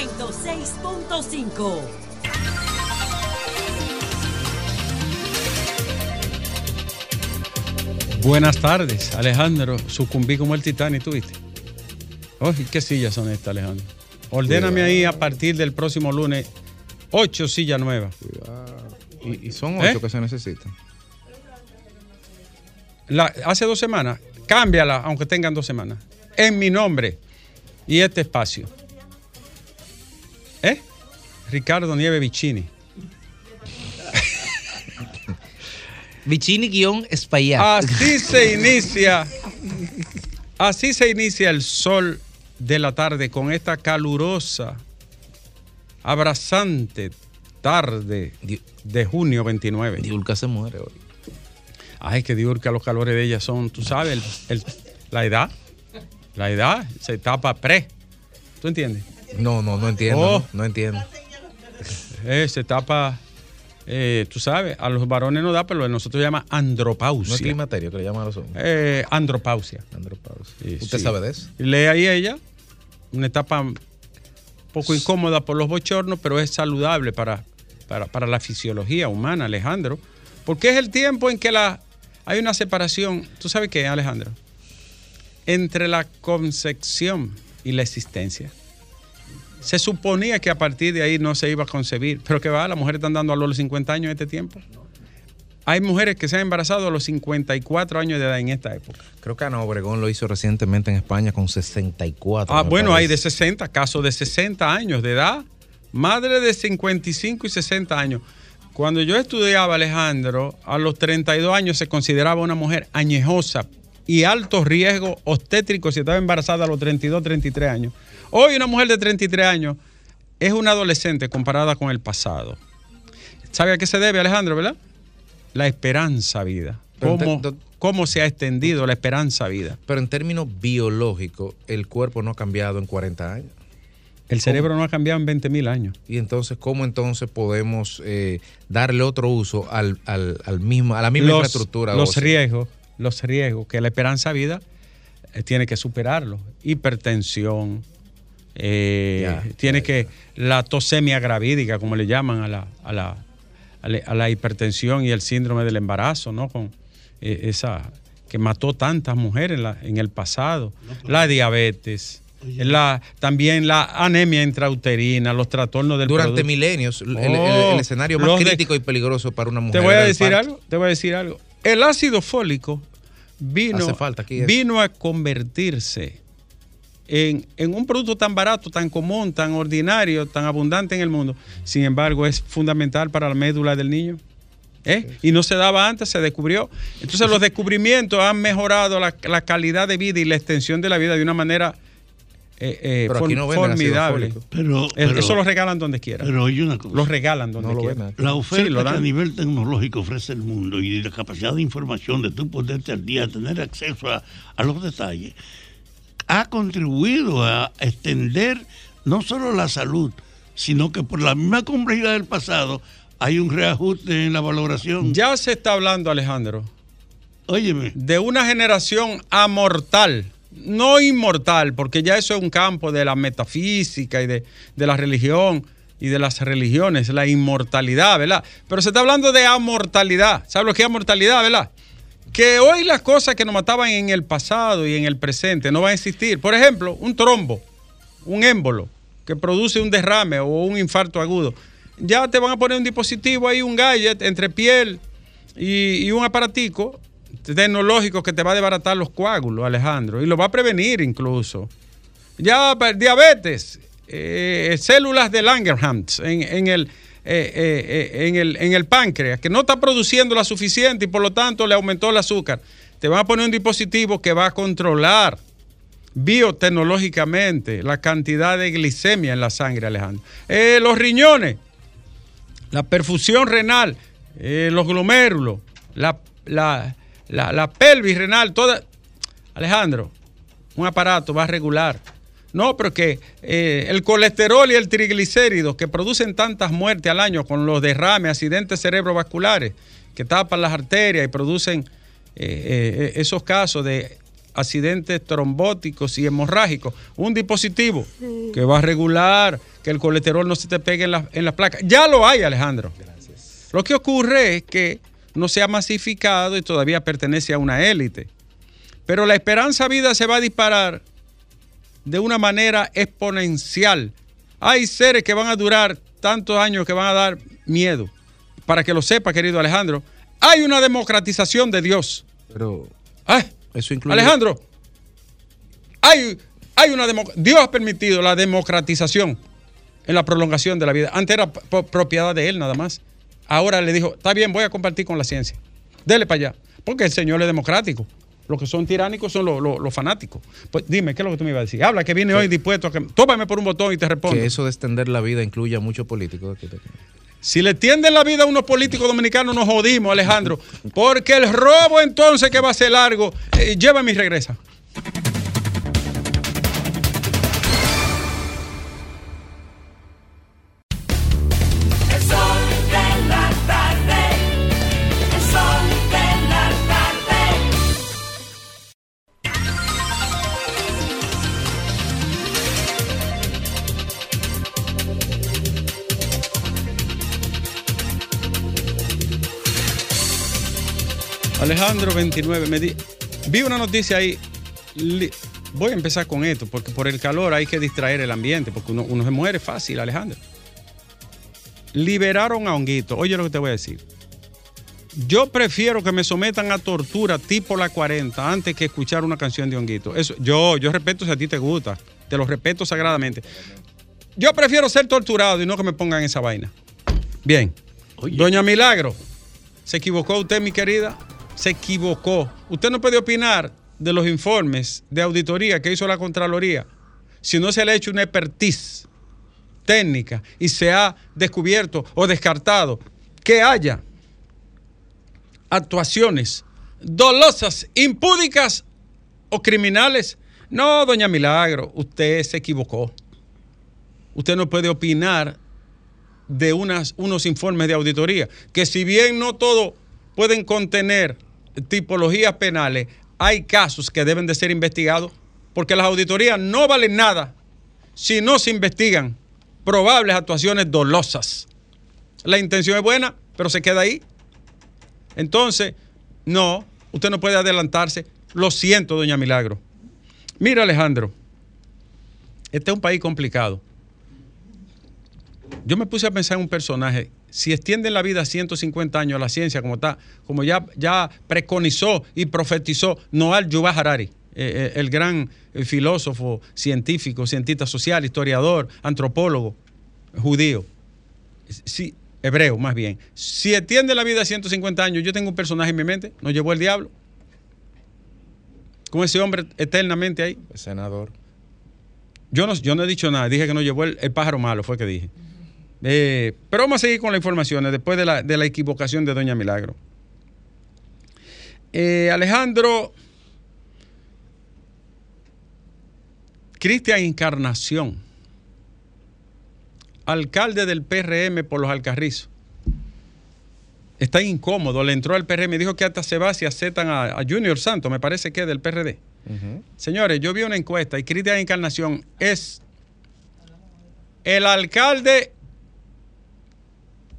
106.5. Buenas tardes, Alejandro. Sucumbí como el Titanic, ¿tuviste? Oye, ¿qué sillas son estas, Alejandro? Ordéname ahí a partir del próximo lunes ocho sillas nuevas. Y, y son ocho ¿Eh? que se necesitan. La- hace dos semanas, cámbiala, aunque tengan dos semanas. En mi nombre y este espacio. Ricardo Nieve Vicini. Vicini-Espaillat. Así se inicia. Así se inicia el sol de la tarde con esta calurosa, abrazante tarde de junio 29. Diulca se muere hoy. Ay, que Diurca, los calores de ella son, tú sabes, el- el- la edad. La edad se tapa pre. ¿Tú entiendes? No, no, no entiendo. Oh. No, no entiendo. Eh, se tapa, eh, tú sabes, a los varones no da, pero a nosotros se llama andropausia. No es climaterio que le llaman a los hombres. Eh, andropausia. Andropausia. Sí, ¿Usted sí. sabe de eso? Y Lee ahí ella, una etapa un poco incómoda por los bochornos, pero es saludable para, para, para la fisiología humana, Alejandro. Porque es el tiempo en que la, hay una separación, ¿tú sabes qué, Alejandro? Entre la concepción y la existencia. Se suponía que a partir de ahí no se iba a concebir, pero que va, las mujeres están dando a los 50 años en este tiempo. Hay mujeres que se han embarazado a los 54 años de edad en esta época. Creo que Ana Obregón lo hizo recientemente en España con 64. Ah, bueno, hay de 60, casos de 60 años de edad, madre de 55 y 60 años. Cuando yo estudiaba, Alejandro, a los 32 años se consideraba una mujer añejosa y alto riesgo obstétrico si estaba embarazada a los 32, 33 años. Hoy una mujer de 33 años es una adolescente comparada con el pasado. ¿Sabe a qué se debe, Alejandro, verdad? La esperanza vida. ¿Cómo, cómo se ha extendido la esperanza vida? Pero en términos biológicos, el cuerpo no ha cambiado en 40 años. El cerebro no ha cambiado en 20 mil años. Y entonces, ¿cómo entonces podemos eh, darle otro uso al, al- al mismo, a la misma los, infraestructura? los ósea? riesgos, los riesgos que la esperanza vida eh, tiene que superarlo. Hipertensión, eh, Ya, tiene que la tosemia gravídica, como le llaman a la, a la, a la- a la hipertensión y el síndrome del embarazo, ¿no? Con eh, esa que mató tantas mujeres en, la- en el pasado, la diabetes. La, también la anemia intrauterina, los trastornos del Durante producto. milenios, el, el- Oh, el escenario más de- crítico y peligroso para una mujer. te voy a decir algo, te voy a decir algo. El ácido fólico vino, falta vino a convertirse en, en un producto tan barato, tan común, tan ordinario, tan abundante en el mundo. Sin embargo, es fundamental para la médula del niño. ¿eh? Y no se daba antes, se descubrió. Entonces los descubrimientos han mejorado la, la calidad de vida y la extensión de la vida de una manera eh, eh, Pero aquí form- no formidable. Pero, pero- Eso lo regalan donde quiera. Pero oye una cosa. Los regalan donde No lo quiera. venden. La oferta Sí, lo que a nivel tecnológico ofrece el mundo y la capacidad de información de tú ponerte al día, tener acceso a, a los detalles, ha contribuido a extender no solo la salud, sino que por la misma complejidad del pasado hay un reajuste en la valoración. Ya se está hablando, Alejandro, Óyeme, de una generación amortal, no inmortal, porque ya eso es un campo de la metafísica y de, de la religión y de las religiones, la inmortalidad, ¿verdad? Pero se está hablando de amortalidad. ¿Sabes lo que es amortalidad, verdad? Que hoy las cosas que nos mataban en el pasado y en el presente no van a existir. Por ejemplo, un trombo, un émbolo, que produce un derrame o un infarto agudo. Ya te van a poner un dispositivo ahí, un gadget entre piel y, un aparatico tecnológico que te va a desbaratar los coágulos, Alejandro, y lo va a prevenir incluso. Ya diabetes, eh, células de Langerhans en el, eh, eh, eh, en, el, en el páncreas, que no está produciendo la suficiente y por lo tanto le aumentó el azúcar. Te van a poner un dispositivo que va a controlar biotecnológicamente la cantidad de glicemia en la sangre, Alejandro. Los riñones, la perfusión renal, los glomérulos, la, la, la, la pelvis renal, toda. Alejandro, un aparato va a regular. No, pero que eh, el colesterol y el triglicéridos que producen tantas muertes al año con los derrames, accidentes cerebrovasculares que tapan las arterias y producen eh, eh, esos casos de accidentes trombóticos y hemorrágicos. Un dispositivo que va a regular que el colesterol no se te pegue en la, en la placa. Ya lo hay, Alejandro. Lo que ocurre es que no se ha masificado y todavía pertenece a una élite. Pero la esperanza vida se va a disparar de una manera exponencial. Hay seres que van a durar tantos años que van a dar miedo. Para que lo sepa, querido Alejandro, hay una democratización de Dios. Pero Ah, eso incluye. Alejandro, hay, hay una Dios ha permitido la democratización en la prolongación de la vida. Antes era propiedad de él nada más. Ahora le dijo, está bien, voy a compartir con la ciencia. Dele para allá. Porque el Señor es democrático. Los que son tiránicos son los, los- los fanáticos. Pues dime, ¿qué es lo que tú me ibas a decir? Habla que viene hoy dispuesto a que. Tómame por un botón y te respondo. Que eso de extender la vida incluye a muchos políticos. Si le tienden la vida a unos políticos dominicanos, nos jodimos, Alejandro. Porque el robo entonces que va a ser largo, eh, llévame y regresa. Alejandro 29, me di- vi una noticia ahí. voy a empezar con esto, porque por el calor hay que distraer el ambiente, porque uno, uno se muere fácil, Alejandro. Liberaron a Honguito. Oye lo que te voy a decir. Yo prefiero que me sometan a tortura tipo la 40 antes que escuchar una canción de Honguito. Eso, yo, yo respeto si a ti te gusta. Te lo respeto sagradamente. Yo prefiero ser torturado y no que me pongan esa vaina. Bien. Oye. Doña Milagro, ¿se equivocó usted, mi querida? Se equivocó. Usted no puede opinar de los informes de auditoría que hizo la Contraloría si no se le ha hecho una expertise técnica y se ha descubierto o descartado que haya actuaciones dolosas, impúdicas o criminales. No, doña Milagro, usted se equivocó. Usted no puede opinar de unas, unos informes de auditoría, que si bien no todos pueden contener tipologías penales, hay casos que deben de ser investigados, porque las auditorías no valen nada si no se investigan probables actuaciones dolosas. La intención es buena, pero se queda ahí. Entonces, no, usted no puede adelantarse. Lo siento, doña Milagro. Mira, Alejandro, este es un país complicado. Yo me puse a pensar en un personaje. Si extienden la vida 150 años a la ciencia, como está, como ya, ya preconizó y profetizó Noal Yuval Harari, eh, eh, el gran eh, filósofo, científico, cientista social, historiador, antropólogo, judío, si, hebreo más bien. Si extiende la vida 150 años, yo tengo un personaje en mi mente, nos llevó el diablo. Con ese hombre eternamente ahí. Senador. Yo no, yo no he dicho nada, dije que nos llevó el, el pájaro malo, fue que dije. Eh, pero vamos a seguir con las informaciones después de la, de la equivocación de Doña Milagro. Eh, Alejandro, Cristian Encarnación, alcalde del PRM por los Alcarrizos. Está incómodo, le entró al PRM, dijo que hasta se va si aceptan a, a Junior Santos, me parece que es del PRD. Señores, yo vi una encuesta y Cristian Encarnación es el alcalde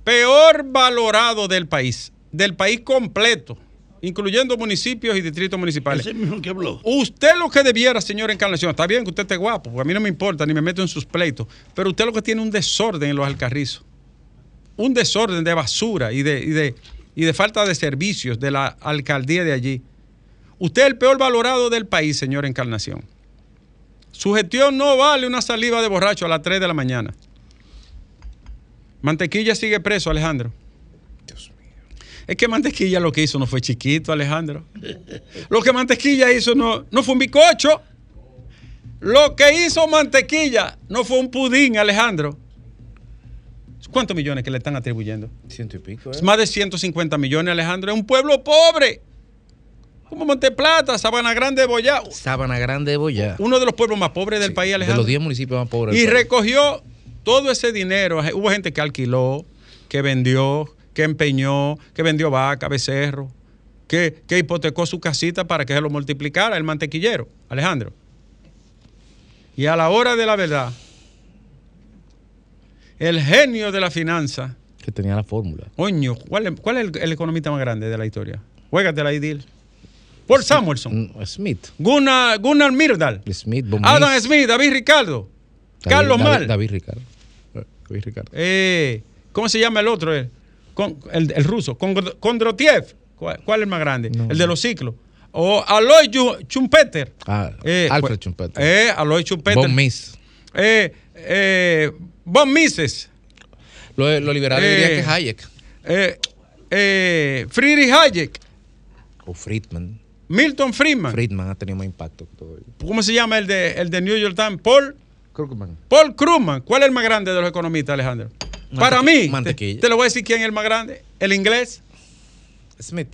peor valorado del país, del país completo, incluyendo municipios y distritos municipales. Ese mismo que habló. Usted lo que debiera, señor Encarnación, está bien que usted esté guapo, porque a mí no me importa, ni me meto en sus pleitos, pero usted lo que tiene es un desorden en los alcarrizos. Un desorden de basura y de, y de, y de falta de servicios de la alcaldía de allí. Usted es el peor valorado del país, señor Encarnación. Su gestión no vale una saliva de borracho a las 3 de la mañana. Mantequilla sigue preso, Alejandro. Es que Mantequilla lo que hizo no fue chiquito, Alejandro. Lo que Mantequilla hizo no, no fue un bicocho. Lo que hizo Mantequilla no fue un pudín, Alejandro. ¿Cuántos millones que le están atribuyendo? Ciento y pico. ¿eh? Es más de 150 millones, Alejandro. Es un pueblo pobre. Como Monteplata, Sabana Grande, Boyá. Sabana Grande de Boyá. Uno de los pueblos más pobres del país, De Alejandro. los 10 municipios más pobres. Y país. recogió todo ese dinero. Hubo gente que alquiló, que vendió, que empeñó, que vendió vaca, becerro, que, que hipotecó su casita para que se lo multiplicara el mantequillero, Alejandro. Y a la hora de la verdad, el genio de la finanza. Que tenía la fórmula. Coño, ¿cuál es, cuál es el, el economista más grande de la historia? Juégatela ahí, Dil. Paul Samuelson. Mm, Smith. Gunnar, Gunnar Myrdal. Smith. Adam Smith, David Ricardo. David- Carlos David- Mal. David Ricardo. Eh, Ricardo. Eh, ¿Cómo se llama el otro? eh? El, el ruso. Kondrotiev. ¿Cuál, cuál es el más grande? No. El de los ciclos. O Aloy Schumpeter. Ah, Eh, Alfred pues, Schumpeter. Eh, Aloy Schumpeter. Von Mises. Eh, eh, Von Mises. Los lo liberales Eh. dirían que Hayek. Eh, Friedrich Hayek. O Friedman. Milton Friedman. Friedman ha tenido más impacto que todo. ¿Cómo se llama el de, el de New York Times? Paul, Krugman. Paul Krugman. ¿Cuál es el más grande de los economistas, Alejandro? Para mí, te, mantequilla. te lo voy a decir quién es el más grande. El inglés. Smith.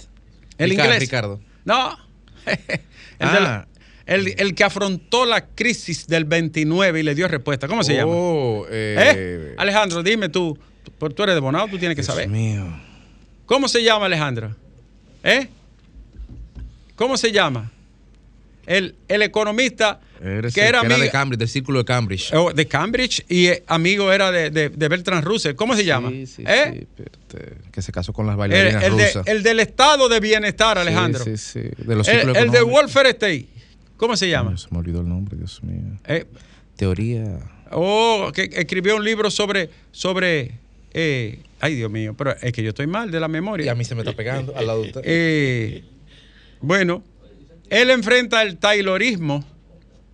El Ricardo, inglés. Ricardo. No. el, de Ah. la- el- el que afrontó la crisis del 29 y le dio respuesta. ¿Cómo se llama? Oh, ¿Eh? eh, Alejandro, dime tú. Tú tú eres de Bonao, tú tienes que Dios saber. mío. ¿Cómo se llama Alejandro? ¿Eh? ¿Cómo se llama? El, el economista Eres que el era que amigo de Cambridge, del círculo de Cambridge. oh, de Cambridge y eh, amigo era de, de, de Bertrand Russell. ¿Cómo se llama? Sí, sí, ¿Eh? sí, espérate, que se casó con las bailarinas el de- rusas. el del estado de bienestar, Alejandro. Sí, sí, sí. De los el, de welfare state. ¿Cómo se llama? Se me olvidó el nombre, Dios mío. Eh, Teoría. oh, que escribió un libro sobre. sobre eh, ay, Dios mío, pero es que yo estoy mal de la memoria. Y a mí se me está pegando al lado de usted. Eh, bueno, él enfrenta el taylorismo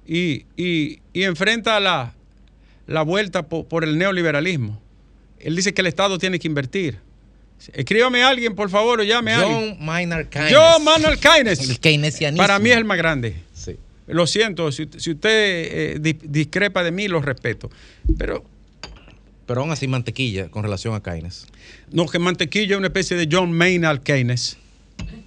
y, y- y enfrenta la, la vuelta po- por, el neoliberalismo. Él dice que el Estado tiene que invertir. Escríbame a alguien, por favor, o llame a alguien. John Maynard Keynes. John El Keynes. keynesianismo. Para mí es el más grande. Sí. Lo siento, si, si usted eh, di- discrepa de mí, lo respeto. Pero Pero aún así, mantequilla con relación a Keynes. no, que Mantequilla es una especie de John Maynard Keynes.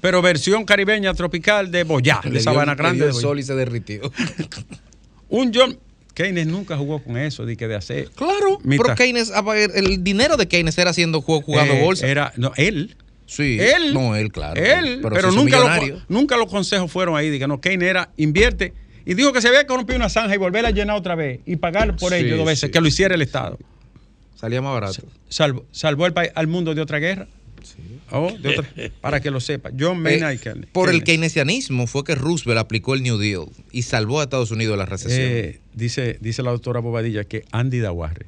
Pero versión caribeña tropical de Boyá, de Sabana Grande. de el sol y se derritió. Un John Keynes nunca jugó con eso, de que de hacer. claro, Mitad. pero Keynes, el dinero de Keynes era haciendo juego, jugando Eh, bolsa. Era, no, él. sí. Él. No, él, claro. Él. Pero, nunca, lo- millonario. nunca los consejos fueron ahí. Diga, no, Keynes era invierte. Y dijo que se había corrompido una zanja y volverla a llenar otra vez y pagar por Sí, ello dos veces, sí, que lo hiciera el Estado. Salía más barato. Salvó, salvó el país, al mundo de otra guerra. Oh, de otra- para que lo sepa. John Maynard Eh, Keynes. por el Keynes. keynesianismo fue que Roosevelt aplicó el New Deal y salvó a Estados Unidos de la recesión. Eh, dice, dice la doctora Bobadilla que Andy Dawarre.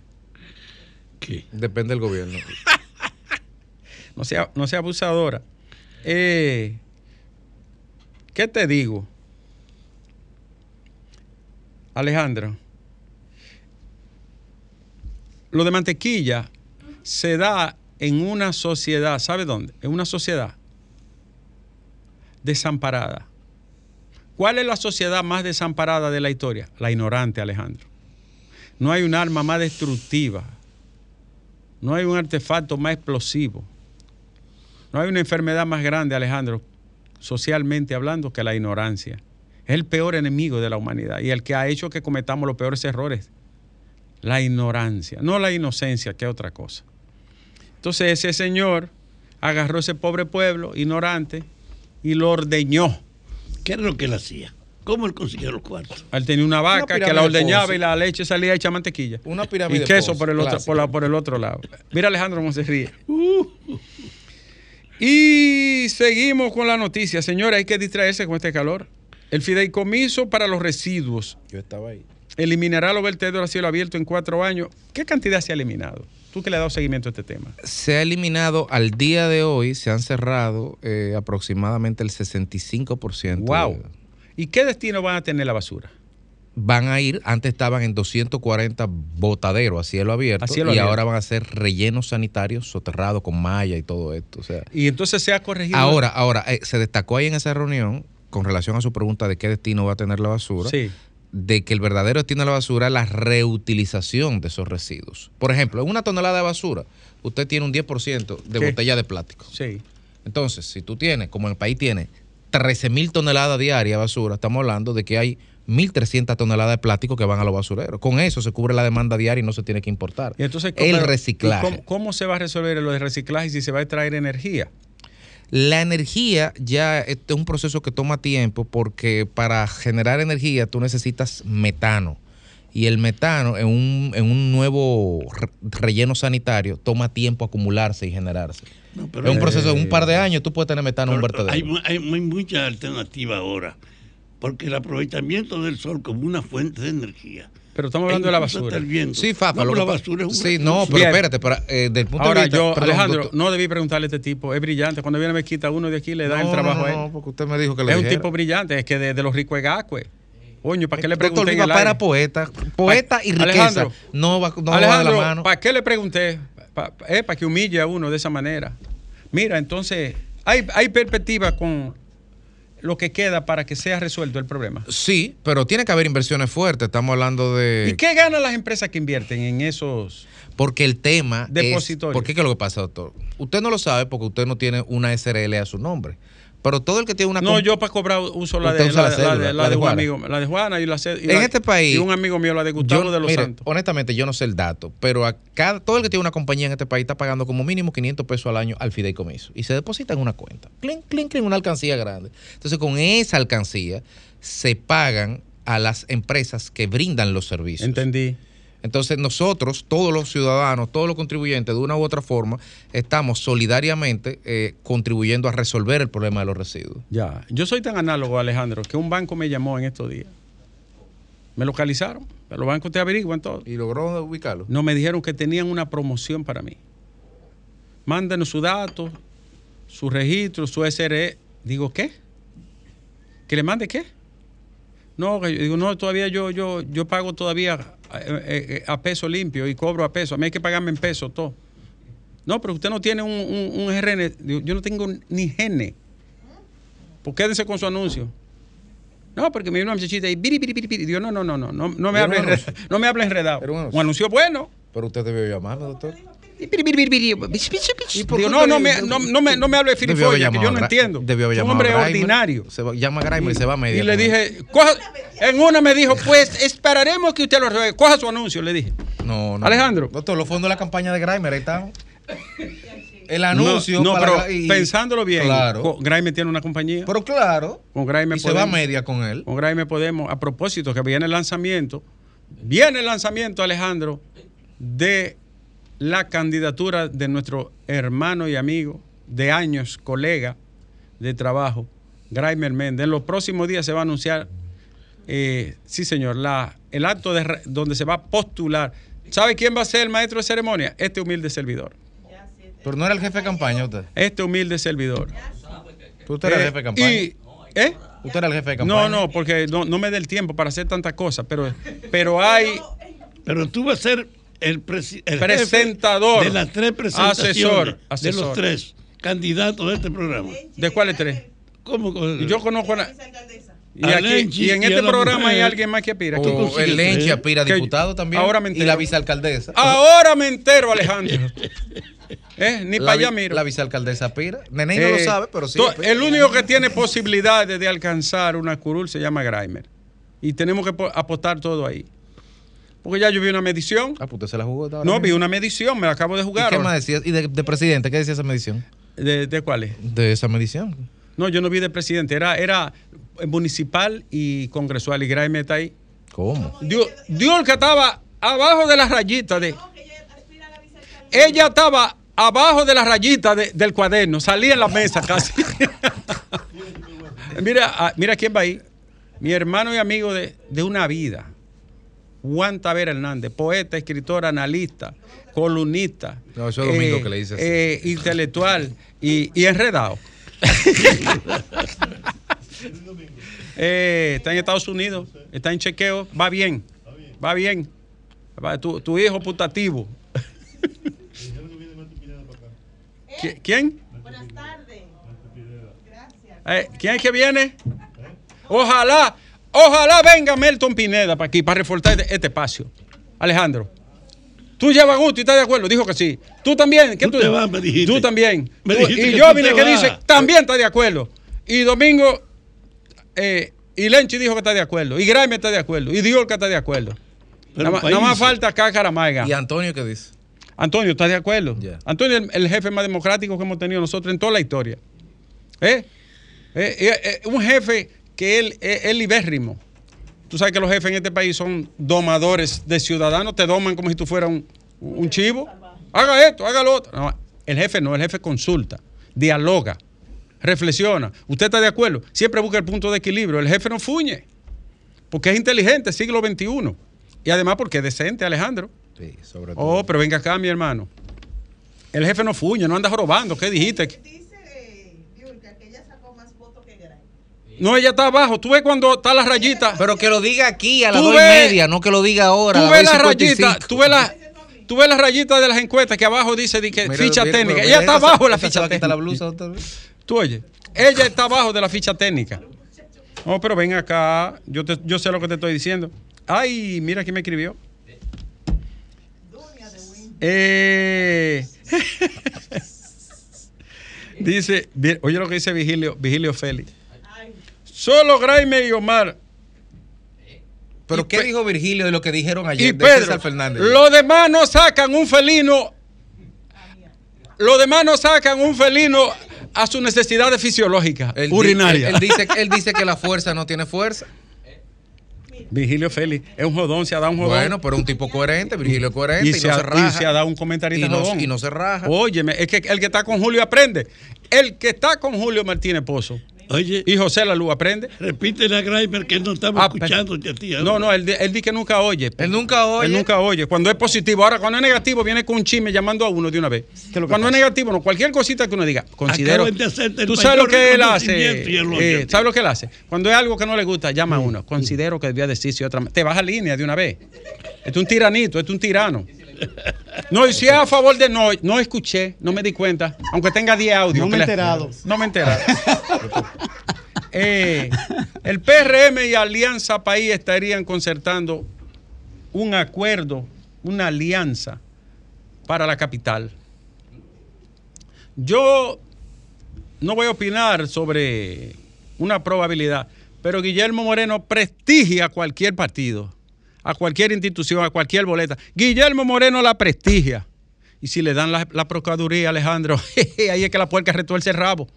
¿Qué? Depende del gobierno. No sea, no sea abusadora. Eh, ¿Qué te digo? Alejandro, lo de mantequilla se da en una sociedad, ¿sabe dónde? En una sociedad desamparada. ¿Cuál es la sociedad más desamparada de la historia? La ignorante, Alejandro. No hay un arma más destructiva. No hay un artefacto más explosivo. No hay una enfermedad más grande, Alejandro, socialmente hablando, que la ignorancia. Es el peor enemigo de la humanidad y el que ha hecho que cometamos los peores errores. La ignorancia, no la inocencia, que es otra cosa. Entonces ese señor agarró ese pobre pueblo ignorante y lo ordeñó. ¿Qué era lo que él hacía? ¿Cómo él consiguió los cuartos? Él tenía una vaca que la ordeñaba y la leche salía hecha mantequilla. Una pirámide Y queso por el, otro, clásica. por, la- por el otro lado. Mira Alejandro cómo se ríe. Y seguimos con la noticia. Señores, hay que distraerse con este calor. El fideicomiso para los residuos Yo estaba ahí. eliminará los vertederos a cielo abierto en cuatro años. ¿Qué cantidad se ha eliminado? Tú que le has dado seguimiento a este tema. Se ha eliminado al día de hoy, se han cerrado eh, aproximadamente el 65%. ¡Wow! de- ¿Y qué destino van a tener la basura? van a ir, antes estaban en 240 botaderos a cielo abierto A cielo y abierto. ahora van a ser rellenos sanitarios soterrados con malla y todo esto. O sea, Y entonces se ha corregido. ahora, ahora eh, se destacó ahí en esa reunión con relación a su pregunta de qué destino va a tener la basura, Sí. De que el verdadero destino de la basura es la reutilización de esos residuos. Por ejemplo, en una tonelada de basura, usted tiene un 10% de botella de plástico. Sí. Entonces, si tú tienes, como el país tiene 13 mil toneladas diarias de basura, estamos hablando de que hay 1.300 toneladas de plástico que van a los basureros. Con eso se cubre la demanda diaria y no se tiene que importar. Y entonces, el reciclaje. ¿y ¿cómo, cómo se va a resolver lo de reciclaje si se va a extraer energía? La energía ya es un proceso que toma tiempo porque para generar energía tú necesitas metano. Y el metano en un, en un nuevo re- relleno sanitario toma tiempo acumularse y generarse. No, pero es un hay- proceso de un par de años, tú puedes tener metano en un vertedero. hay, hay, hay mucha alternativa ahora, porque el aprovechamiento del sol como una fuente de energía. Pero estamos hablando de la basura. hasta el viento. Sí, Fafa, No, lo pero que la basura es un Sí, recurso. no, pero Bien. espérate, para, eh, del punto Ahora de vista. yo, perdón, Alejandro, doctor- no debí preguntarle a este tipo. Es brillante. Cuando viene me quita uno de aquí, le da el trabajo no, a él. no, porque usted me dijo que le es un dijera. tipo brillante. Es que de, de los ricos es gacue. Coño, ¿para qué le Doctor, pregunté? papá aire? era poeta, poeta y riqueza. Alejandro, no va, no va de Alejandro, la mano. ¿para qué le pregunté? Pa- pa- eh, para que humille a uno de esa manera. Mira, entonces, hay, hay perspectiva con lo que queda para que sea resuelto el problema. Sí, pero tiene que haber inversiones fuertes. Estamos hablando de. ¿Y qué ganan las empresas que invierten en esos? Porque el tema es... Depositorio. ¿Por qué es lo que pasa, doctor? Usted no lo sabe porque usted no tiene una SRL a su nombre. Pero todo el que tiene una... No, yo para cobrar uso la de, la, la de- la cédula, de, la la de de un Juana. amigo, la de Juana y la y En este país... Y un amigo mío, la de Gustavo yo- de los mire, Santos. Honestamente, yo no sé el dato, pero a cada, todo el que tiene una compañía en este país está pagando como mínimo 500 pesos al año al fideicomiso y se deposita en una cuenta. Clink, clink, clink, una alcancía grande. Entonces, con esa alcancía se pagan a las empresas que brindan los servicios. Entendí. Entonces nosotros, todos los ciudadanos, todos los contribuyentes, de una u otra forma, estamos solidariamente eh, contribuyendo a resolver el problema de los residuos. Ya. Yo soy tan análogo, Alejandro, que un banco me llamó en estos días. Me localizaron. Los bancos te averiguan todo. ¿Y logró ubicarlo? No me dijeron que tenían una promoción para mí. Mándenos su dato, su registro, su SRE. Digo, ¿qué? ¿Que le mande qué? No, que yo digo, no, todavía yo, yo, yo pago todavía eh, eh, eh, a peso limpio y cobro a peso. A mí hay que pagarme en peso todo. No, pero usted no tiene un, un, un RN. Yo no tengo ni GN. Pues quédense con su anuncio. No, porque me vino una muchachita y biri, biri, biri. Digo, no, no, no, no, no, no me hable enredado. No me hable enredado. Era un anuncio. Un anuncio bueno. Pero usted debió llamarme, doctor. Y biri, biri, biri, biri. Bish, bish, bish. ¿Y por Digo, qué no, no me, no, no me, no me hable de filifolla, que yo no entiendo. Debió un hombre ordinario. Se va- llama Grimer y se va a media. Y le dije, en una me dijo, pues esperaremos que usted lo resuelva. Coja su anuncio, le dije. No, no. Alejandro. Doctor, los fondos de la campaña de Grimer, ahí están. El anuncio. No, pero pensándolo bien, Claro. Grime tiene una compañía. Pero claro. Con Grime y se va a media con él. Con Grime podemos. A propósito, que viene el lanzamiento. Viene el lanzamiento, Alejandro, de la candidatura de nuestro hermano y amigo de años, colega de trabajo, Graimer Méndez. En los próximos días se va a anunciar, eh, sí señor, la, el acto de, donde se va a postular. ¿Sabe quién va a ser el maestro de ceremonia? Este humilde servidor. Pero no era el jefe de campaña usted. Este humilde servidor. Usted era el Eh, jefe de campaña. y- ¿eh? Usted era el jefe de campaña. No, no, porque no, no me da el tiempo para hacer tantas cosas, pero, pero hay Pero tú vas a ser el, presi- el jefe Presentador. de las tres presentaciones Asesor, de asesor. los tres candidatos de este programa. ¿De cuáles tres? ¿Cómo? Yo conozco a la- y, A aquí- Lenchi y en y este programa hay alguien más que aspira. O ¿Quién? consigues el Lenchi tres? aspira a Que- diputado también. ahora me y la vicealcaldesa. Ahora me entero, Alejandro. ¿Eh? Ni La para allá miro. La vicealcaldesa aspira. Nene no Eh, lo sabe, pero sí. el único que tiene posibilidades de alcanzar una curul se llama Grimer. Y tenemos que po- apostar todo ahí. Porque ya yo vi una medición. Ah, pues usted se la jugó. No, mismo. vi una medición, me la acabo de ¿Y jugar. qué ahora. más decía? ¿Y de, de presidente? ¿Qué decía esa medición? ¿De, de cuáles? De esa medición. No, yo no vi de presidente, era, era municipal y congresual. Y Grimer está ahí. ¿Cómo? Dio, dio el que estaba abajo de la rayita de. Ella estaba abajo de la rayita de- del cuaderno, salía en la mesa casi. mira, ah, mira quién va ahí. Mi hermano y amigo de, de una vida. Juan Tavera Hernández, poeta, escritor, analista, columnista. No, eso es Domingo que le dice así. eh, intelectual y, y enredado. Eh, está en Estados Unidos, está en chequeo, va bien, va bien. Va, tu, tu hijo putativo. ¿Qui- ¿Quién? Buenas tardes. Gracias. Eh, ¿Quién es que viene? Ojalá, ojalá venga Melton Pineda para aquí, para reforzar este, este espacio. Alejandro. Tú llevas gusto y estás de acuerdo. Dijo que sí. Tú también. ¿Qué Tú te vas, me dijiste. Tú también. Me Tú- dijiste y yo tú vine que vas. dice, también está de acuerdo. Y Domingo, eh, y Lenchi dijo que está de acuerdo. Y Graeme está de acuerdo. Y Diorca está de acuerdo. Nada, más- nada más países. falta Cácara Maiga. ¿Y Antonio qué dice? Antonio, ¿estás de acuerdo? Antonio es el, el jefe más democrático que hemos tenido nosotros en toda la historia. ¿Eh? Eh, eh, eh, un jefe que él es libérrimo. Tú sabes que los jefes en este país son domadores de ciudadanos, te doman como si tú fueras un, un chivo. Haga esto, haga lo otro. No, el jefe no, el jefe consulta, dialoga, reflexiona. ¿Usted está de acuerdo? Siempre busca el punto de equilibrio. El jefe no fuñe, porque es inteligente, siglo XXI. Y además porque es decente, Alejandro. Sí, sobre todo. Oh, pero venga acá, mi hermano. El jefe no fuñe, no anda robando. ¿Qué dijiste? Dice eh, Yulka que ella sacó más votos que Gray. No, ella está abajo. Tú ves cuando está la rayita. Pero que lo diga aquí a las dos y media, no que lo diga ahora. Tú ves las la 2:55. rayita, tú ves la, tú ves la rayita de las encuestas que abajo dice de que Mira, ficha mira, técnica. Ella está abajo de la ficha la técnica. blusa otra vez. Tú oye, ella está abajo de la ficha técnica. No, pero ven acá, yo, te- yo sé lo que te estoy diciendo. Ay, mira quién me escribió. Eh, dice, oye lo que dice Vigilio, Vigilio Félix. Solo Graime y Omar Pero Y ¿qué dijo Virgilio de lo que dijeron y ayer de Pedro. César Fernández? Los demás no sacan un felino. Los demás no sacan un felino a sus necesidades fisiológicas, Él di- urinarias. Él, él dice, él dice que la fuerza no tiene fuerza. Vigilio Félix es un jodón, se ha dado un jodón. Bueno, pero un tipo coherente, Virgilio es coherente y, y, se no se raja. y se ha dado un comentarista y no, jodón. y no se raja. Óyeme, es que el que está con Julio aprende. El que está con Julio Martínez Pozo Oye, y José Lalu aprende. repite a Grimer que no estamos Ah, escuchándote a ti. ahora. No, no, él, di- él dice que nunca oye. Él nunca oye. Él nunca oye. Cuando es positivo. Ahora, cuando es negativo, viene con un chisme llamando a uno de una vez. Cuando es negativo, no. Cualquier cosita que uno diga, considero. Tú sabes lo que él hace. él eh. ¿Sabes lo que él hace? Cuando es algo que no le gusta, llama a uno. Considero que debía decirse otra Te baja línea de una vez. Es un tiranito, es un tirano. No, y si es a favor de no, no escuché, no me di cuenta, aunque tenga 10 audios. No me he enterado. No me he enterado. Eh, el PRM y Alianza País estarían concertando un acuerdo, una alianza para la capital. Yo no voy a opinar sobre una probabilidad, pero Guillermo Moreno prestigia cualquier partido, a cualquier institución, a cualquier boleta. Guillermo Moreno la prestigia. Y si le dan la, la procuraduría, Alejandro, ahí es que la puerca retuerce el rabo.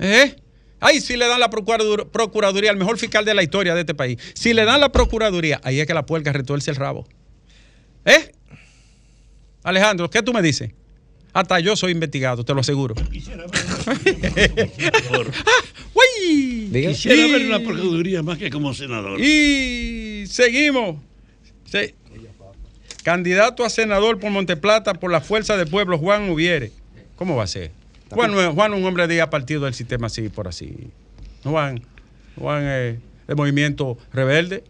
¿Eh? Ahí sí le dan la procuradur- procuraduría al mejor fiscal de la historia de este país. Si le dan la procuraduría, ahí es que la puerca retuerce el rabo. ¿Eh? Alejandro, ¿qué tú me dices? Hasta yo soy investigado, te lo aseguro. Quisiera ver, la procuraduría más que como senador. Y seguimos. Se- Candidato a senador por Monteplata por la Fuerza del Pueblo, Juan Ubiere. ¿Cómo va a ser? Juan, Juan un hombre de partido del sistema así, por así. Juan, Juan es de movimiento rebelde.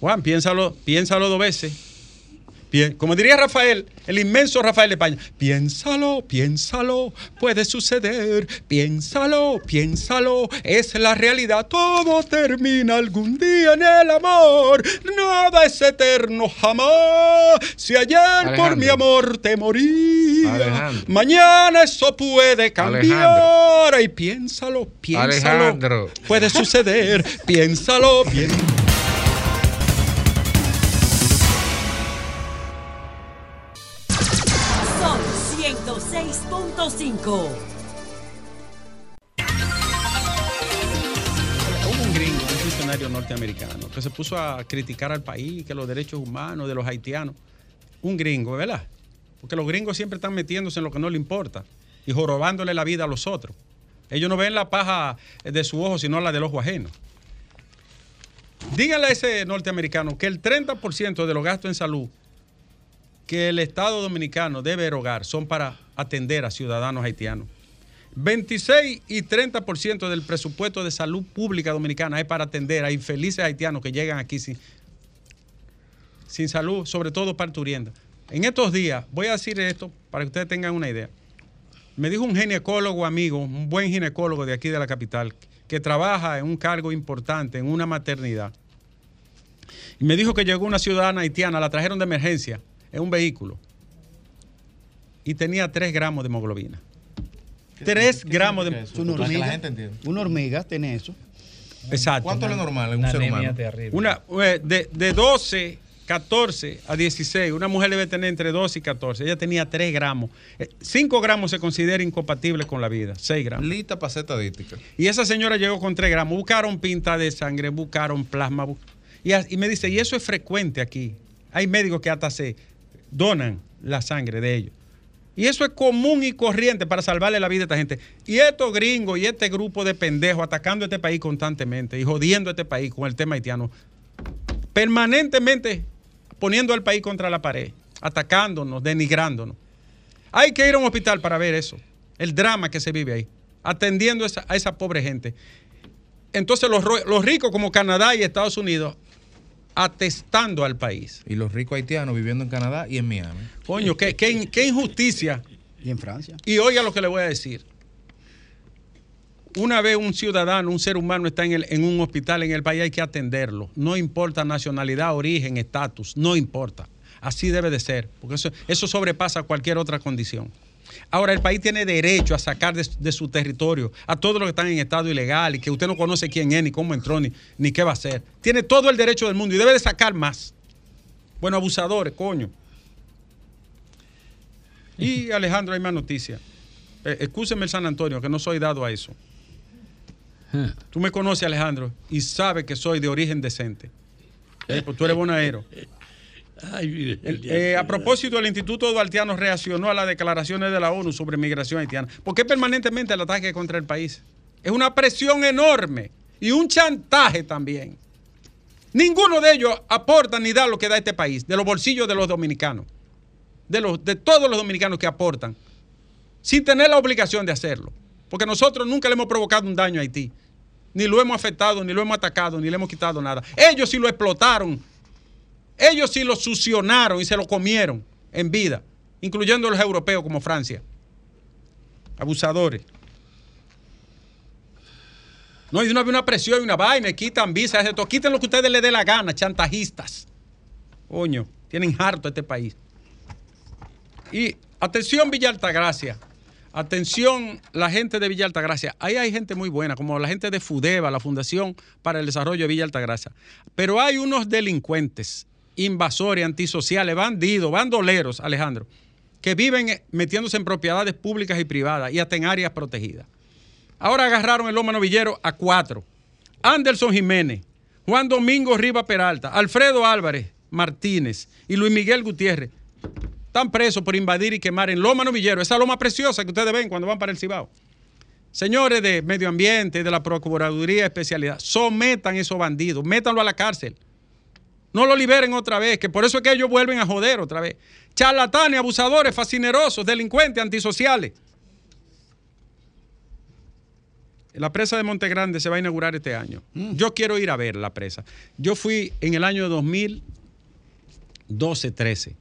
Juan, piénsalo, piénsalo dos veces. Como diría Rafael, el inmenso Rafael de España, piénsalo, piénsalo, puede suceder, piénsalo, piénsalo, es la realidad, todo termina algún día en el amor, nada es eterno jamás, si ayer por mi amor te moría, Alejandro. mañana eso puede cambiar, Alejandro. y piénsalo, piénsalo, puede suceder, piénsalo, piénsalo. 106.5. Hubo un gringo, un funcionario norteamericano, que se puso a criticar al país, que los derechos humanos de los haitianos. Un gringo, ¿verdad? Porque los gringos siempre están metiéndose en lo que no le importa y jorobándole la vida a los otros. Ellos no ven la paja de su ojo, sino la del ojo ajeno. Díganle a ese norteamericano que el 30% de los gastos en salud que el Estado Dominicano debe erogar son para atender a ciudadanos haitianos. 26 y 30% del presupuesto de salud pública dominicana es para atender a infelices haitianos que llegan aquí sin, sin salud, sobre todo parturiendo. En estos días, voy a decir esto para que ustedes tengan una idea. Me dijo un ginecólogo amigo, un buen ginecólogo de aquí de la capital, que trabaja en un cargo importante, en una maternidad. Y me dijo que llegó una ciudadana haitiana, la trajeron de emergencia en un vehículo y tenía 3 gramos de hemoglobina. 3 gramos de... Es una que la hormiga. gente entienda. Una hormiga tiene eso. Exacto. ¿Cuánto es lo normal en un ser humano? Una, eh, de, de 12 14 a 16. Una mujer debe tener entre 12 y 14. Ella tenía 3 gramos. 5 gramos se considera incompatible con la vida. 6 gramos. Lista para hacer estadística. Y esa señora llegó con 3 gramos. Buscaron pinta de sangre, buscaron plasma. Y, a- y me dice, y eso es frecuente aquí. Hay médicos que hasta se donan la sangre de ellos. Y eso es común y corriente para salvarle la vida a esta gente. Y estos gringos y este grupo de pendejos atacando a este país constantemente y jodiendo a este país con el tema haitiano, permanentemente poniendo al país contra la pared, atacándonos, denigrándonos. Hay que ir a un hospital para ver eso, el drama que se vive ahí, atendiendo esa- a esa pobre gente. Entonces los, los ricos como Canadá y Estados Unidos atestando al país. Y los ricos haitianos viviendo en Canadá y en Miami. Coño, qué, qué qué injusticia. Y en Francia. Y oiga lo que le voy a decir. Una vez un ciudadano, un ser humano está en, el- en un hospital en el país, hay que atenderlo. No importa nacionalidad, origen, estatus, no importa. Así debe de ser, porque eso, eso sobrepasa cualquier otra condición. Ahora, el país tiene derecho a sacar de, de su territorio a todos los que están en estado ilegal y que usted no conoce quién es, ni cómo entró, ni, ni qué va a hacer. Tiene todo el derecho del mundo y debe de sacar más. Bueno, abusadores, coño. Y Alejandro, hay más noticias. Eh, excúseme el San Antonio, que no soy dado a eso. Tú me conoces, Alejandro, y sabes que soy de origen decente. Eh, pues tú eres bonaero. Ay, El- eh, a propósito, el Instituto Duartiano reaccionó a las declaraciones de la ONU sobre migración haitiana. ¿Por qué permanentemente el ataque contra el país? Es una presión enorme y un chantaje también. Ninguno de ellos aporta ni da lo que da este país, de los bolsillos de los dominicanos, de, los, de todos los dominicanos que aportan, sin tener la obligación de hacerlo. Porque nosotros nunca le hemos provocado un daño a Haití, ni lo hemos afectado, ni lo hemos atacado, ni le hemos quitado nada. Ellos sí lo explotaron ellos sí lo succionaron y se lo comieron en vida, incluyendo los europeos como Francia. Abusadores. No, y no había una presión y una vaina, quitan visas, esto. Quiten lo que ustedes les dé la gana, chantajistas. Coño, tienen harto este país. Y atención Villa Altagracia. Atención la gente de Villa Altagracia. Ahí hay gente muy buena, como la gente de FUDEVA, la Fundación para el Desarrollo de Villa Altagracia. Pero hay unos delincuentes, invasores, antisociales, bandidos, bandoleros, Alejandro, que viven eh, metiéndose en propiedades públicas y privadas y hasta en áreas protegidas. Ahora agarraron el Loma Novillero a cuatro. Anderson Jiménez, Juan Domingo Riva Peralta, Alfredo Álvarez Martínez y Luis Miguel Gutiérrez están presos por invadir y quemar en Loma Novillero, esa loma preciosa que ustedes ven cuando van para el Cibao. Señores de Medio Ambiente, de la Procuraduría Especialidad, sometan esos bandidos, métanlo a la cárcel. No lo liberen otra vez, que por eso es que ellos vuelven a joder otra vez. Charlatanes, abusadores, fascinerosos, delincuentes, antisociales. La presa de Monte Grande se va a inaugurar este año. Yo quiero ir a ver la presa. Yo fui en el año 2012-13.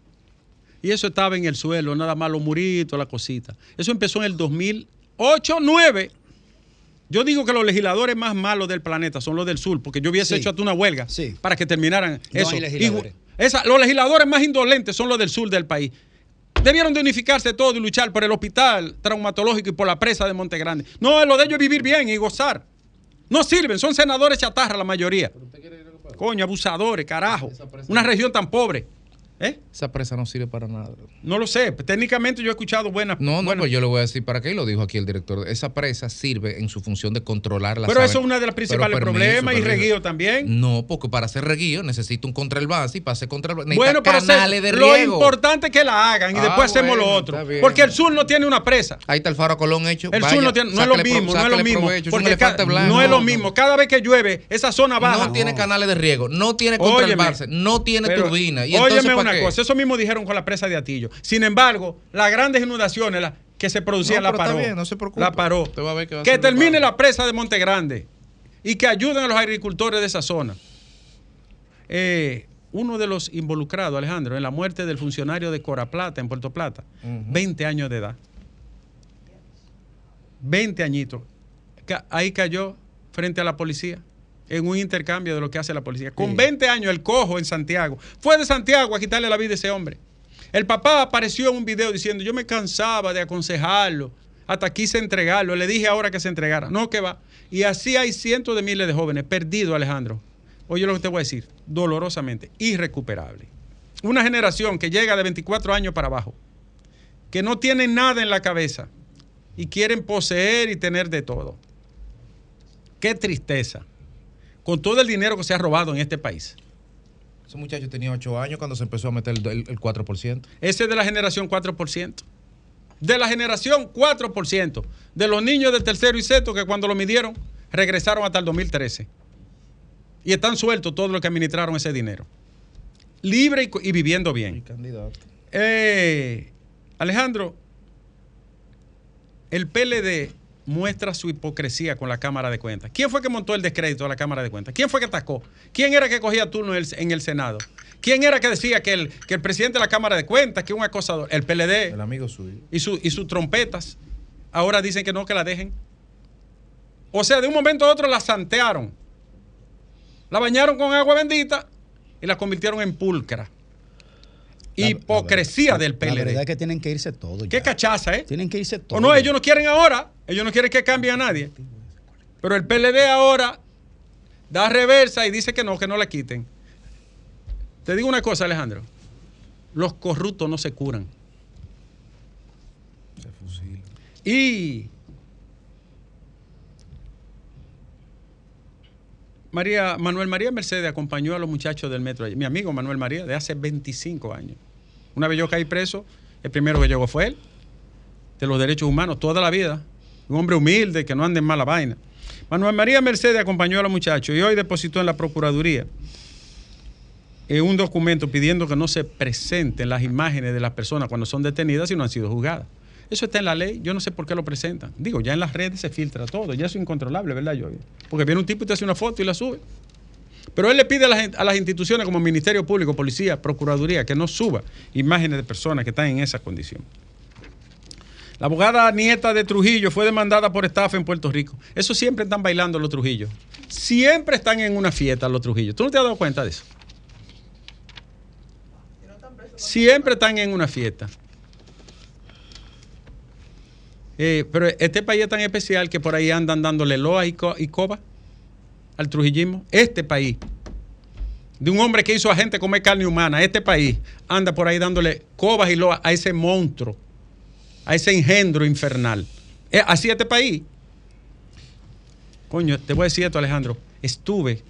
Y eso estaba en el suelo, nada más los muritos, la cosita. Eso empezó en el 2008-9. Yo digo que los legisladores más malos del planeta son los del sur, porque yo hubiese Sí. hecho hasta una huelga Sí. para que terminaran No eso. hay legisladores. Esa- los legisladores más indolentes son los del sur del país. Debieron de unificarse todos y luchar por el hospital traumatológico y por la presa de Monte Grande. No, lo de ellos es vivir bien y gozar. No sirven, son senadores chatarra la mayoría. Coño, abusadores, carajo. Una región tan pobre. ¿Eh? Esa presa no sirve para nada. No lo sé. Técnicamente yo he escuchado buenas. No, no, buenas- pues yo le voy a decir para qué y lo dijo aquí el director. Esa presa sirve en su función de controlar la Pero saben- eso es uno de los Pero principales permiso, problemas y reguío también. No, porque para hacer reguío necesita un contralbance y para hacer contralbance Bueno, pero se- canales de lo riego. importante es que la hagan y Ah, después hacemos lo bueno, otro. bien. Porque el sur no tiene una presa. Ahí está el faro Colón hecho. El Vaya, sur no, tiene, no es lo pro- mismo, no es lo mismo. provecho, Porque blanco. no es lo mismo. Cada vez que llueve, esa zona baja. No tiene canales de riego, no tiene contralbance, no tiene turbina. ¿Y entonces una qué? cosa, eso mismo dijeron con la presa de Atillo. Sin embargo, las grandes inundaciones las que se producían No, la paró. bien, no se preocupe. La paró. Usted va a ver que va termine la presa de Monte Grande y que ayuden a los agricultores de esa zona. Eh, uno de los involucrados, Alejandro, en la muerte del funcionario de Cora Plata en Puerto Plata, 20 años de edad. 20 añitos. Ahí cayó frente a la policía en un intercambio de lo que hace la policía. Con 20 años, el cojo en Santiago. Fue de Santiago a quitarle la vida a ese hombre. El papá apareció en un video diciendo, yo me cansaba de aconsejarlo, hasta quise entregarlo, le dije ahora que se entregara. No, que va. Y así hay cientos de miles de jóvenes perdidos, Alejandro. Oye lo que te voy a decir, dolorosamente, irrecuperable. una generación que llega de 24 años para abajo, que no tienen nada en la cabeza y quieren poseer y tener de todo. Qué tristeza. Con todo el dinero que se ha robado en este país. Ese muchacho tenía 8 años cuando se empezó a meter el, el- el 4%. Ese es de la generación 4%. De la generación 4%. De los niños de tercero y sexto que cuando lo midieron regresaron hasta el 2013. Y están sueltos todos los que administraron ese dinero. Libre y, viviendo bien. candidato. Eh, Alejandro, el PLD muestra su hipocresía con la Cámara de Cuentas. ¿Quién fue que montó el descrédito a la Cámara de Cuentas? ¿Quién fue que atacó? ¿Quién era que cogía turno en el, en el Senado? ¿Quién era que decía que el, que el presidente de la Cámara de Cuentas, que un acosador, el PLD El amigo suyo. y, su- y sus trompetas, ahora dicen que no, que la dejen? O sea, de un momento a otro la santearon. La bañaron con agua bendita y la convirtieron en pulcra. La- la Hipocresía del La PLD. verdad es que tienen que irse todos. Qué cachaza, ¿eh? Tienen que irse todos. O no, ellos no quieren ahora. Ellos no quieren que cambie a nadie. Pero el PLD ahora da reversa y dice que no, que no la quiten. Te digo una cosa, Alejandro. Los corruptos no se curan. Se fusila. Y María, Manuel María Mercedes acompañó a los muchachos del metro. Mi amigo Manuel María, de hace 25 años. Una vez yo caí preso, el primero que llegó fue él, de los derechos humanos, toda la vida. Un hombre humilde, que no ande en mala vaina. Manuel María Mercedes acompañó a los muchachos y hoy depositó en la Procuraduría eh, un documento pidiendo que no se presenten las imágenes de las personas cuando son detenidas y no han sido juzgadas. Eso está en la ley, yo no sé por qué lo presentan. Digo, ya en las redes se filtra todo, ya es incontrolable, ¿verdad, yo Porque viene un tipo y te hace una foto y la sube. Pero él le pide a las, instituciones como Ministerio Público, Policía, Procuraduría, que no suba imágenes de personas que están en esa condición. La abogada nieta de Trujillo fue demandada por estafa en Puerto Rico. Eso siempre están bailando los Trujillos. Siempre están en una fiesta los Trujillos. ¿Tú no te has dado cuenta de eso? Siempre están en una fiesta. Eh, pero este país es tan especial que por ahí andan dándole loa y, y coba al trujillismo. Este país, de un hombre que hizo a gente comer carne humana, este país anda por ahí dándole cobas y loa a ese monstruo, a ese engendro infernal. Eh, así este país. Coño, te voy a decir esto, Alejandro. Estuve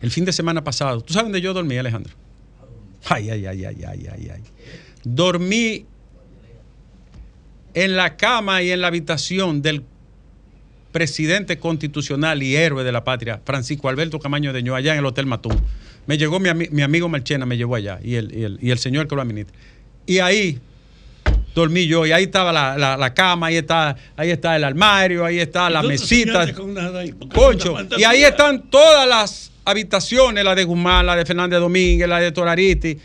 el fin de semana pasado. ¿Tú sabes dónde yo dormí, Alejandro? Ay, ay, ay, ay, ay, ay, ay. Dormí en la cama y en la habitación del presidente constitucional y héroe de la patria, Francisco Alberto Camaño de Ño, allá en el Hotel Matún. Me llegó mi, ami- mi amigo Marchena, me llevó allá, y el, y el- y el señor que lo administra. Y ahí dormí yo, y ahí estaba la, la- la cama, ahí está, ahí está el armario, ahí está la ¿Y tú no mesita. Concho, y ahí están todas las habitaciones, la de Guzmán, la de Fernández Domínguez, la de Torariti,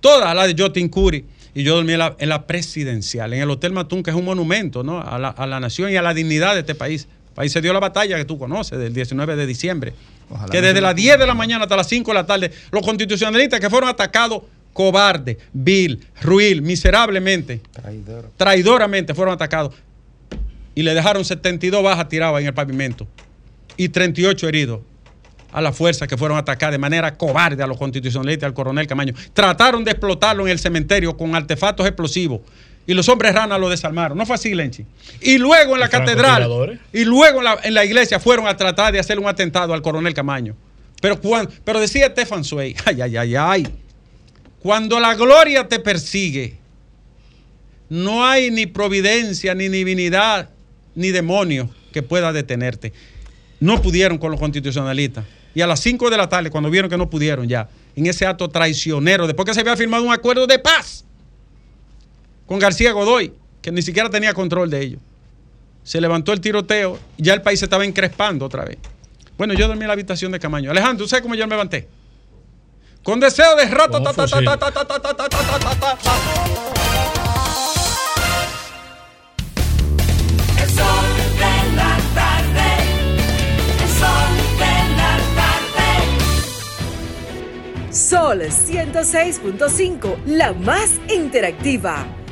todas, la de Jotin Curi. Y yo dormí en la, en la presidencial, en el Hotel Matún, que es un monumento ¿no? a, la, a la nación y a la dignidad de este país. Ahí se dio la batalla que tú conoces, del 19 de diciembre. Ojalá que desde las lo 10 de la mañana hasta las 5 de la tarde, los constitucionalistas que fueron atacados cobarde, vil, ruil, miserablemente, Traidor. traidoramente fueron atacados y le dejaron 72 bajas tiradas en el pavimento y 38 heridos a la fuerza que fueron a atacar de manera cobarde a los constitucionalistas, al coronel Camaño. Trataron de explotarlo en el cementerio con artefactos explosivos y los hombres ranas lo desarmaron. No fue así, Lenchi. Y luego en la ¿Y catedral y luego en la, en la iglesia fueron a tratar de hacer un atentado al coronel Camaño. Pero, cuan- pero decía Stefan Sway, ay, ay, ay, ay, cuando la gloria te persigue, no hay ni providencia, ni divinidad, ni demonio que pueda detenerte. No pudieron con los constitucionalistas. Y a las 5 de la tarde, cuando vieron que no pudieron ya, en ese acto traicionero, después que se había firmado un acuerdo de paz con García Godoy, que ni siquiera tenía control de ellos. Se levantó el tiroteo, y ya el país se estaba encrespando otra vez. Bueno, yo dormí en la habitación de Camaño. Alejandro, ¿tú sabes cómo yo me levanté? Con deseo de rato, ta, ta, ta, Sol 106.5, la más interactiva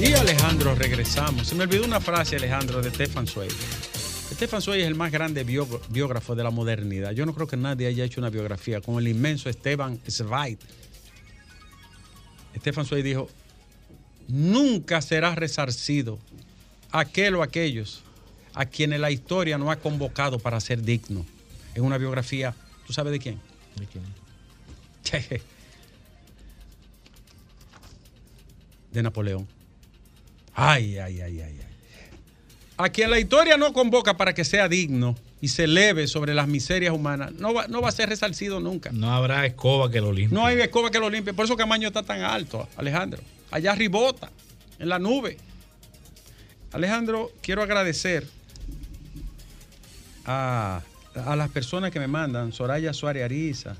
Y Alejandro, regresamos. Se me olvidó una frase, Alejandro, de Stefan Zweig. Stefan Zweig es el más grande bióg- biógrafo de la modernidad. Yo no creo que nadie haya hecho una biografía con el inmenso Esteban Zweig. Stefan Zweig dijo, nunca será resarcido aquel o aquellos a quienes la historia no ha convocado para ser digno. Es una biografía, ¿tú sabes de quién? ¿De quién? de Napoleón. Ay, ay, ay, ay, ay. A quien la historia no convoca para que sea digno y se eleve sobre las miserias humanas, no va, no va a ser resarcido nunca. No habrá escoba que lo limpie. No hay escoba que lo limpie. Por eso Camaño está tan alto, Alejandro. Allá ribota, en la nube. Alejandro, quiero agradecer a, a las personas que me mandan, Soraya Suárez Ariza,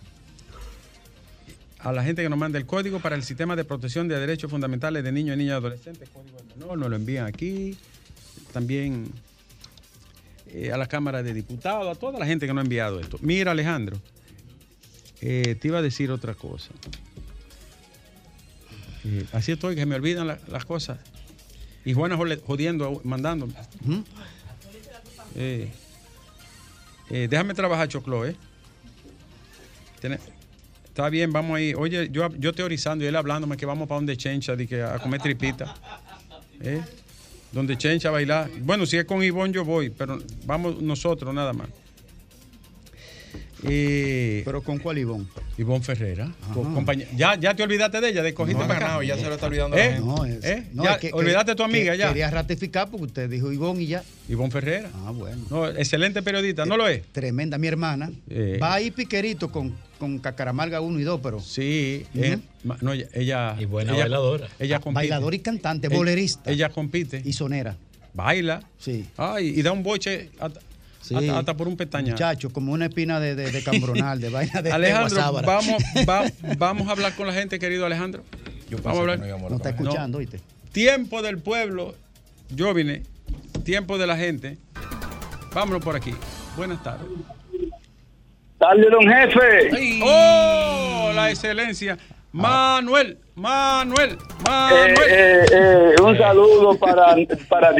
a la gente que nos manda el código para el sistema de protección de derechos fundamentales de niños y niñas adolescentes, código del menor, nos lo envían aquí. También eh, a la Cámara de Diputados, a toda la gente que nos ha enviado esto. Mira, Alejandro, eh, te iba a decir otra cosa. Eh, así estoy, que se me olvidan la- las cosas. Y Juana jodiendo, mandándome. Déjame trabajar, Choclo, ¿eh? Tiene- Está bien, vamos ahí. Oye, yo, yo teorizando y él hablándome que vamos para donde Chencha, de que a comer tripita. ¿Eh? Donde Chencha bailar. Bueno, si es con Ivonne yo voy, pero vamos nosotros nada más. Eh, ¿Pero con cuál Ivonne? Ivonne Ferrera. ¿Ya, ya te olvidaste de ella, de cogiste No para acá. ya se lo está olvidando la ¿Eh? gente. No, es, ¿Eh? no, Ya, es que- olvidaste a tu amiga que ya. Quería ratificar porque usted dijo Ivonne y ya. Ivonne Ferrera. Ah, bueno. No, excelente periodista, ¿no lo es? Tremenda. Mi hermana Eh. va ahí piquerito con, con Cacaramalga 1 y 2, pero Sí, eh, ma- no, ella, ella- Y buena ella- bailadora. Ella compite. bailadora y cantante, bolerista Ella compite. y sonera. Baila. Sí. Ay, y da un boche Sí. hasta- hasta por un pestañazo. Muchacho, como una espina de, de, de cambronal, de vaina de Alejandro, de vamos, va- vamos a hablar con la gente, querido Alejandro. Yo vamos a que hablar. no está escuchando, ¿oíste? Tiempo del pueblo, yo vine. Tiempo de la gente. Vámonos por aquí. Buenas tardes. Tarde, don jefe. ¡Oh! La excelencia. Manuel, Manuel, Eh, Manuel. eh, eh, un saludo para, para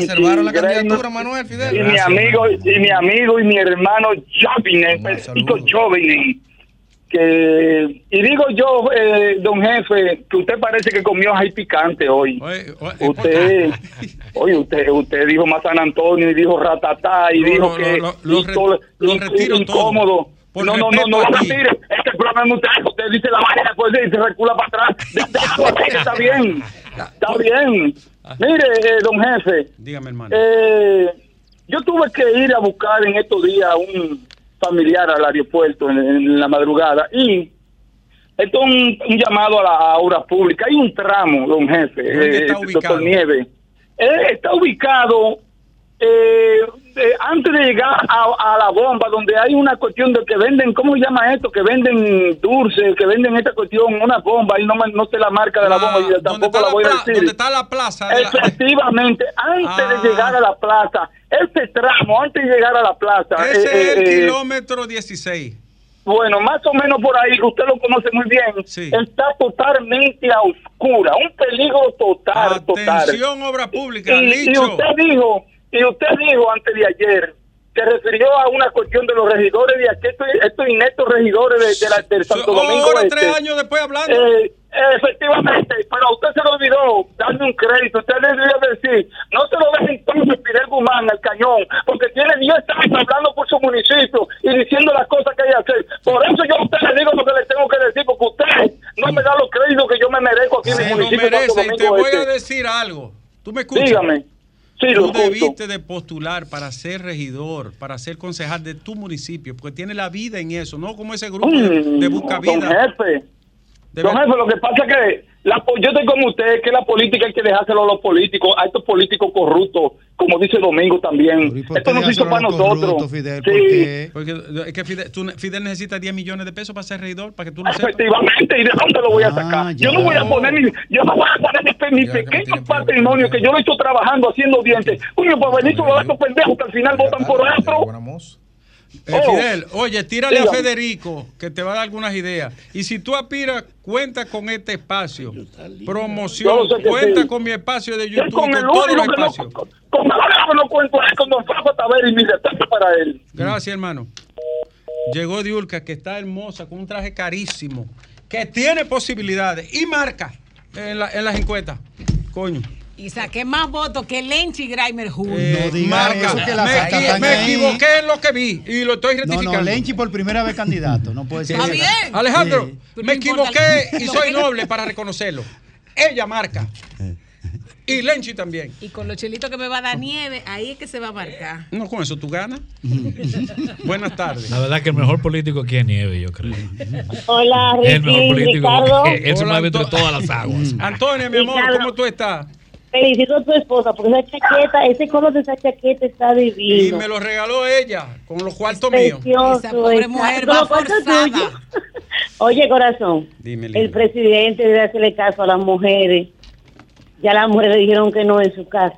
reservaron la Greno, candidatura, Manuel y Fidel. mi Gracias, amigo y mi amigo y mi hermano Jovinen. Que, y digo yo, eh, don jefe, que usted parece que comió ají picante hoy. Oye, oye, Usted, oye, usted, usted dijo más San Antonio y dijo ratatá y Lo- dijo lo- que lo- lo y re- y- y- incómodo. todo. Por no, no, no, no a ti. retire. Este programa es usted, usted dice la vaina después y se recula para atrás. Está bien, está bien. Mire, eh, don jefe, Dígame, hermano. eh, yo tuve que ir a buscar en estos días a un familiar al aeropuerto en, en la madrugada y esto es un, un llamado a la a obra pública. Hay un tramo, don jefe, ¿Dónde está eh, doctor Nieve. Eh, está ubicado eh, eh, antes de llegar a, a la bomba, donde hay una cuestión de que venden, ¿cómo se llama esto? Que venden dulce, que venden esta cuestión, una bomba, y no, no sé la marca de la, bomba, y ¿dónde tampoco la la voy a decir. ¿Dónde está la plaza? la- Efectivamente, antes Ah. de llegar a la plaza, este tramo, antes de llegar a la plaza, Ese eh, es el eh, kilómetro 16. bueno, más o menos por ahí, usted lo conoce muy bien, Sí. está totalmente a oscura, un peligro total, total. Atención, obra pública. Y, y usted dijo, y usted dijo antes de ayer, que refirió a una cuestión de los regidores de aquí, estos, estos ineptos regidores de, de la, del Santo Domingo Ahora, Este. tres años después hablando. Eh, efectivamente, pero a usted se le olvidó darme un crédito. Usted le debió decir, no se lo dejen entonces Fidel Guzmán al cañón, porque tiene 10 años hablando por su municipio y diciendo las cosas que hay que hacer. Por eso yo a usted le digo lo que le tengo que decir, porque usted no me da los créditos que yo me merezco aquí en Se el lo municipio de Santo merece. Y te Domingo voy a Este. decir algo. ¿Tú me escuchas? Dígame. Sí, lo Tú debiste de postular para ser regidor, para ser concejal de tu municipio, porque tiene la vida en eso, no como ese grupo de, Mm, de busca vida. jefe, Don jefe, lo que pasa es que la, yo estoy con usted, que la política hay que dejárselo a los políticos, a estos políticos corruptos, como dice Domingo también. Pero ¿y por qué Esto no se hizo para a nosotros. Fidel? Sí, Porque Porque es que Fidel, tú- Fidel necesita 10 millones de pesos para ser regidor, para que tú lo sepas. efectivamente, ¿y de dónde lo voy a Ah, sacar? ya. yo no voy a poner mi, yo no voy a poner que me pequeño patrimonio que yo lo he hecho trabajando, haciendo dientes. Coño, para venir todos estos pendejos que al final votan por otro. Eh, Oh. Fidel, oye, tírale a. Federico, que te va a dar algunas ideas. Y si tú aspiras, cuenta con este espacio. Promoción, sé cuenta sí. con mi espacio de Yo YouTube, con con, el todos los único que no, espacios. con, con el único que no cuento es con Don Fafa Taver y mi respeto para él. Gracias, hermano. Llegó Diulca, que está hermosa, con un traje carísimo, que tiene posibilidades y marca en, la- en las encuestas. Coño. Y saqué más votos que Lenchi y Grimer juntos. Eh, marca. eso, que la me me equivoqué en lo que vi y lo estoy rectificando. no, Lenchi por primera vez candidato, no puede ser. Está bien. Alejandro, Sí. Me equivoqué y soy noble para reconocerlo. Ella marca. Y Lenchi también. Y con los chelitos que me va a dar nieve, ahí es que se va a marcar. No, con eso tú ganas. Buenas tardes. La verdad que el mejor político aquí es Nieve, yo creo. Hola, Es el mejor Ricky, político. Ricardo. Él se mueve entre todas las aguas. Antonio, mi amor. ¿cómo tú estás? Felicito a tu esposa porque esa chaqueta, ese color de esa chaqueta está Y divino. me lo regaló ella con los cuartos míos. Precioso. Esa pobre está- mujer ¿Cómo va forzada. Oye, corazón, Dime, el presidente debe hacerle caso a las mujeres. Ya las mujeres le dijeron que no en su casa.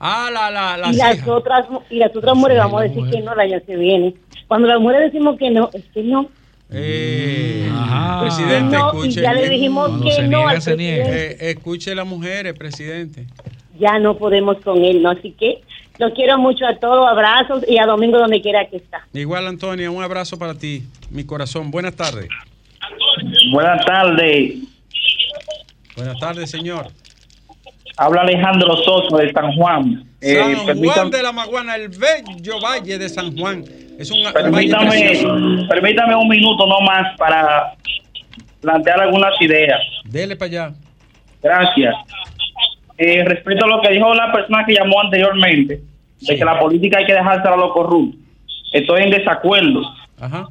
Ah, la, la, la y las hijas. otras y las otras mujeres Sí, vamos a decir que no el año que viene. Cuando las mujeres decimos que no, es que no. Eh, Ajá. presidente, no, y escuche. ya le dijimos que se no niega, al se niega. presidente. Eh, escuche las mujeres, presidente. Ya no podemos con él, ¿no? Así que lo quiero mucho a todos, abrazos y a Domingo donde quiera que está. Igual, Antonia, un abrazo para ti, mi corazón. Buenas tardes. Buenas tardes. Buenas tardes, señor. Habla Alejandro Soto de San Juan. Eh, San Juan de la Maguana, el bello valle de San Juan. Es un, Permítame, permítame un minuto no más para plantear algunas ideas. Dele para allá. Gracias. Eh, respecto a lo que dijo la persona que llamó anteriormente, de que la política hay que dejársela a los corruptos, estoy en desacuerdo. Ajá.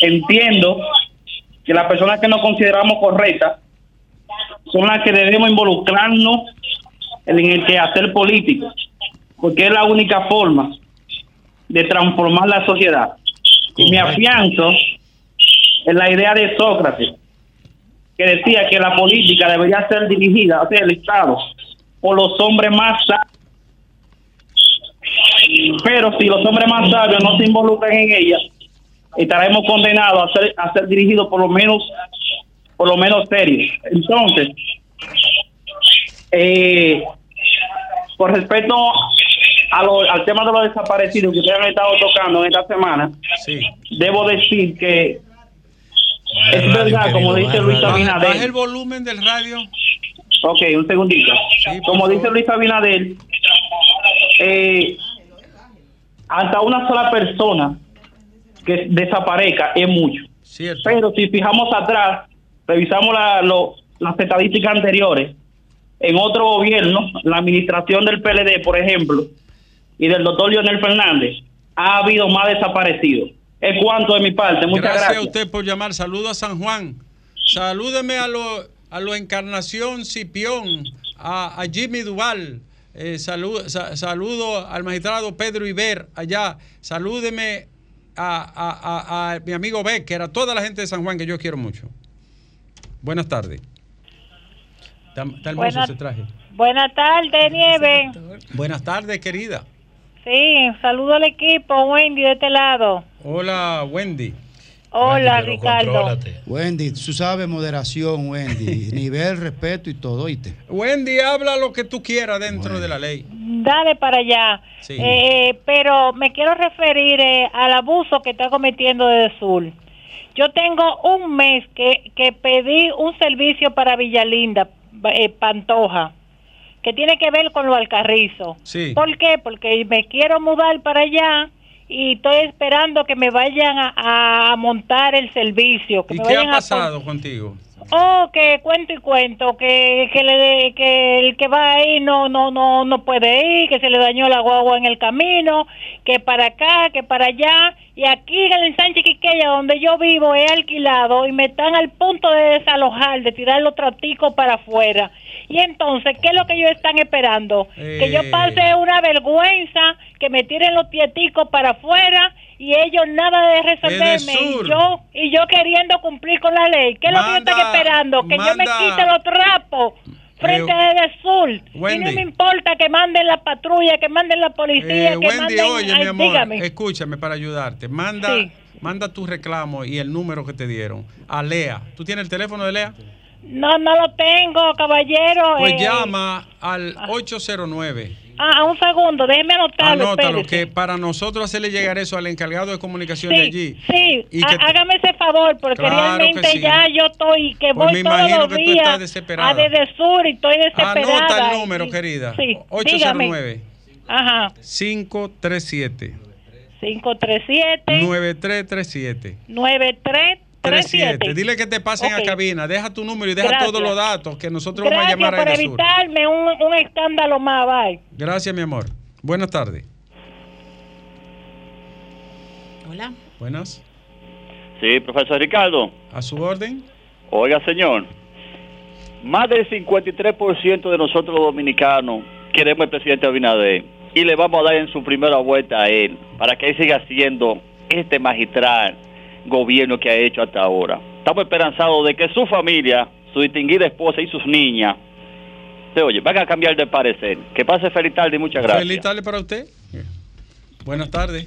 Entiendo que las personas que no consideramos correctas son las que debemos involucrarnos en el quehacer político, porque es la única forma de transformar la sociedad. Y me afianzo en la idea de Sócrates, que decía que la política debería ser dirigida, o sea, el Estado, por los hombres más sabios. Pero si los hombres más sabios no se involucran en ella, estaremos condenados a ser, a ser dirigidos por lo menos por lo menos serios. Entonces, eh, con respecto a lo- al tema de los desaparecidos que ustedes han estado tocando en esta semana, Sí. debo decir que es radio, verdad, como querido, dice Luis Abinader. baja el volumen del radio. Ok, un segundito. Sí, Como favor. dice Luis Abinader, eh, hasta una sola persona que desaparezca es mucho. Cierto. Pero si fijamos atrás, revisamos la- lo- las estadísticas anteriores, en otro gobierno, la administración del PLD, por ejemplo, y del doctor Leonel Fernández, ha habido más desaparecidos. Es cuanto de mi parte. Muchas gracias, gracias. a usted por llamar. Saludo a San Juan. Salúdeme a los a lo Encarnación Cipión, a, a Jimmy Duval. Eh, saludo, sa- saludo al magistrado Pedro Iber allá. Salúdeme a, a- a- a mi amigo Becker, a toda la gente de San Juan que yo quiero mucho. Buenas tardes. Está, está hermoso Buenas- ese traje. Buenas tardes, Nieve. Buenas tardes, querida. Sí, saludo al equipo, Wendy, de este lado. Hola, Wendy. Hola, Wendy, Ricardo. contrólate. Wendy, tú sabes moderación, Wendy, nivel, respeto y todo, ¿oíste? Wendy, habla lo que tú quieras dentro Bueno. de la ley. Dale para allá. Sí. Eh, pero me quiero referir eh, al abuso que está cometiendo desde Sur. Yo tengo un mes que, que pedí un servicio para Villalinda, eh, Pantoja, que tiene que ver con lo Alcarrizo. Sí. ¿Por qué? Porque me quiero mudar para allá y estoy esperando que me vayan a, a montar el servicio. Que ¿Y me qué ha a pasado contigo? Oh, que cuento y cuento, que, que, le de- que el que va ahí no, no, no, no puede ir, que se le dañó la guagua en el camino, que para acá, que para allá. Y aquí en el Sánchez Quiqueya, donde yo vivo, he alquilado y me están al punto de desalojar, de tirar los traticos para afuera. Y entonces, ¿qué es lo que ellos están esperando? Que yo Eh. pase una vergüenza, que me tiren los tieticos para afuera y ellos nada de resolverme. Y yo, y yo queriendo cumplir con la ley. ¿Qué es lo que ellos están Manda- esperando? Que yo me quite los trapos frente Eh, a Sur. Y Wendy. no me importa que manden la patrulla, que manden la policía, Eh, que Wendy, manden... oye, ay, mi amor, dígame. escúchame para ayudarte. Manda, Sí. manda tu reclamo y el número que te dieron a Lea. ¿Tú tienes el teléfono de Lea? No, no lo tengo, caballero. Pues eh, llama al 809. Ah, un segundo, déjeme anotarlo. Anótalo, espérese. que para nosotros hacerle llegar eso al encargado de comunicación Sí, de allí. sí, Y que hágame ese favor, porque Claro realmente sí. ya yo estoy, que Pues voy me todos imagino los que tú días estás desesperada. a desde sur y estoy desesperada. Anota el número, Y- querida. Sí, 809 dígame. Ajá, 537 537 9337 9337. 37. Dile que te pasen a cabina. Deja tu número y deja Gracias. todos los datos que nosotros vamos a llamar a por evitarme un, un escándalo más, bye. Gracias, mi amor. Buenas tardes. Hola. Buenas. Sí, profesor Ricardo. A su orden. Oiga, señor. Más del 53% de nosotros los dominicanos queremos al presidente Abinader y le vamos a dar en su primera vuelta a él para que él siga haciendo este magistral gobierno que ha hecho hasta ahora. Estamos esperanzados de que su familia, su distinguida esposa y sus niñas, te oye, van a cambiar de parecer. Que pase feliz tarde y muchas gracias. Feliz tarde para usted. Buenas tardes.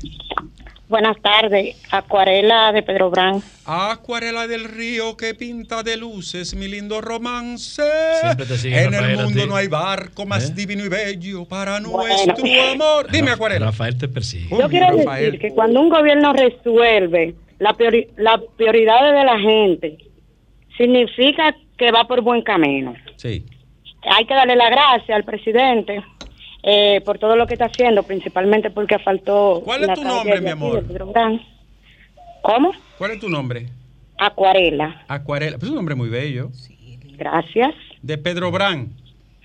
Buenas tardes, Acuarela de Pedro Brán. Acuarela del río que pinta de luces mi lindo romance. Siempre te sigue en Rafael el mundo no hay barco más ¿Eh? divino y bello para Bueno. nuestro amor. Dime, Acuarela. Rafael te persigue. Yo quiero Rafael. decir que cuando un gobierno resuelve la priori- las prioridades de la gente, significa que va por buen camino. Sí. Hay que darle la gracia al presidente eh, por todo lo que está haciendo, principalmente porque faltó. ¿Cuál es la tu nombre, mi amor? ¿Cómo? ¿Cuál es tu nombre? Acuarela. Acuarela. Pues es un nombre muy bello. Gracias. De Pedro Brán.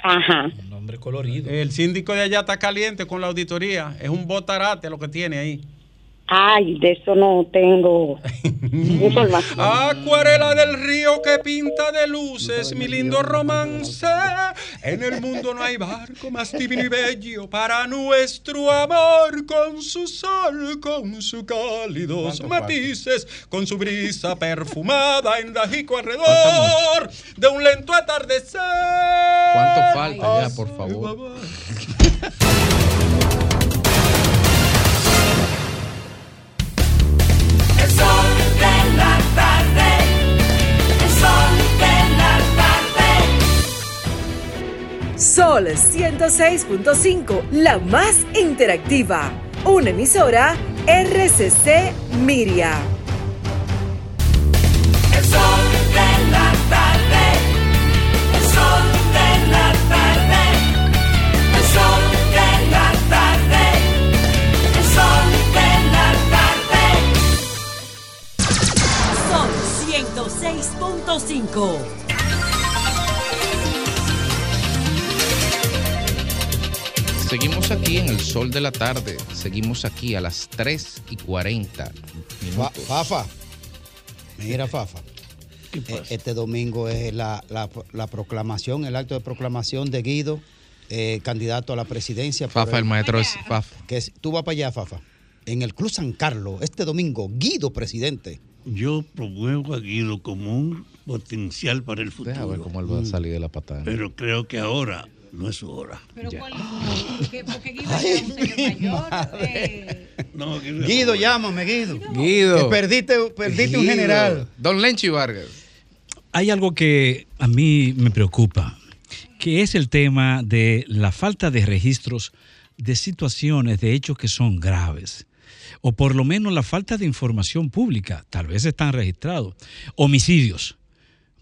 Ajá. Nombre colorido. El síndico de allá está caliente con la auditoría. Es un botarate lo que tiene ahí. Ay, de eso no tengo información. Acuarela del río que pinta de luces mi lindo romance. En el mundo no hay barco más divino y bello para nuestro amor. Con su sol, con sus cálidos matices, con su brisa perfumada en Dajico alrededor de un lento atardecer. ¿Cuánto falta ya, por favor? sol de la tarde. El sol de la tarde. Sol 106.5, la más interactiva. Una emisora RCC Miria. El sol 105. Seguimos aquí en el sol de la tarde. Seguimos aquí a las 3 y 40 minutos. Fafa. Mira, Fafa. Eh, este domingo es la, proclamación, el acto de proclamación de Guido, eh, candidato a la presidencia. Fafa, el, maestro es Fafa. Tú vas para allá, Fafa. En el Club San Carlos, este domingo, Guido presidente. Yo promuevo a Guido como un potencial para el futuro. Deja ver cómo él va a salir de la patada. Pero creo que ahora no es su hora. Pero ¿cuál porque, porque Guido es un señor mayor. eh, No, Guido, llámame, Guido. Guido. Que perdiste, perdiste un general. Don Lenchi Vargas. Hay algo que a mí me preocupa, que es el tema de la falta de registros de situaciones, de hechos que son graves, o por lo menos la falta de información pública, tal vez están registrados. Homicidios.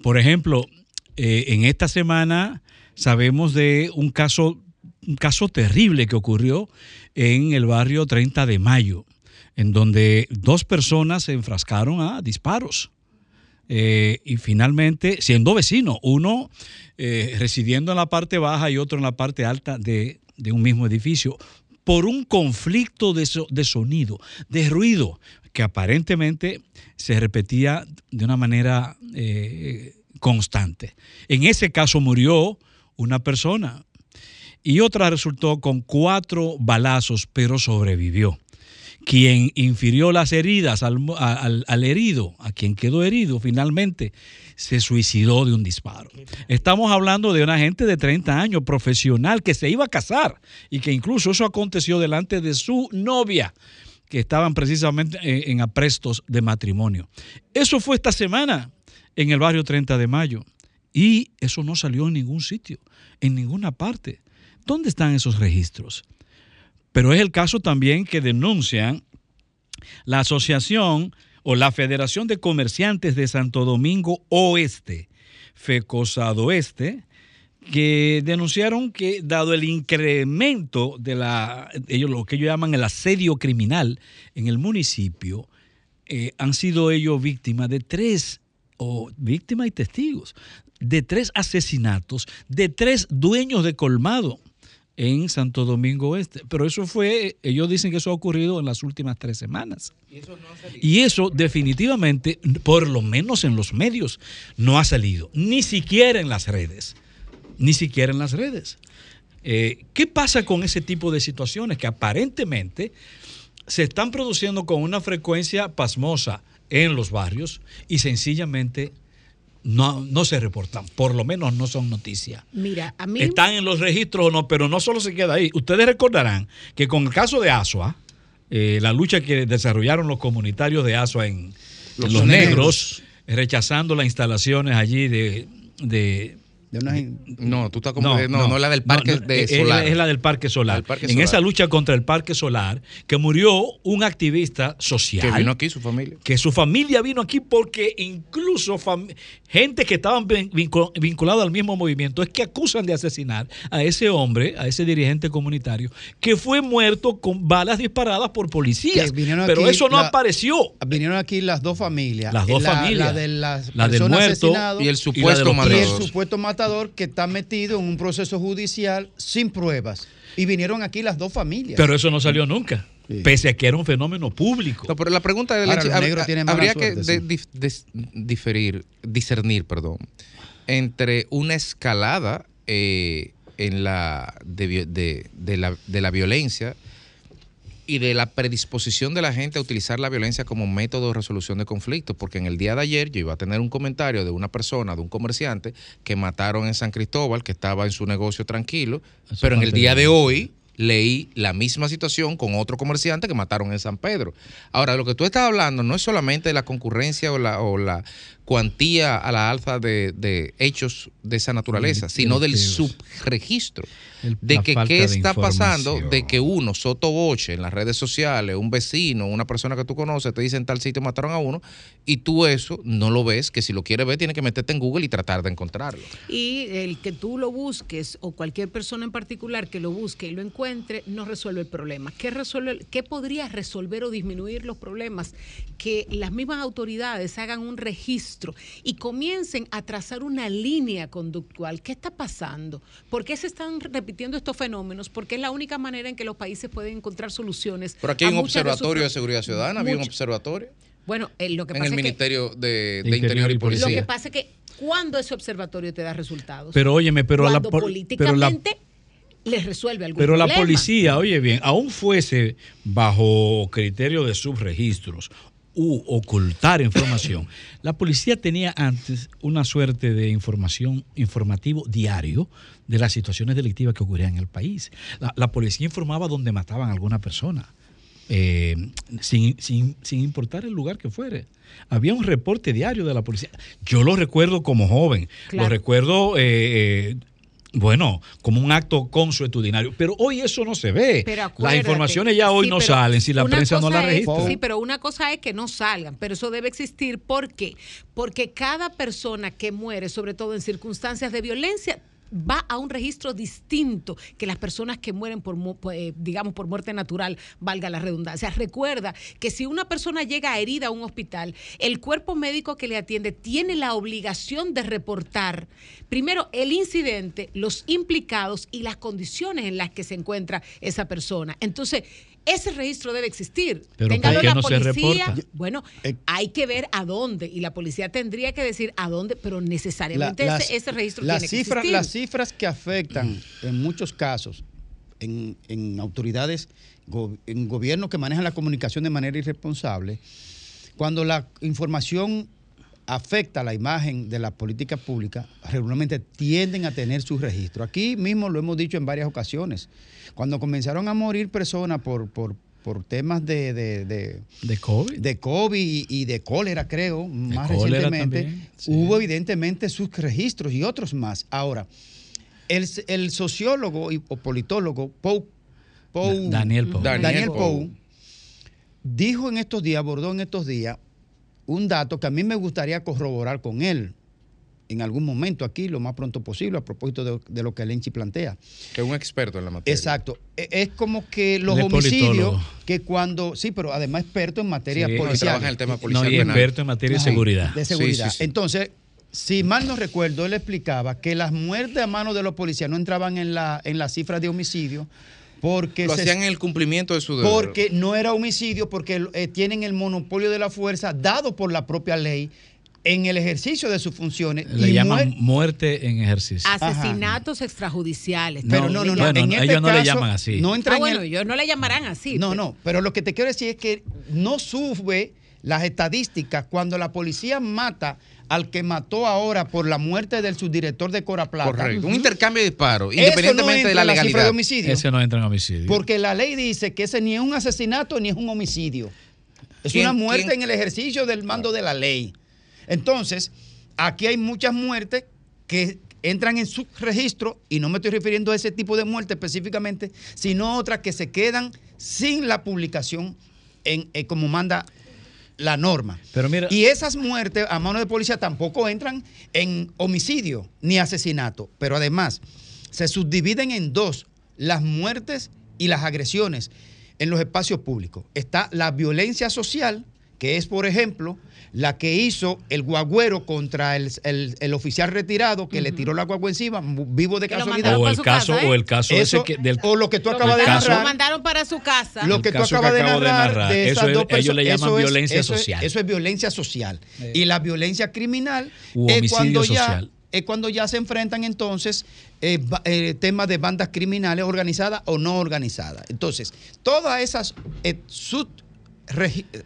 Por ejemplo, eh, en esta semana sabemos de un caso, un caso terrible que ocurrió en el barrio 30 de Mayo. en donde dos personas se enfrascaron a disparos. Eh, y finalmente, siendo vecinos, uno eh, residiendo en la parte baja y otro en la parte alta de, de un mismo edificio, por un conflicto de, so- de sonido, de ruido, que aparentemente se repetía de una manera eh, constante. En ese caso murió una persona y otra resultó con cuatro balazos, pero sobrevivió. Quien infirió las heridas al, al herido, a quien quedó herido, finalmente se suicidó de un disparo. Estamos hablando de una gente de 30 años, profesional, que se iba a casar y que incluso eso aconteció delante de su novia, que estaban precisamente eh, en aprestos de matrimonio. Eso fue esta semana en el barrio 30 de mayo y eso no salió en ningún sitio, en ninguna parte. ¿Dónde están esos registros? Pero es el caso también que denuncian la Asociación o la Federación de Comerciantes de Santo Domingo Oeste, FECOSAD Oeste, que denunciaron que dado el incremento de la, ellos lo que ellos llaman el asedio criminal en el municipio, eh, han sido ellos víctimas de tres, o víctimas y testigos, de tres asesinatos, de tres dueños de colmado en Santo Domingo Oeste. Pero eso fue, ellos dicen que eso ha ocurrido en las últimas tres semanas. Y eso definitivamente, por lo menos en los medios, no ha salido, ni siquiera en las redes, ni siquiera en las redes. Eh, ¿Qué pasa con ese tipo de situaciones que aparentemente se están produciendo con una frecuencia pasmosa en los barrios y sencillamente no, no se reportan, por lo menos no son noticias? Mira, a mí. Están en los registros o no, pero no solo se queda ahí. Ustedes recordarán que con el caso de Asua, eh, la lucha que desarrollaron los comunitarios de Asua en Los en los, negros. negros, rechazando las instalaciones allí de... de No, tú estás como. No, no, la del parque de es, solar. es la del Parque Solar. Parque en Solar. esa lucha contra el Parque Solar, que murió un activista social. Que vino aquí su familia. Que su familia vino aquí porque incluso gente que estaban vin- vincu- vinculados al mismo movimiento es que acusan de asesinar a ese hombre, a ese dirigente comunitario, que fue muerto con balas disparadas por policías. Pero aquí eso no la- apareció. Vinieron aquí las dos familias. Las dos la, familias. La de las La del personas muerto asesinadas y el supuesto y matador. el supuesto matador que está metido en un proceso judicial sin pruebas. Y vinieron aquí las dos familias. Pero eso no salió nunca. Pese a que era un fenómeno público. No, pero la pregunta de Ahora, hab- tienen mala habría suerte, que sí. diferir, discernir, perdón, entre una escalada eh, en la de- de la de la violencia y de la predisposición de la gente a utilizar la violencia como método de resolución de conflictos, porque en el día de ayer yo iba a tener un comentario de una persona, de un comerciante, que mataron en San Cristóbal, que estaba en su negocio tranquilo, Eso pero en el día de- de hoy leí la misma situación con otro comerciante que mataron en San Pedro. Ahora, lo que tú estás hablando no es solamente de la concurrencia o la, o la cuantía a la alza de, de hechos de esa naturaleza, Sí, sino del subregistro. De que qué de está pasando, de que uno, sotoboche, en las redes sociales, un vecino, una persona que tú conoces, te dice en tal sitio mataron a uno, y tú eso no lo ves, que si lo quieres ver, tienes que meterte en Google y tratar de encontrarlo. Y el que tú lo busques o cualquier persona en particular que lo busque y lo encuentre no resuelve el problema. ¿Qué, resuelve, qué podría resolver o disminuir los problemas? Que las mismas autoridades hagan un registro y comiencen a trazar una línea conductual. ¿Qué está pasando? ¿Por qué se están repitiendo estos fenómenos? Porque es la única manera en que los países pueden encontrar soluciones. Pero aquí hay a un muchas de sus observatorio de seguridad ciudadana, había un observatorio Bueno, eh, lo que en pasa el es que Ministerio de, de Interior Interior y y Policía. lo que pasa es que cuando ese observatorio te da resultados. Pero óyeme, pero la cuando pol- políticamente les resuelve algún Pero la policía, oye bien, aún fuese bajo criterio de subregistros u ocultar información, la policía tenía antes una suerte de información informativo diario de las situaciones delictivas que ocurrían en el país. La, la policía informaba donde mataban a alguna persona. eh, sin, sin- sin importar el lugar que fuere. Había un reporte diario de la policía. Yo lo recuerdo como joven, Claro. lo recuerdo eh, eh, bueno, como un acto consuetudinario. Pero hoy eso no se ve. Las informaciones ya hoy sí, no salen si la prensa no cosa la es- registra. sí, pero una cosa es que no salgan, pero eso debe existir. ¿Por qué? Porque cada persona que muere, sobre todo en circunstancias de violencia, va a un registro distinto que las personas que mueren por, por, eh, digamos, por muerte natural, valga la redundancia. Recuerda que si una persona llega herida a un hospital, el cuerpo médico que le atiende tiene la obligación de reportar primero el incidente, los implicados y las condiciones en las que se encuentra esa persona. Entonces, ese registro debe existir. Pero Téngalo ¿por qué la no se policía. Bueno, hay que ver a dónde y la policía tendría que decir a dónde, pero necesariamente La- ese, ese registro las tiene que existir. Las cifras que afectan en muchos casos en, en autoridades, go- en gobiernos que manejan la comunicación de manera irresponsable, cuando la información afecta la imagen de la política pública, regularmente tienden a tener su registro. Aquí mismo lo hemos dicho en varias ocasiones. Cuando comenzaron a morir personas por, por, por temas de, de, de- ¿De COVID? de COVID y, y de cólera, creo, más cólera recientemente, también, sí. hubo evidentemente sus registros y otros más. Ahora, el, el sociólogo y, o politólogo Pou, Pou- Daniel Pou. Daniel, Daniel Pou Pou. dijo en estos días, abordó en estos días, un dato que a mí me gustaría corroborar con él en algún momento aquí, lo más pronto posible, a propósito de, de lo que Lenchi plantea. Que es un experto en la materia. Exacto. E- Es como que los homicidios, politólogo. que cuando, sí, pero además experto en materia Sí, policial. trabaja en el tema No, policial y penal. experto en materia de Ajá, seguridad. De seguridad. Sí, sí, sí. Entonces, si mal no recuerdo, él explicaba que las muertes a manos de los policías no entraban en la, en la cifra de homicidio porque, Lo se- hacían en el cumplimiento de su deber. porque no era homicidio, porque eh, tienen el monopolio de la fuerza dado por la propia ley en el ejercicio de sus funciones. Le y llaman muer- muerte en ejercicio. Asesinatos extrajudiciales. Pero no, no, no. bueno, en este ellos no le llaman así. No entra Ah, en bueno, el- ellos no le llamarán así. No, pero- no, pero lo que te quiero decir es que no sube las estadísticas cuando la policía mata al que mató ahora por la muerte del subdirector de Cora Plata. Correcto. Un intercambio de disparos, independientemente no de la cifra legalidad. de homicidio. Ese no entra en homicidio. Porque la ley dice que ese ni es un asesinato ni es un homicidio. Es ¿Quién- una muerte quién? en el ejercicio del mando de la ley. Entonces, aquí hay muchas muertes que entran en su registro y no me estoy refiriendo a ese tipo de muerte específicamente, sino otras que se quedan sin la publicación en, eh, como manda la norma. Pero mira, Y esas muertes a mano de policía tampoco entran en homicidio ni asesinato, pero además se subdividen en dos, las muertes y las agresiones en los espacios públicos. Está la violencia social, que es, por ejemplo, la que hizo el guagüero contra el, el- el oficial retirado que le tiró la guagua encima, vivo de Que casualidad. o el caso, casa, ¿eh? o el caso Eso- ese que del o lo que tú acabas de narrar. lo mandaron para su casa. Lo que tú acabas de narrar, de eso esas es- dos ellos personas, le llaman eso es- violencia eso es- social. eso es violencia social. Eh. Y la violencia criminal U es homicidio cuando ya social. es cuando ya se enfrentan entonces eh, eh, temas de bandas criminales organizadas o no organizadas. Entonces, todas esas eh, sub-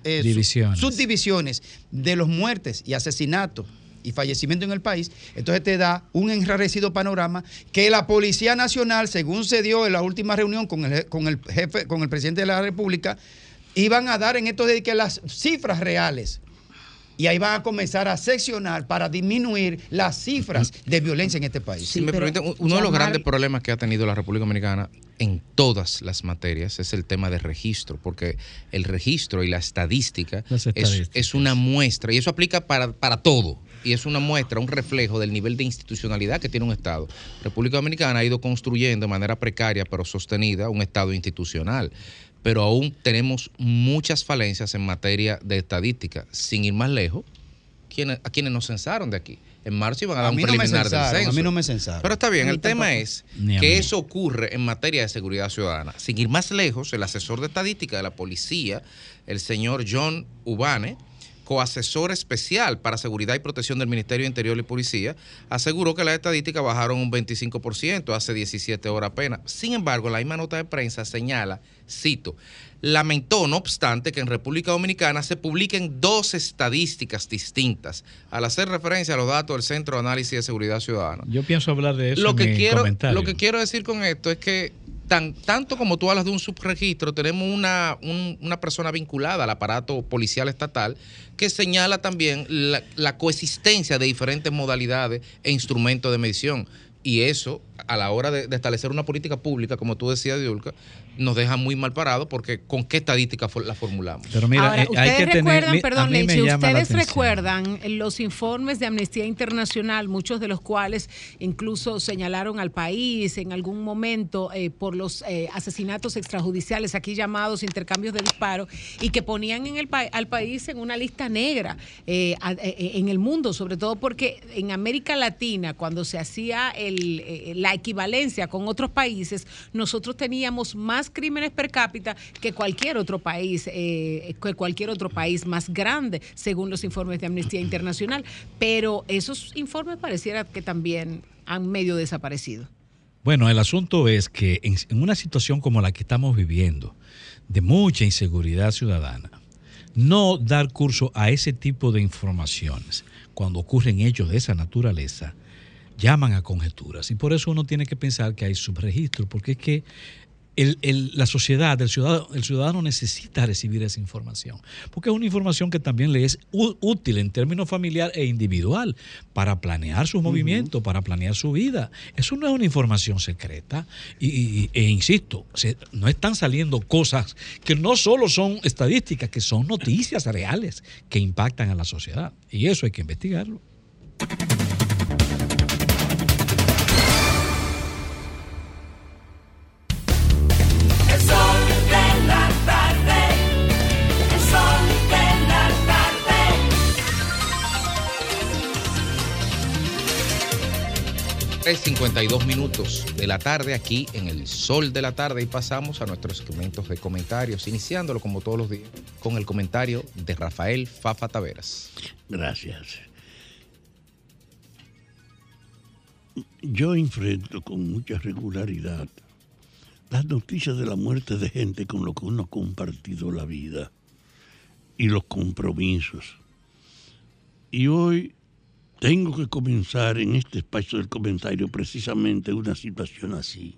eh, su- Divisiones. subdivisiones de los muertes y asesinatos y fallecimientos en el país, entonces te da un enrarecido panorama que la Policía Nacional, según se dio en la última reunión con el, con el jefe, con el presidente de la República, iban a dar en estos días que las cifras reales y ahí van a comenzar a seccionar para disminuir las cifras de violencia en este país. Si me permiten, uno de los grandes problemas que ha tenido la República Dominicana en todas las materias es el tema de registro, porque el registro y la estadística, es, es una muestra, y eso aplica para, para todo, y es una muestra, un reflejo del nivel de institucionalidad que tiene un Estado. República Dominicana ha ido construyendo de manera precaria pero sostenida un Estado institucional. Pero aún tenemos muchas falencias en materia de estadística. Sin ir más lejos, quienes, a quienes nos censaron de aquí. En marzo iban a dar A un no preliminar del censaron, a censo. mí no me censaron. Pero está bien, A el tema tampoco. es a que eso ocurre en materia de seguridad ciudadana. Sin ir más lejos, el asesor de estadística de la policía, el señor John Ubane, coasesor especial para seguridad y protección del Ministerio de Interior y Policía, aseguró que las estadísticas bajaron un 25% hace 17 horas apenas. Sin embargo, la misma nota de prensa señala, cito, lamentó, no obstante, que en República Dominicana se publiquen dos estadísticas distintas al hacer referencia a los datos del Centro de Análisis de Seguridad Ciudadana. yo pienso hablar de eso Lo en que, mi quiero, comentario. lo que quiero decir con esto es que tan, tanto como tú hablas de un subregistro, tenemos una, un- una persona vinculada al aparato policial estatal que señala también la coexistencia de diferentes modalidades e instrumentos de medición. Y eso a la hora de, de establecer una política pública, como tú decías, Diulca, nos deja muy mal parados porque con qué estadística la formulamos. Pero mira, Ahora, eh, hay ustedes que tener- recuerdan, a perdón, Leche, la ustedes recuerdan los informes de Amnistía Internacional, muchos de los cuales incluso señalaron al país en algún momento eh, por los eh, asesinatos extrajudiciales, aquí llamados intercambios de disparos, y que ponían en el pa- al país en una lista negra eh, a- en el mundo, sobre todo porque en América Latina, cuando se hacía el, eh, la equivalencia con otros países, nosotros teníamos más crímenes per cápita que cualquier otro país, eh, que cualquier otro país más grande, según los informes de Amnistía Internacional. Pero esos informes pareciera que también han medio desaparecido. Bueno, el asunto es que en, en una situación como la que estamos viviendo, de mucha inseguridad ciudadana, no dar curso a ese tipo de informaciones cuando ocurren hechos de esa naturaleza, llaman a conjeturas. Y por eso uno tiene que pensar que hay subregistro, porque es que el- el- la sociedad, el ciudadano, el ciudadano necesita recibir esa información, porque es una información que también le es útil en términos familiar e individual para planear sus movimientos, para planear su vida. Eso no es una información secreta. Y, y- e insisto, se- no están saliendo cosas que no solo son estadísticas, que son noticias reales que impactan a la sociedad. Y eso hay que investigarlo. 3.52 minutos de la tarde aquí en el sol de la tarde y pasamos a nuestros segmentos de comentarios, iniciándolo como todos los días con el comentario de Rafael Fafa Taveras. Gracias. Yo enfrento con mucha regularidad las noticias de la muerte de gente con lo que uno ha compartido la vida y los compromisos. Y hoy tengo que comenzar en este espacio del comentario precisamente una situación así.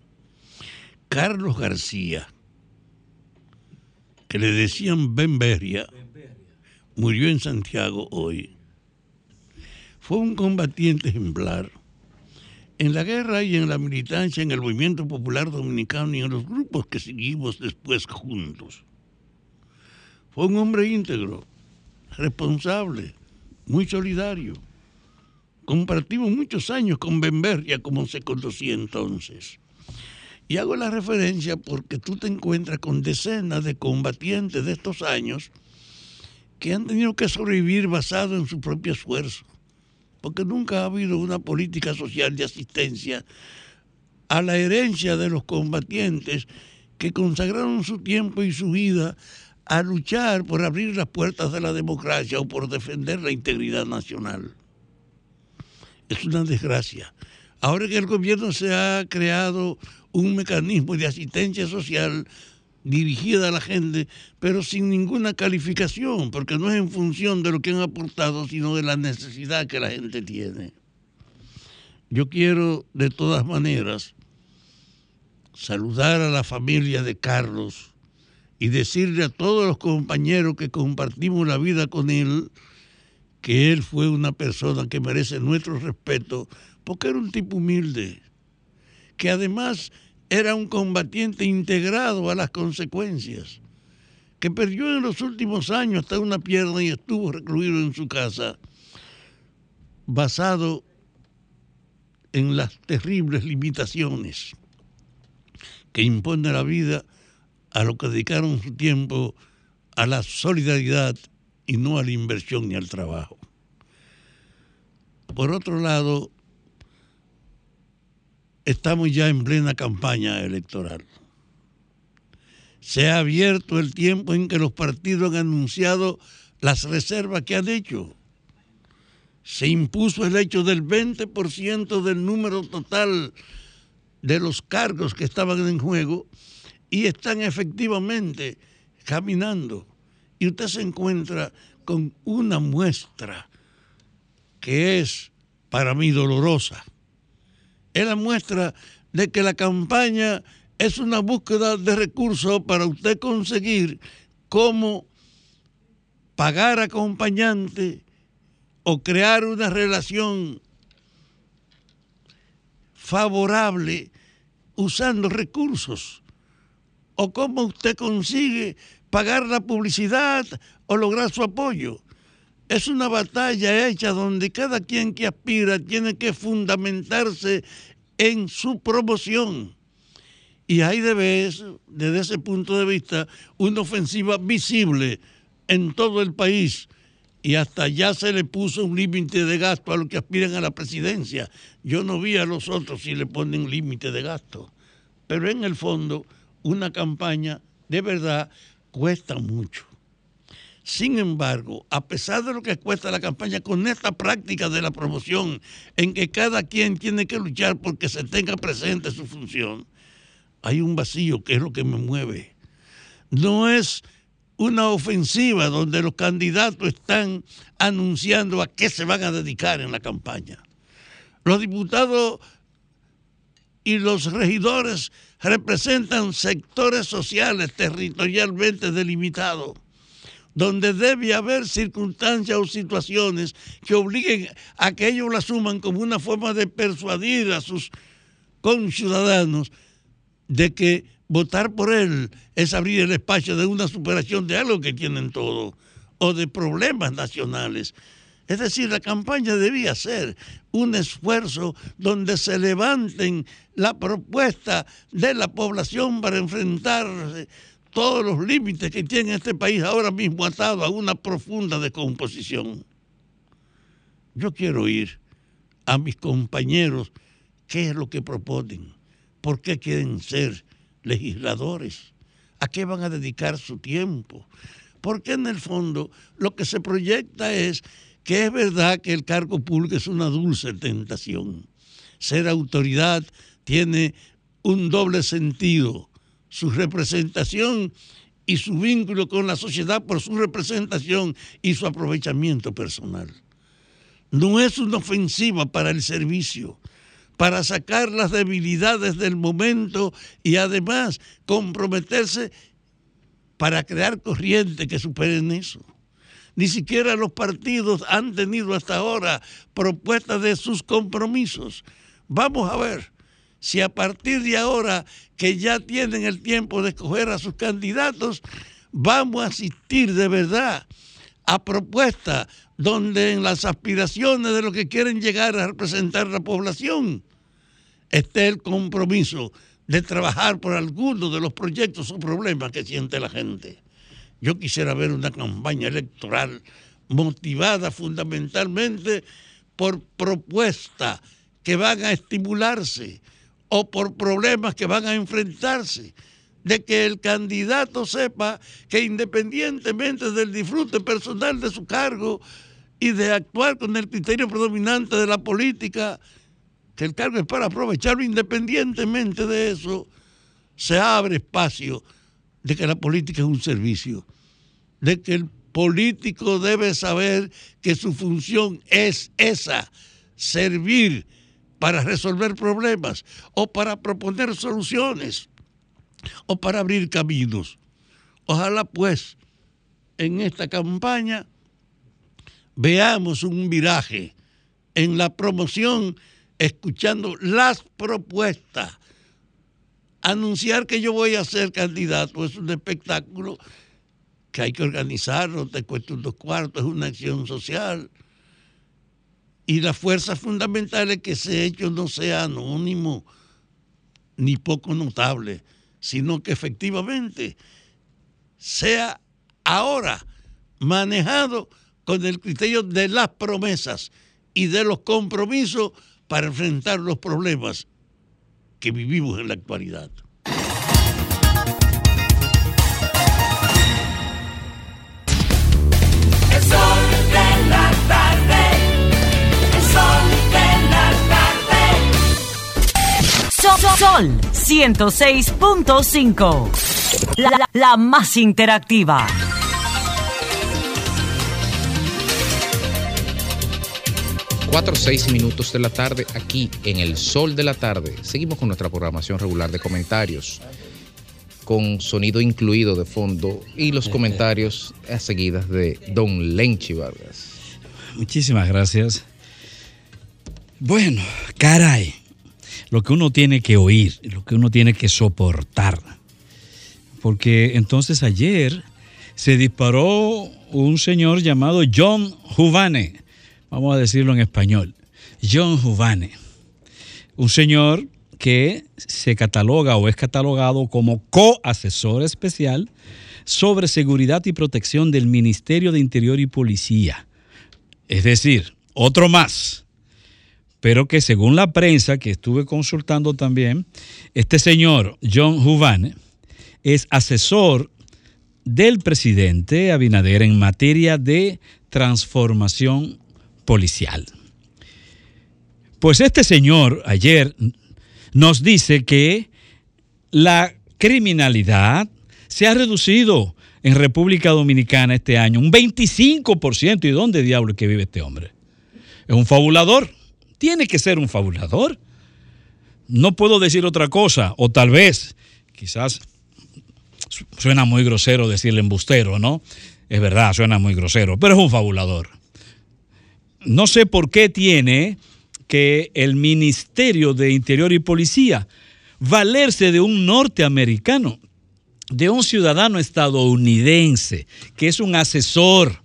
Carlos García, que le decían Ben Beria, murió en Santiago hoy. Fue un combatiente ejemplar en la guerra y en la militancia, en el movimiento popular dominicano y en los grupos que seguimos después juntos. Fue un hombre íntegro, responsable, muy solidario. Compartimos muchos años con Benberria, como se conocía entonces. Y hago la referencia porque tú te encuentras con decenas de combatientes de estos años que han tenido que sobrevivir basado en su propio esfuerzo porque nunca ha habido una política social de asistencia a la herencia de los combatientes que consagraron su tiempo y su vida a luchar por abrir las puertas de la democracia o por defender la integridad nacional. Es una desgracia. Ahora que el gobierno se ha creado un mecanismo de asistencia social dirigida a la gente, pero sin ninguna calificación, porque no es en función de lo que han aportado, sino de la necesidad que la gente tiene. Yo quiero, de todas maneras, saludar a la familia de Carlos y decirle a todos los compañeros que compartimos la vida con él, que él fue una persona que merece nuestro respeto, porque era un tipo humilde, que además era un combatiente integrado a las consecuencias, que perdió en los últimos años hasta una pierna y estuvo recluido en su casa, basado en las terribles limitaciones que impone la vida a lo que dedicaron su tiempo a la solidaridad y no a la inversión ni al trabajo. Por otro lado, estamos ya en plena campaña electoral. Se ha abierto el tiempo en que los partidos han anunciado las reservas que han hecho. Se impuso el hecho del 20% del número total de los cargos que estaban en juego y están efectivamente caminando. Y usted se encuentra con una muestra que es para mí dolorosa es la muestra de que la campaña es una búsqueda de recursos para usted conseguir cómo pagar acompañante o crear una relación favorable usando recursos? ¿O cómo usted consigue pagar la publicidad o lograr su apoyo? Es una batalla hecha donde cada quien que aspira tiene que fundamentarse en su promoción. Y hay debe, desde ese punto de vista, una ofensiva visible en todo el país. Y hasta ya se le puso un límite de gasto a los que aspiran a la presidencia. Yo no vi a los otros si le ponen límite de gasto. Pero en el fondo, una campaña de verdad cuesta mucho. Sin embargo, a pesar de lo que cuesta la campaña, con esta práctica de la promoción, en que cada quien tiene que luchar porque se tenga presente su función, hay un vacío que es lo que me mueve. No es una ofensiva donde los candidatos están anunciando a qué se van a dedicar en la campaña. Los diputados y los regidores representan sectores sociales territorialmente delimitados, donde debe haber circunstancias o situaciones que obliguen a que ellos la asuman como una forma de persuadir a sus conciudadanos de que votar por él es abrir el espacio de una superación de algo que tienen todos o de problemas nacionales. Es decir, la campaña debía ser un esfuerzo donde se levanten la propuesta de la población para enfrentar todos los límites que tiene este país ahora mismo atado a una profunda descomposición. Yo quiero oír a mis compañeros qué es lo que proponen, por qué quieren ser legisladores, a qué van a dedicar su tiempo, porque en el fondo lo que se proyecta es que es verdad que el cargo público es una dulce tentación. Ser autoridad tiene un doble sentido, su representación y su vínculo con la sociedad por su representación y su aprovechamiento personal. No es una ofensiva para el servicio, para sacar las debilidades del momento y además comprometerse para crear corrientes que superen eso. Ni siquiera los partidos han tenido hasta ahora propuestas de sus compromisos. Vamos a ver si a partir de ahora que ya tienen el tiempo de escoger a sus candidatos, vamos a asistir de verdad a propuestas donde en las aspiraciones de lo que quieren llegar a representar la población esté el compromiso de trabajar por algunos de los proyectos o problemas que siente la gente. Yo quisiera ver una campaña electoral motivada fundamentalmente por propuestas que van a estimularse o por problemas que van a enfrentarse, de que el candidato sepa que independientemente del disfrute personal de su cargo y de actuar con el criterio predominante de la política, que el cargo es para aprovecharlo independientemente de eso, se abre espacio de que la política es un servicio, de que el político debe saber que su función es esa, servir para resolver problemas o para proponer soluciones o para abrir caminos. Ojalá pues en esta campaña veamos un viraje en la promoción escuchando las propuestas. Anunciar que yo voy a ser candidato es un espectáculo que hay que organizarlo, te cuesta unos cuartos, es una acción social. Y la fuerza fundamental es que ese hecho no sea anónimo ni poco notable, sino que efectivamente sea ahora manejado con el criterio de las promesas y de los compromisos para enfrentar los problemas que vivimos en la actualidad. El sol de la tarde. El sol de la tarde. Sol, Sol 106.5. La, la- la más interactiva. Cuatro o seis minutos de la tarde aquí en el sol de la tarde. Seguimos con nuestra programación regular de comentarios con sonido incluido de fondo y los comentarios a seguidas de Don Lenchi Vargas. Muchísimas gracias. Bueno, caray. lo que uno tiene que oír, lo que uno tiene que soportar. Porque entonces ayer se disparó un señor llamado John Juvane, vamos a decirlo en español, John Juvane, un señor que se cataloga o es catalogado como coasesor especial sobre seguridad y protección del Ministerio de Interior y Policía. Es decir, otro más. Pero que según la prensa que estuve consultando también, este señor John Juvane es asesor del presidente Abinader en materia de transformación policial. Pues este señor ayer nos dice que la criminalidad se ha reducido en República Dominicana este año un 25%. ¿Y dónde diablo que vive este hombre? Es un fabulador. Tiene que ser un fabulador. No puedo decir otra cosa, o tal vez, quizás su- suena muy grosero decirle embustero, ¿no? Es verdad, suena muy grosero, pero es un fabulador. No sé por qué tiene que el Ministerio de Interior y Policía valerse de un norteamericano, de un ciudadano estadounidense, que es un asesor,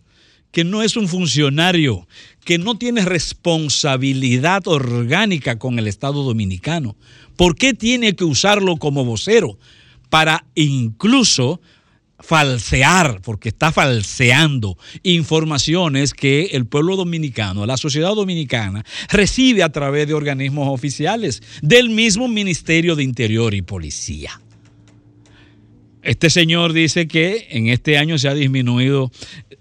que no es un funcionario, que no tiene responsabilidad orgánica con el Estado dominicano. ¿Por qué tiene que usarlo como vocero? Para incluso falsear, porque está falseando informaciones que el pueblo dominicano, la sociedad dominicana, recibe a través de organismos oficiales del mismo Ministerio de Interior y Policía. Este señor dice que en este año se ha disminuido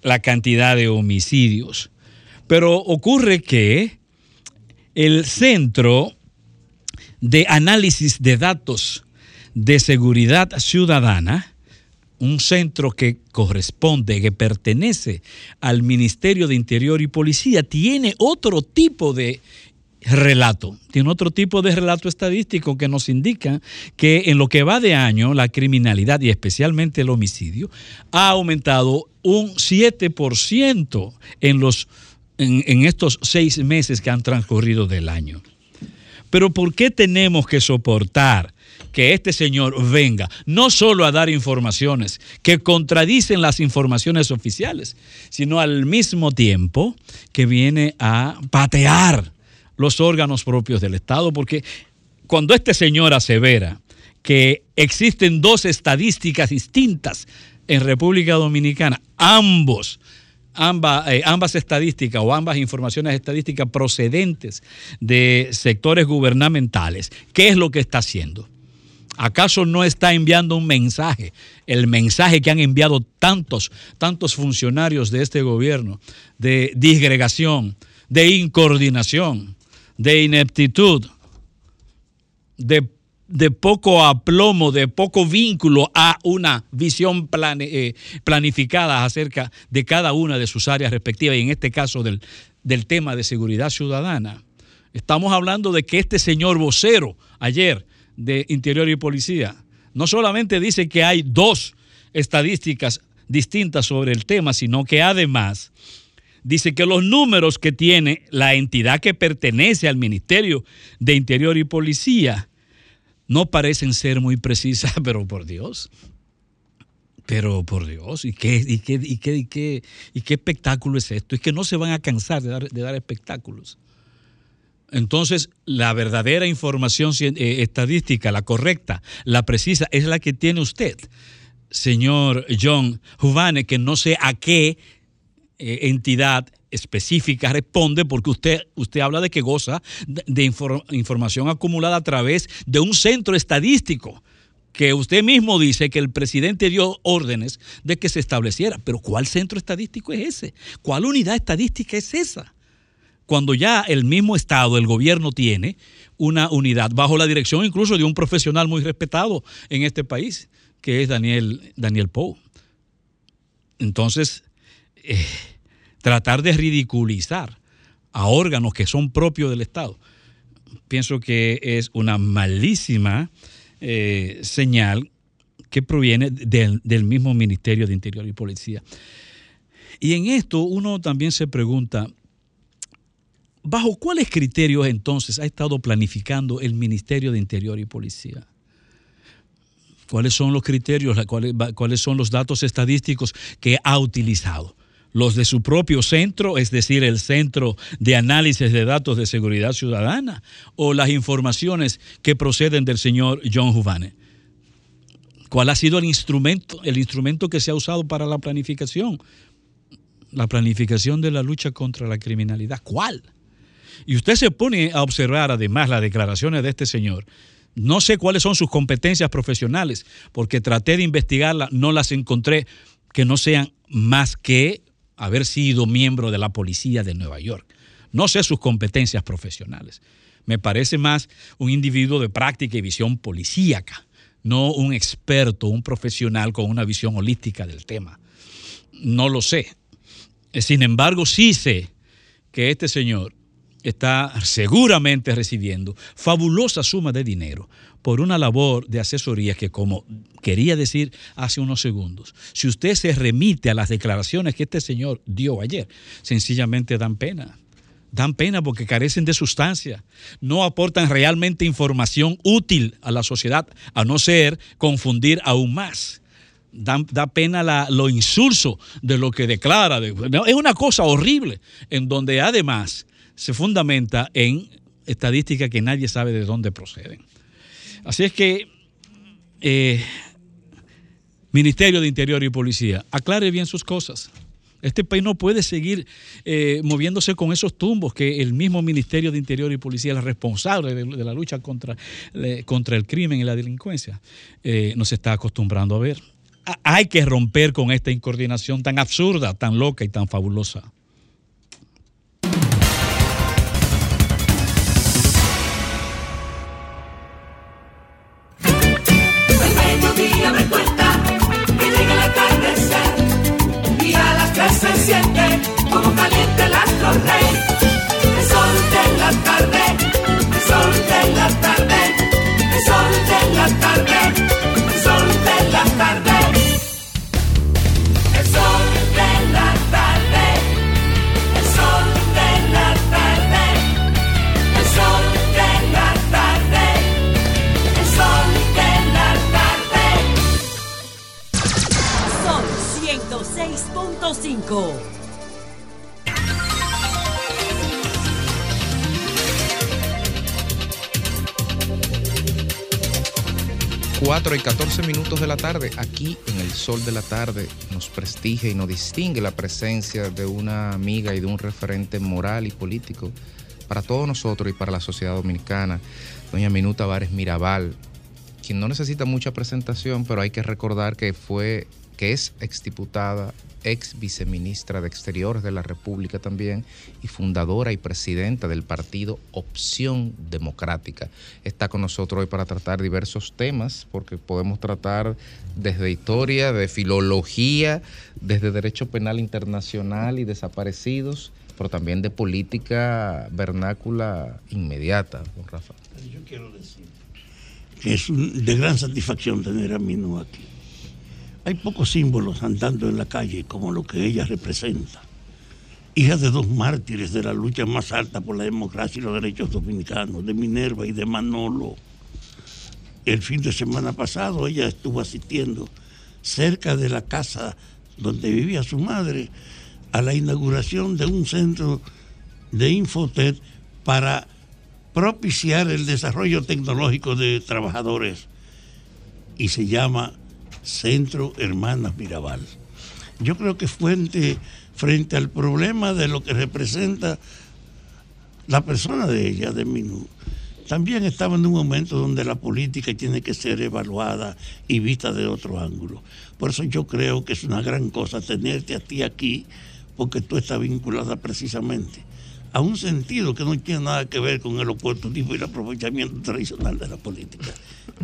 la cantidad de homicidios, pero ocurre que el Centro de Análisis de Datos de Seguridad Ciudadana, un centro que corresponde, que pertenece al Ministerio de Interior y Policía, tiene otro tipo de relato, tiene otro tipo de relato estadístico que nos indica que en lo que va de año la criminalidad y especialmente el homicidio ha aumentado un 7% en, los, en, en estos seis meses que han transcurrido del año. Pero ¿por qué tenemos que soportar que este señor venga no solo a dar informaciones que contradicen las informaciones oficiales, sino al mismo tiempo que viene a patear los órganos propios del Estado? Porque cuando este señor asevera que existen dos estadísticas distintas en República Dominicana, ambos eh, ambas estadísticas o ambas informaciones estadísticas procedentes de sectores gubernamentales, ¿qué es lo que está haciendo? ¿Acaso no está enviando un mensaje? El mensaje que han enviado tantos, tantos funcionarios de este gobierno, de disgregación, de incoordinación, de ineptitud, de, de poco aplomo, de poco vínculo a una visión eh, planificada acerca de cada una de sus áreas respectivas y en este caso del, del tema de seguridad ciudadana. Estamos hablando de que este señor vocero ayer de Interior y Policía no solamente dice que hay dos estadísticas distintas sobre el tema, sino que además dice que los números que tiene la entidad que pertenece al Ministerio de Interior y Policía no parecen ser muy precisas, pero por Dios. Pero por Dios, ¿y qué, y qué, y qué, y qué, y qué espectáculo es esto? Es que no se van a cansar de dar, de dar espectáculos. Entonces, la verdadera información eh, estadística, la correcta, la precisa, es la que tiene usted, señor John Juvane, que no sé a qué eh, entidad específica responde, porque usted, usted habla de que goza de, de infor- información acumulada a través de un centro estadístico que usted mismo dice que el presidente dio órdenes de que se estableciera. Pero ¿cuál centro estadístico es ese? ¿Cuál unidad estadística es esa? Cuando ya el mismo Estado, el gobierno tiene una unidad bajo la dirección incluso de un profesional muy respetado en este país, que es Daniel, Daniel Poe. Entonces, eh, tratar de ridiculizar a órganos que son propios del Estado, pienso que es una malísima eh, señal que proviene del mismo Ministerio de Interior y Policía. Y en esto uno también se pregunta, ¿Bajo cuáles criterios entonces ha estado planificando el Ministerio de Interior y Policía? ¿Cuáles son los criterios, cuáles son los datos estadísticos que ha utilizado? Los de su propio centro, es decir, el Centro de Análisis de Datos de Seguridad Ciudadana, o las informaciones que proceden del señor John Juvane. ¿Cuál ha sido el instrumento, el instrumento que se ha usado para la planificación? La planificación de la lucha contra la criminalidad. ¿Cuál? Y usted se pone a observar además las declaraciones de este señor. No sé cuáles son sus competencias profesionales, porque traté de investigarlas, no las encontré que no sean más que haber sido miembro de la policía de Nueva York. No sé sus competencias profesionales. Me parece más un individuo de práctica y visión policíaca, no un experto, un profesional con una visión holística del tema. No lo sé. Sin embargo, sí sé que este señor está seguramente recibiendo fabulosa suma de dinero por una labor de asesoría que, como quería decir hace unos segundos, si usted se remite a las declaraciones que este señor dio ayer, sencillamente dan pena. Dan pena porque carecen de sustancia, no aportan realmente información útil a la sociedad, a no ser confundir aún más da, da pena la- lo insulso de lo que declara. es una cosa horrible, en donde además se fundamenta en estadísticas que nadie sabe de dónde proceden. Así es que, eh, Ministerio de Interior y Policía, aclare bien sus cosas. Este país no puede seguir eh, moviéndose con esos tumbos que el mismo Ministerio de Interior y Policía, el responsable de, la lucha contra, contra el crimen y la delincuencia, eh, nos está acostumbrando a ver. Hay que romper con esta incoordinación tan absurda, tan loca y tan fabulosa. Siente como caliente el astro rey. El sol de la tarde, el sol de la tarde, el sol de la tarde, el sol de la tarde. 105. Cuatro y 14 minutos de la tarde, aquí en el sol de la tarde, nos prestigia y nos distingue la presencia de una amiga y de un referente moral y político para todos nosotros y para la sociedad dominicana, doña Minuta Vares Mirabal, quien no necesita mucha presentación, pero hay que recordar que fue, que es exdiputada ex viceministra de Exteriores de la República también y fundadora y presidenta del partido Opción Democrática. Está con nosotros hoy para tratar diversos temas, porque podemos tratar desde historia, de filología, desde derecho penal internacional y desaparecidos, pero también de política vernácula inmediata, don Rafa. Yo quiero decir que es de gran satisfacción tener a Minú aquí. Hay pocos símbolos andando en la calle como lo que ella representa. Hija de dos mártires de la lucha más alta por la democracia y los derechos dominicanos, de Minerva y de Manolo. El fin de semana pasado ella estuvo asistiendo cerca de la casa donde vivía su madre a la inauguración de un centro de Infotet para propiciar el desarrollo tecnológico de trabajadores y se llama Centro Hermanas Mirabal. Yo creo que fuente frente al problema de lo que representa la persona de ella, de Minú, también estaba en un momento donde la política tiene que ser evaluada y vista de otro ángulo. Por eso yo creo que es una gran cosa tenerte a ti aquí, porque tú estás vinculada precisamente a un sentido que no tiene nada que ver con el oportunismo y el aprovechamiento tradicional de la política.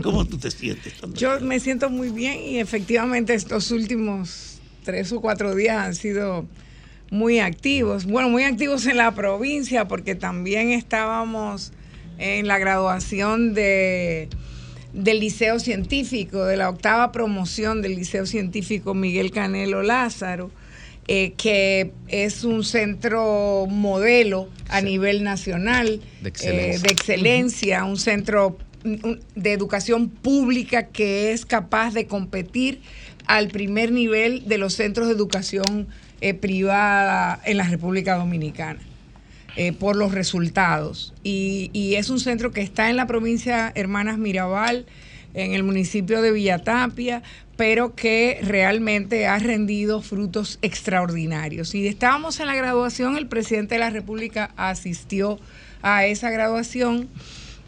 ¿Cómo tú te sientes? Yo me siento muy bien y efectivamente estos últimos tres o cuatro días han sido muy activos. Bueno, muy activos en la provincia porque también estábamos en la graduación de, del Liceo Científico, de la octava promoción del Liceo Científico Miguel Canelo Lázaro. Eh, que es un centro modelo a nivel nacional De excelencia. eh, de excelencia, un centro de educación pública que es capaz de competir al primer nivel de los centros de educación eh, privada en la República Dominicana eh, por los resultados. Y, y es un centro que está en la provincia Hermanas Mirabal, en el municipio de Villatapia, pero que realmente ha rendido frutos extraordinarios. Y estábamos en la graduación, el presidente de la República asistió a esa graduación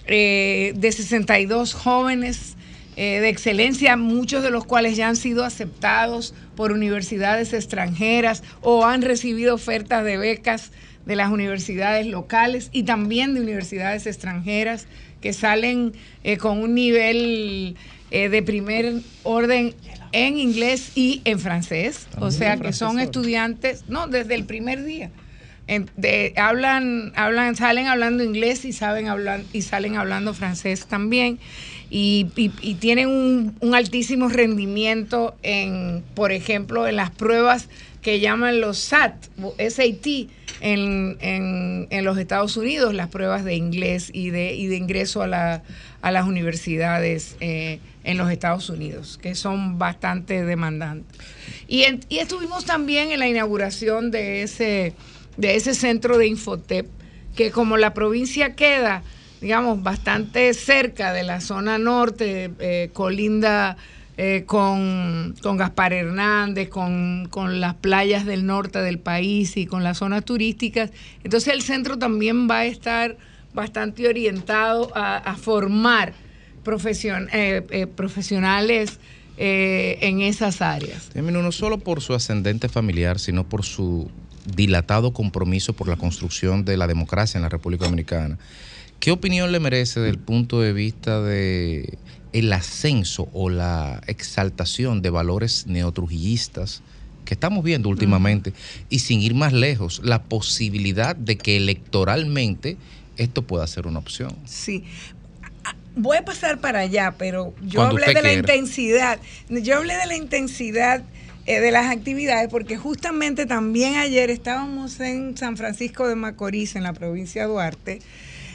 eh, de 62 jóvenes eh, de excelencia, muchos de los cuales ya han sido aceptados por universidades extranjeras o han recibido ofertas de becas de las universidades locales y también de universidades extranjeras que salen eh, con un nivel eh, de primer orden en inglés y en francés, o sea que son estudiantes, no, desde el primer día. En- de- hablan, hablan, salen hablando inglés y saben hablar y salen hablando francés también. Y, y- y tienen un, un altísimo rendimiento en, por ejemplo, en las pruebas que llaman los SAT, SAT, en, en- en los Estados Unidos, las pruebas de inglés y de, y de ingreso a, la- a las universidades eh, en los Estados Unidos, que son bastante demandantes. Y, estuvimos también en la inauguración de ese, de ese centro de Infotep, que como la provincia queda, digamos, bastante cerca de la zona norte, eh, colinda eh, con, con Gaspar Hernández, con, con las playas del norte del país y con las zonas turísticas, entonces el centro también va a estar bastante orientado a, formar profesion- eh, eh, profesionales en esas áreas. No solo por su ascendente familiar, sino por su dilatado compromiso por la construcción de la democracia en la República Dominicana. ¿Qué opinión le merece desde el punto de vista de el ascenso o la exaltación de valores neotrujillistas que estamos viendo últimamente y sin ir más lejos, la posibilidad de que electoralmente esto pueda ser una opción? Sí. Voy a pasar para allá, pero yo Cuando hablé de la intensidad. Yo hablé de la intensidad eh, de las actividades porque justamente también ayer estábamos en San Francisco de Macorís, en la provincia de Duarte,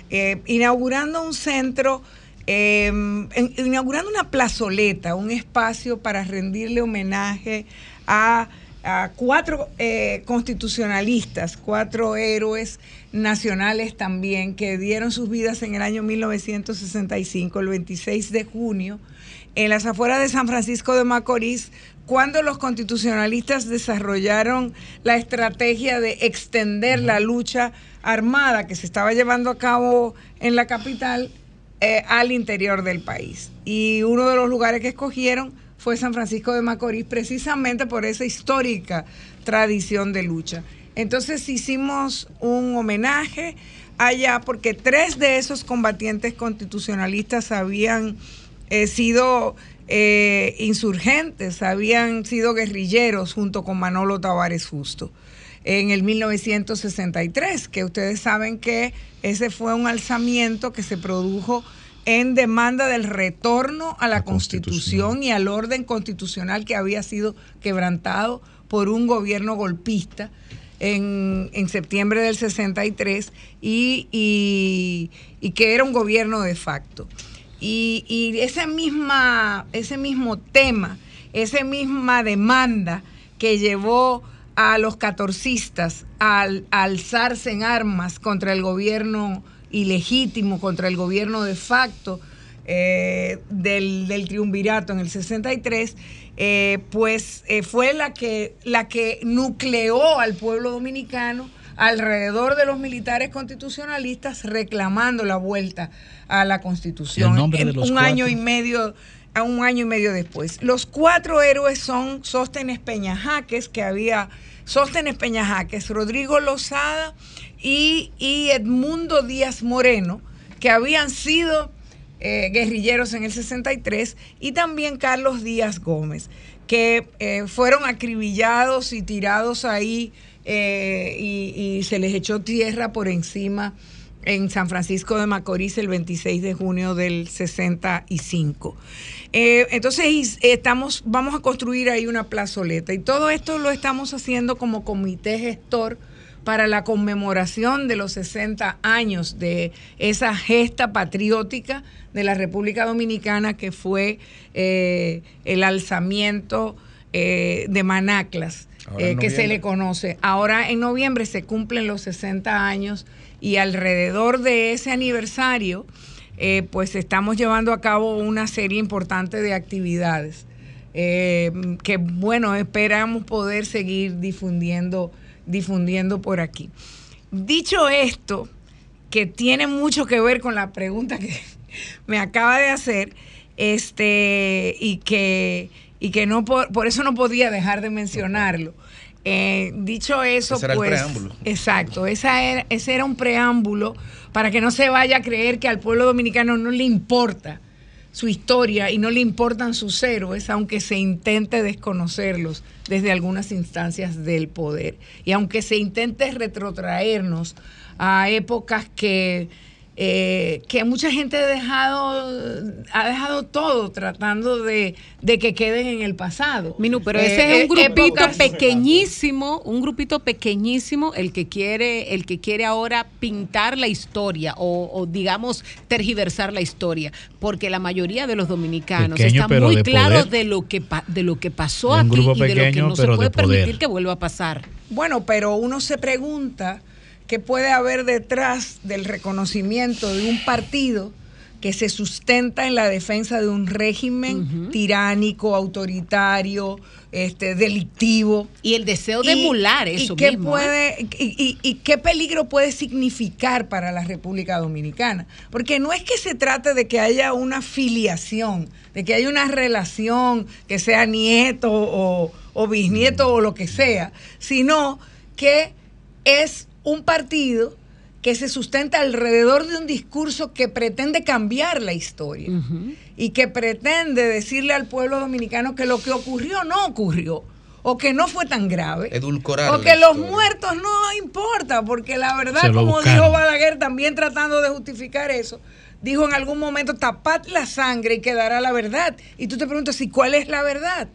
eh, inaugurando un centro, eh, en- inaugurando una plazoleta, un espacio para rendirle homenaje a, a cuatro eh, constitucionalistas, cuatro héroes nacionales también que dieron sus vidas en el año 1965, el 26 de junio, en las afueras de San Francisco de Macorís, cuando los constitucionalistas desarrollaron la estrategia de extender la lucha armada que se estaba llevando a cabo en la capital eh, al interior del país. Y uno de los lugares que escogieron fue San Francisco de Macorís, precisamente por esa histórica tradición de lucha. Entonces hicimos un homenaje allá porque tres de esos combatientes constitucionalistas habían eh, sido eh, insurgentes, habían sido guerrilleros junto con Manolo Tavares Justo en el 1963, que ustedes saben que ese fue un alzamiento que se produjo en demanda del retorno a la, constitución. y al orden constitucional que había sido quebrantado por un gobierno golpista en, en septiembre del 63 y, y- y que era un gobierno de facto. Y, y esa misma, ese mismo tema, esa misma demanda que llevó a los catorcistas al- alzarse en armas contra el gobierno ilegítimo, contra el gobierno de facto eh, del, del triunvirato en el 63, eh, pues eh, fue la que, la que nucleó al pueblo dominicano alrededor de los militares constitucionalistas reclamando la vuelta a la constitución. ¿Y el nombre de En los un cuatro? año y medio a un año y medio después. Los cuatro héroes son Sóstenes Peñajaques, que había Sóstenes Peñajaques, Rodrigo Lozada y, Edmundo Díaz Moreno, que habían sido eh, guerrilleros en el 63, y también Carlos Díaz Gómez, que eh, fueron acribillados y tirados ahí eh, y, y se les echó tierra por encima en San Francisco de Macorís el 26 de junio del 65. Eh, entonces estamos, vamos a construir ahí una plazoleta y todo esto lo estamos haciendo como comité gestor para la conmemoración de los 60 años de esa gesta patriótica de la República Dominicana que fue eh, el alzamiento eh, de Manaclas, eh, que se le conoce. Ahora en noviembre se cumplen los 60 años y alrededor de ese aniversario, eh, pues estamos llevando a cabo una serie importante de actividades eh, que, bueno, esperamos poder seguir difundiendo, difundiendo por aquí. Dicho esto, que tiene mucho que ver con la pregunta que me acaba de hacer, este, y que, y que no por, por eso no podía dejar de mencionarlo. Eh, dicho eso, Ese era el pues. preámbulo. Exacto, esa era, ese era un preámbulo para que no se vaya a creer que al pueblo dominicano no le importa su historia y no le importan sus héroes, aunque se intente desconocerlos desde algunas instancias del poder. Y aunque se intente retrotraernos a épocas que, eh, que mucha gente ha dejado, ha dejado todo tratando de, de que queden en el pasado. Minu, pero Eh, ese eh, es un grupito épocas- pequeñísimo, un grupito pequeñísimo el que quiere, el que quiere ahora pintar la historia o, o, digamos tergiversar la historia, porque la mayoría de los dominicanos Pequeño, está pero muy de claro poder. de lo que de lo que pasó aquí y de lo que no se puede poder. permitir que vuelva a pasar. Bueno, pero uno se pregunta qué puede haber detrás del reconocimiento de un partido que se sustenta en la defensa de un régimen tiránico, autoritario, este, delictivo. Y el deseo de emular eso qué mismo, ¿eh? puede, y, y- y qué peligro puede significar para la República Dominicana. Porque no es que se trate de que haya una filiación, de que haya una relación, que sea nieto o, o bisnieto o lo que sea, sino que es un partido que se sustenta alrededor de un discurso que pretende cambiar la historia y que pretende decirle al pueblo dominicano que lo que ocurrió no ocurrió o que no fue tan grave Edulcorar. o que los historia. muertos no importa porque la verdad como buscaron. dijo Balaguer también tratando de justificar eso dijo en algún momento tapad la sangre y quedará la verdad y tú te preguntas ¿y cuál es la verdad?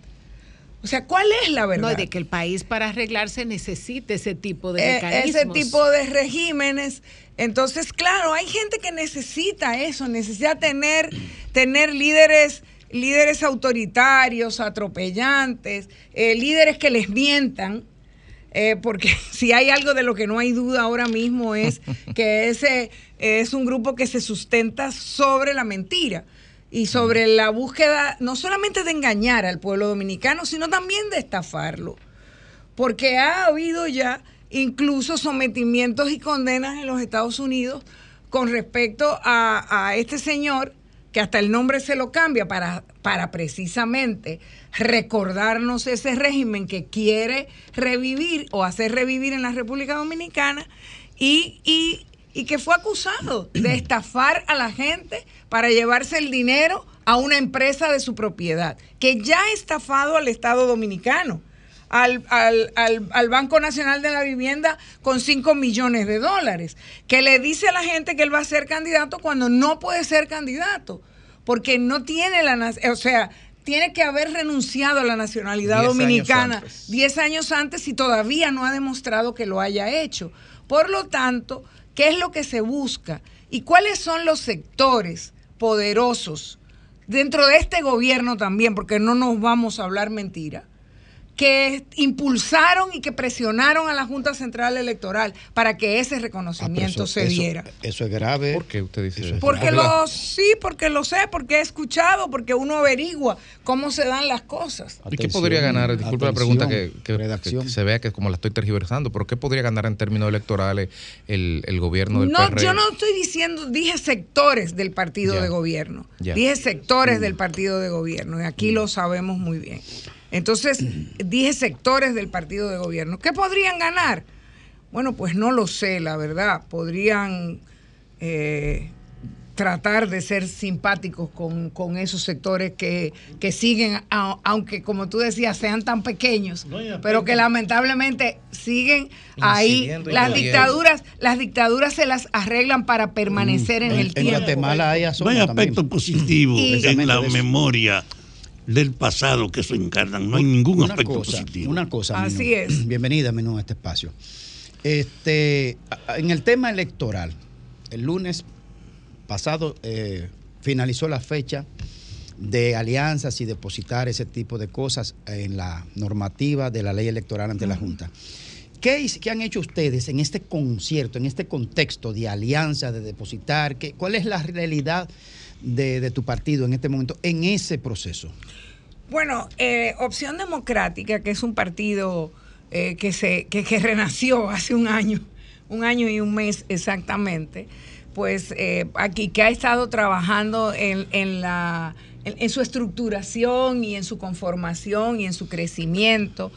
O sea ¿cuál es la verdad? No, de que el país para arreglarse necesite ese tipo de Eh, mecanismos. ese tipo de regímenes. Entonces, claro, hay gente que necesita eso, necesita tener, tener líderes, líderes autoritarios, atropellantes, eh, líderes que les mientan. eh, porque si hay algo de lo que no hay duda ahora mismo es que ese es un grupo que se sustenta sobre la mentira y sobre la búsqueda no solamente de engañar al pueblo dominicano, sino también de estafarlo. Porque ha habido ya incluso sometimientos y condenas en los Estados Unidos con respecto a, a este señor, que hasta el nombre se lo cambia para, para precisamente recordarnos ese régimen que quiere revivir o hacer revivir en la República Dominicana y, y- y que fue acusado de estafar a la gente para llevarse el dinero a una empresa de su propiedad, que ya ha estafado al Estado Dominicano al, al- al- al Banco Nacional de la Vivienda con 5 millones de dólares, que le dice a la gente que él va a ser candidato cuando no puede ser candidato, porque no tiene la, o sea, tiene que haber renunciado a la nacionalidad Diez dominicana antes. 10 años antes y todavía no ha demostrado que lo haya hecho. Por lo tanto, ¿qué es lo que se busca? ¿Y cuáles son los sectores poderosos dentro de este gobierno también, porque no nos vamos a hablar mentira, que impulsaron y que presionaron a la Junta Central Electoral para que ese reconocimiento Ah, Eso- se eso- diera. Eso es grave. ¿Por qué usted dice eso? Porque lo, sí, porque lo sé, porque he escuchado, porque uno averigua cómo se dan las cosas. ¿Y qué podría ganar? Disculpe la pregunta que, que- redacción. que se vea que como la estoy tergiversando, pero ¿qué podría ganar en términos electorales el, el gobierno del No, PRD? yo no estoy diciendo, dije sectores del partido Ya. de gobierno. Ya. Dije sectores del partido de gobierno, y aquí lo sabemos muy bien. Entonces, dije sectores del partido de gobierno. ¿Qué podrían ganar? Bueno, pues no lo sé, la verdad. Podrían, eh, tratar de ser simpáticos con, con esos sectores que, que siguen, a- aunque como tú decías, sean tan pequeños, pero que lamentablemente siguen ahí. Las dictaduras, las dictaduras se las arreglan para permanecer en, el en tiempo. Guatemala hay No hay también. aspecto positivo Y- en la memoria del pasado que eso encarnan. No hay ningún una aspecto cosa, positivo. Una cosa, Minú. Así es. Bienvenida, Minú, a este espacio. Este, en el tema electoral, el lunes pasado eh, finalizó la fecha de alianzas y depositar ese tipo de cosas en la normativa de la ley electoral ante la Junta. ¿Qué, qué han hecho ustedes en este concierto, en este contexto de alianza, de depositar? ¿Qué, ¿Cuál es la realidad de, tu partido en este momento, en ese proceso? Bueno, eh, Opción Democrática, que es un partido eh, que, se, que, renació hace un año, un año y un mes exactamente, pues eh, aquí que ha estado trabajando en, en la, en, su estructuración y en su conformación y en su crecimiento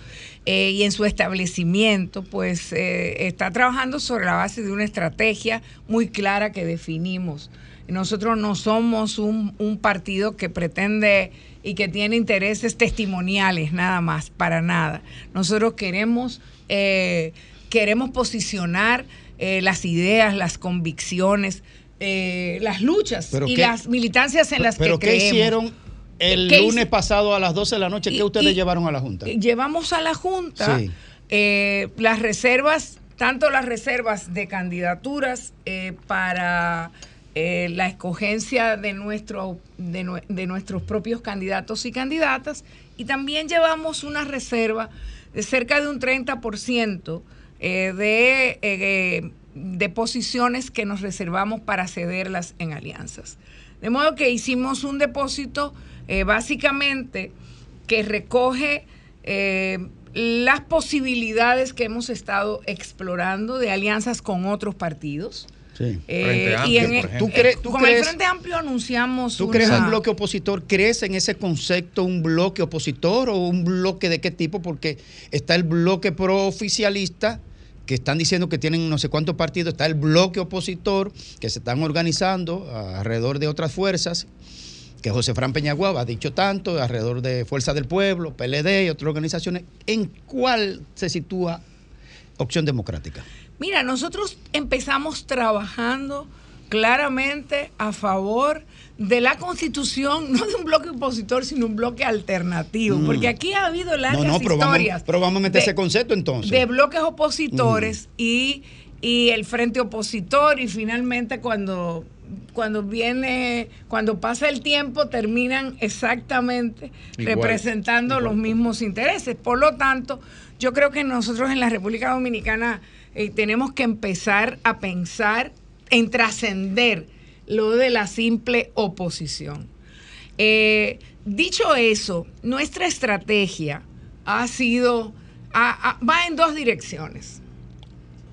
y en su establecimiento, pues está trabajando sobre la base de una estrategia muy clara que definimos. Nosotros no somos un, un partido que pretende y que tiene intereses testimoniales nada más, para nada. Nosotros queremos, eh, queremos posicionar eh, las ideas, las convicciones, eh, las luchas Pero y qué- las militancias en las ¿Pero que qué creemos. hicieron el ¿Qué lunes pasado a las 12 de la noche? ¿Qué Y- ustedes y- llevaron a la Junta? Llevamos a la Junta Sí. eh, las reservas, tanto las reservas de candidaturas eh, para eh, la escogencia de, de, nue- de nuestros propios candidatos y candidatas, y también llevamos una reserva de cerca de un 30% eh, de, eh, de posiciones que nos reservamos para cederlas en alianzas. De modo que hicimos un depósito eh, básicamente que recoge las posibilidades que hemos estado explorando de alianzas con otros partidos. Sí. Eh, y en- ¿Tú crees, tú con crees- el Frente Amplio anunciamos ¿Tú crees una- un bloque opositor? ¿Crees en ese concepto un bloque opositor o un bloque de qué tipo? Porque está el bloque pro-oficialista, que están diciendo que tienen no sé cuántos partidos, está el bloque opositor, que se están organizando alrededor de otras fuerzas, que José Fran Peñaguaba ha dicho tanto, alrededor de Fuerza del Pueblo, PLD y otras organizaciones. ¿En cuál se sitúa Opción Democrática? Mira, nosotros empezamos trabajando claramente a favor de la constitución, no de un bloque opositor, sino un bloque alternativo, Mm. porque aquí ha habido largas No, no, pero vamos, historias pero vamos a meter de- ese concepto entonces. de bloques opositores y, y el frente opositor y finalmente cuando cuando viene cuando pasa el tiempo terminan exactamente Igual, representando los mismos intereses por lo tanto yo creo que nosotros en la República Dominicana eh, tenemos que empezar a pensar en trascender lo de la simple oposición eh, dicho eso, nuestra estrategia ha sido, va en dos direcciones.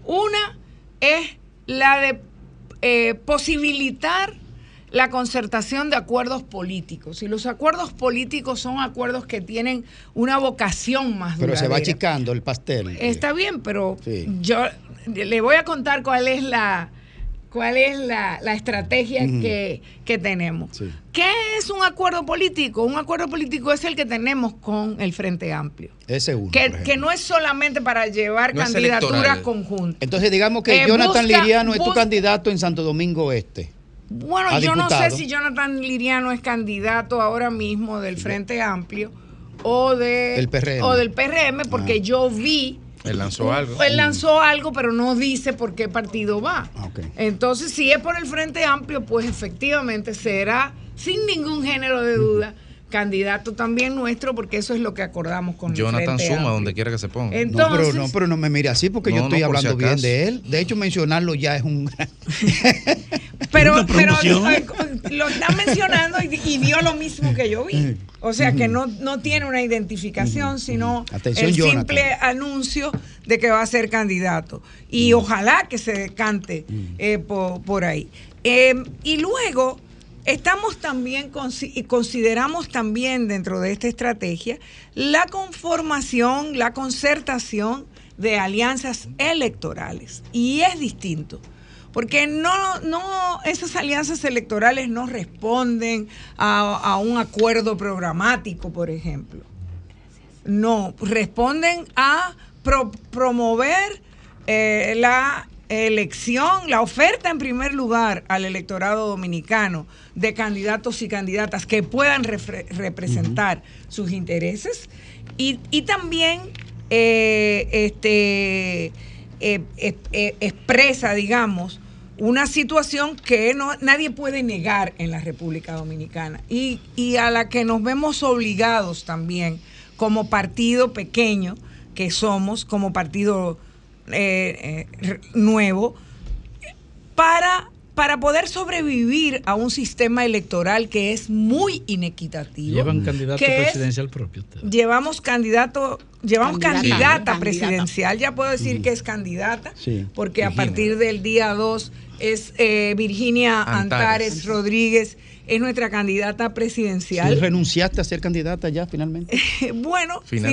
Una es la de eh, posibilitar la concertación de acuerdos políticos. Y los acuerdos políticos son acuerdos que tienen una vocación más Pero se va achicando el pastel. Está bien, pero Sí. yo le voy a contar cuál es la cuál es la, la estrategia que, que tenemos. ¿Qué es un acuerdo político? Un acuerdo político es el que tenemos con el Frente Amplio. Ese uno. Que, no es solamente para llevar No candidaturas conjuntas. Entonces digamos que Eh, Jonathan busca- Liriano es tu candidato en Santo Domingo Este. Bueno, a yo no sé si Jonathan Liriano es candidato ahora mismo del Frente Amplio o, de, El PRM. o del PRM, porque Ah. yo vi Él lanzó algo. Él lanzó algo, pero no dice por qué partido va. Entonces, si es por el Frente Amplio, pues efectivamente será, sin ningún género de duda, candidato también nuestro, porque eso es lo que acordamos con el Jonathan Frente suma Amplio. donde quiera que se ponga. no, Entonces- pero no, pero no me mire así porque No, yo no, estoy si hablando bien de él. De hecho, mencionarlo ya es un gran. Pero, pero lo está mencionando y, y vio lo mismo que yo vi. O sea que no, no tiene una identificación, sino Atención, el Jonathan. simple anuncio de que va a ser candidato. Y ojalá que se decante eh, por, por ahí. Eh, y luego estamos también y consideramos también dentro de esta estrategia la conformación, la concertación de alianzas electorales. Y es distinto. Porque no, no, esas alianzas electorales no responden a, a un acuerdo programático, por ejemplo. No, responden a pro- promover eh, la elección, la oferta en primer lugar al electorado dominicano de candidatos y candidatas que puedan representar sus intereses y, y también eh, este, eh, expresa, digamos, una situación que no, nadie puede negar en la República Dominicana y, y a la que nos vemos obligados también como partido pequeño que somos, como partido eh, eh, nuevo, para, para poder sobrevivir a un sistema electoral que es muy inequitativo. Llevan candidato que es- presidencial propio. ustedes. Llevamos candidato, llevamos Candidata. candidata, Sí. Candidata. presidencial, ya puedo decir que es candidata, Sí. porque a partir del día 2 es eh, Virginia Antares. Antares. Rodríguez, es nuestra candidata presidencial. ¿Sí ¿Renunciaste a ser candidata ya finalmente? Bueno, Finalmente,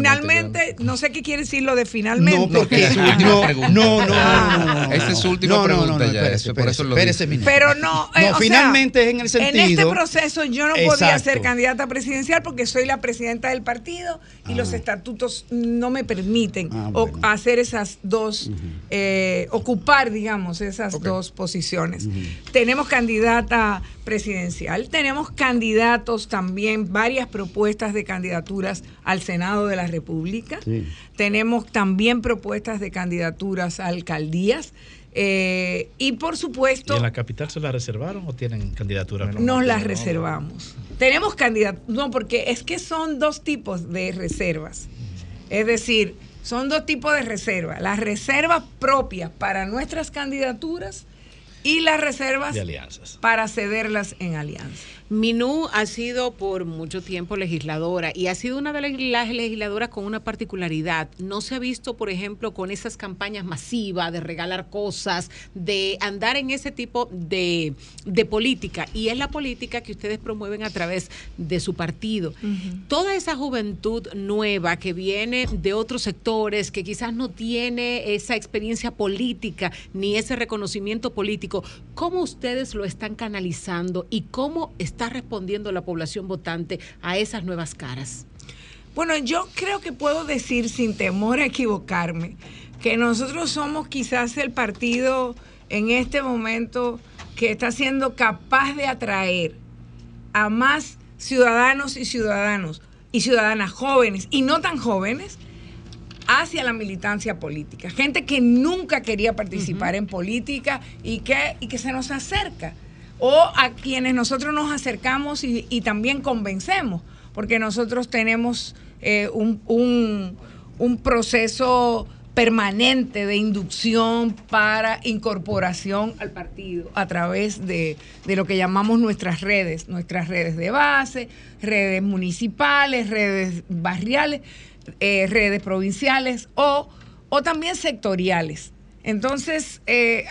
finalmente, no sé qué quiere decir lo de finalmente. No, porque Esa es su última no, pregunta. no, no, no, no, no, no. Esa es su última No, no, no, pregunta no, ya, espérese, eso, por eso espérese, espérese, Pero no, eh, No, o sea, finalmente es en el sentido. En este proceso yo no podía Exacto. ser candidata presidencial porque soy la presidenta del partido y los estatutos no me permiten Ah, hacer esas dos, eh, ocupar, digamos, esas dos posiciones. Tenemos candidata presidencial, tenemos candidatos también, varias propuestas de candidaturas al Senado de la República. Tenemos también propuestas de candidaturas a alcaldías. eh, y por ¿Y supuesto, en la capital se la reservaron o tienen candidatura? propia? nos las reservamos. Tenemos candidatos, no, porque es que son dos tipos de reservas. Es decir, son dos tipos de reservas. Las reservas propias para nuestras candidaturas y las reservas De alianzas. para cederlas en alianza. Minú ha sido por mucho tiempo legisladora y ha sido una de las legisladoras con una particularidad. No se ha visto, por ejemplo, con esas campañas masivas de regalar cosas, de andar en ese tipo de, de política. Y es la política que ustedes promueven a través de su partido. Toda esa juventud nueva que viene de otros sectores, que quizás no tiene esa experiencia política ni ese reconocimiento político, ¿cómo ustedes lo están canalizando y cómo está respondiendo la población votante a esas nuevas caras? Bueno, yo creo que puedo decir sin temor a equivocarme que nosotros somos quizás el partido en este momento que está siendo capaz de atraer a más ciudadanos y ciudadanos y ciudadanas jóvenes y no tan jóvenes hacia la militancia política. Gente que nunca quería participar en política y que, y que se nos acerca. O a quienes nosotros nos acercamos y, y también convencemos, porque nosotros tenemos eh, un, un- proceso permanente de inducción para incorporación al partido a través de, de lo que llamamos nuestras redes, nuestras redes de base, redes municipales, redes barriales, eh, redes provinciales o, o también sectoriales. Entonces, eh,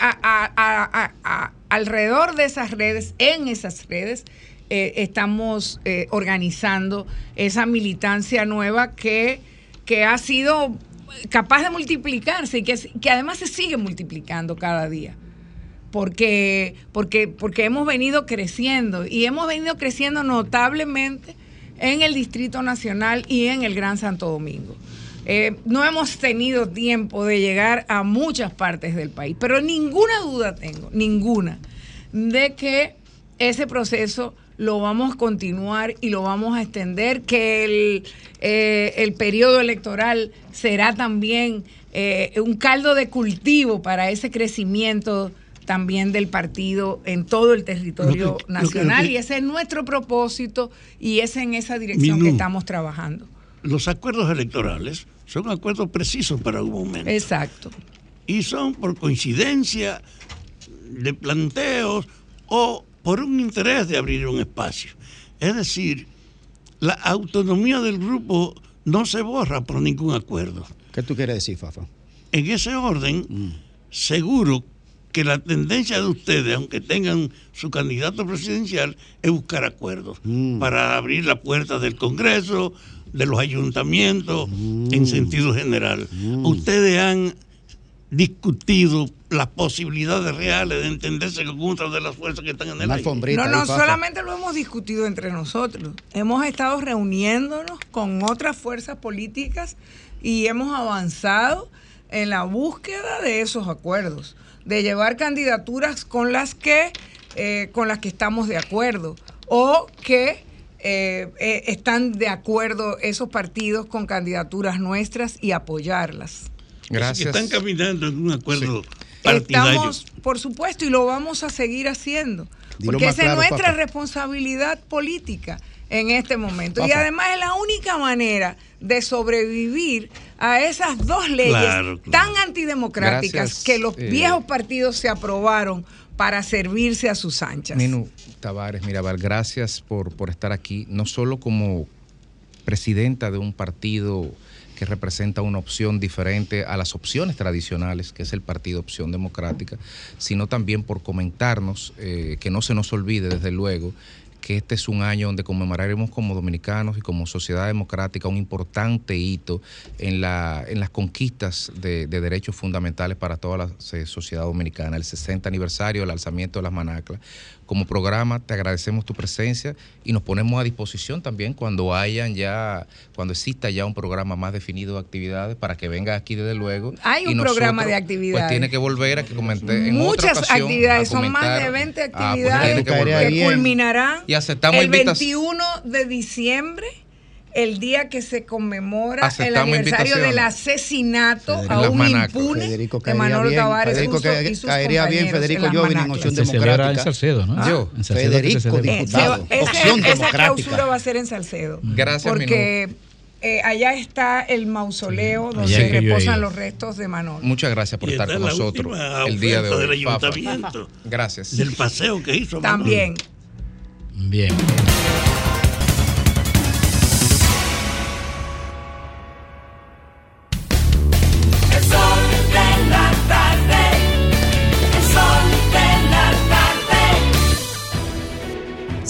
alrededor de esas redes, en esas redes, eh, estamos eh, organizando esa militancia nueva que, que ha sido capaz de multiplicarse y que, que además se sigue multiplicando cada día. Porque, porque, porque hemos venido creciendo y hemos venido creciendo notablemente en el Distrito Nacional y en el Gran Santo Domingo. Eh, no hemos tenido tiempo de llegar a muchas partes del país, pero ninguna duda tengo, ninguna, de que ese proceso lo vamos a continuar y lo vamos a extender, que el, eh, el periodo electoral será también eh, un caldo de cultivo para ese crecimiento también del partido en todo el territorio lo que- nacional lo que- y ese es nuestro propósito y es en esa dirección Minú. que estamos trabajando. Los acuerdos electorales son acuerdos precisos para un momento. Exacto. Y son por coincidencia de planteos o por un interés de abrir un espacio. Es decir, la autonomía del grupo no se borra por ningún acuerdo. ¿Qué tú quieres decir, Fafa? En ese orden, seguro que la tendencia de ustedes, aunque tengan su candidato presidencial, es buscar acuerdos para abrir la puerta del Congreso, de los ayuntamientos, en sentido general. Ustedes han discutido las posibilidades reales de entenderse con muchas de las fuerzas que están en el aire. No, no, solamente lo hemos discutido entre nosotros. Hemos estado reuniéndonos con otras fuerzas políticas y hemos avanzado en la búsqueda de esos acuerdos, de llevar candidaturas con las que, eh, con las que estamos de acuerdo o que eh, eh, están de acuerdo esos partidos con candidaturas nuestras y apoyarlas. Que están caminando en un acuerdo partidario. Estamos, por supuesto, y lo vamos a seguir haciendo, Dilo porque esa es nuestra Papa. responsabilidad política en este momento. Y además es la única manera de sobrevivir a esas dos leyes Claro, tan antidemocráticas Gracias, que los eh, viejos partidos se aprobaron para servirse a sus anchas. Minu Tavares Mirabal, gracias por, por estar aquí, no solo como presidenta de un partido que representa una opción diferente a las opciones tradicionales, que es el Partido Opción Democrática, sino también por comentarnos, eh, que no se nos olvide desde luego, que este es un año donde conmemoraremos como dominicanos y como sociedad democrática un importante hito en, la, en las conquistas de, de derechos fundamentales para toda la eh, sociedad dominicana, el 60 aniversario del alzamiento de las manaclas. Como programa te agradecemos tu presencia y nos ponemos a disposición también cuando hayan ya, cuando exista ya un programa más definido de actividades para que venga aquí desde luego. Hay y un programa de actividades. Pues tiene que volver a que comenté en otra Muchas ocasión actividades, son más de 20 Ah, pues actividades que que culminarán Y aceptamos el invitación. 21 de diciembre, el día que se conmemora el Aceptamos aniversario del asesinato Federico. a un impune Federico de Manolo Tavares Federico que- y sus caería bien Federico Jovin en. Opción Se Democrática. en Salcedo, ¿no? Yo, En Salcedo Federico. Eh, diputado. ese- Opción esa Democrática. clausura va a ser en Salcedo. Gracias, Porque eh, allá está el mausoleo donde yo he reposan los restos de Manolo. Muchas gracias por Y estar con nosotros el día de hoy. del ayuntamiento. Gracias. Del paseo que hizo. También. Bien.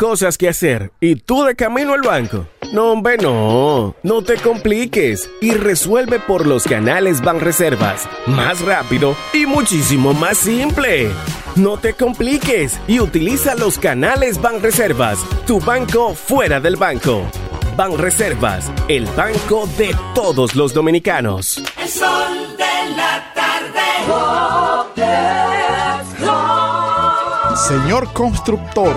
Cosas que hacer y tú de camino al banco. No, hombre, no. No te compliques y resuelve por los canales Banreservas. Más rápido y muchísimo más simple. No te compliques y utiliza los canales Banreservas. Tu banco fuera del banco. Banreservas, el banco de todos los dominicanos. El sol de la tarde. Señor constructor,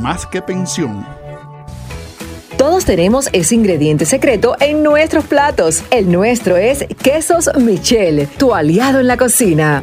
más que pensión. Todos tenemos ese ingrediente secreto en nuestros platos. El nuestro es Quesos Michel, tu aliado en la cocina.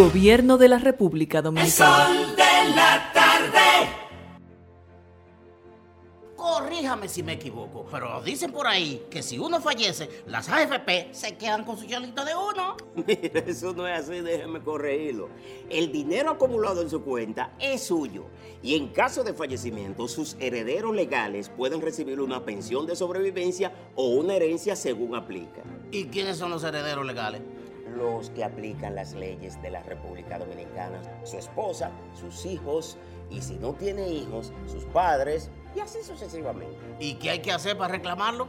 Gobierno de la República El Dominicana. sol de la tarde. Corríjame si me equivoco, pero dicen por ahí que si uno fallece, las AFP se quedan con su chelito de uno. Mira, eso no es así, déjeme corregirlo. El dinero acumulado en su cuenta es suyo y en caso de fallecimiento, sus herederos legales pueden recibir una pensión de sobrevivencia o una herencia según aplica. ¿Y quiénes son los herederos legales? Los que aplican las leyes de la República Dominicana, su esposa, sus hijos y si no tiene hijos, sus padres y así sucesivamente. ¿Y qué hay que hacer para reclamarlo?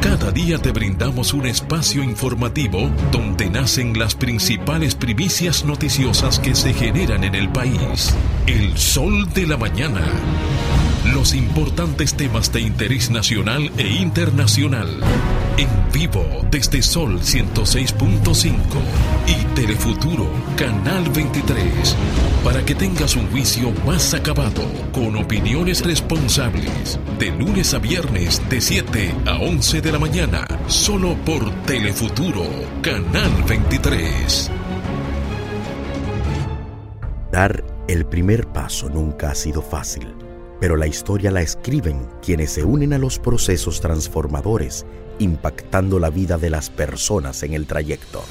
Cada día te brindamos un espacio informativo donde nacen las principales primicias noticiosas que se generan en el país. El sol de la mañana. Los importantes temas de interés nacional e internacional. En vivo desde Sol 106.5 y Telefuturo, Canal 23. Para que tengas un juicio más acabado, con opiniones responsables. De lunes a viernes, de 7 a 11 de la mañana. Solo por Telefuturo, Canal 23. Dar el primer paso nunca ha sido fácil, pero la historia la escriben quienes se unen a los procesos transformadores, impactando la vida de las personas en el trayecto.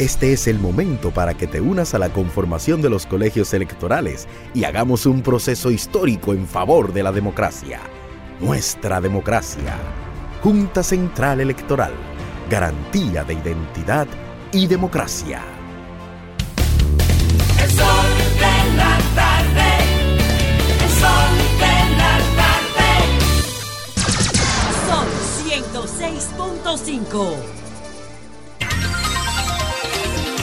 Este es el momento para que te unas a la conformación de los colegios electorales y hagamos un proceso histórico en favor de la democracia. Nuestra democracia. Junta Central Electoral. Garantía de identidad y democracia. El sol de la tarde. El sol de la tarde. Sol 106.5.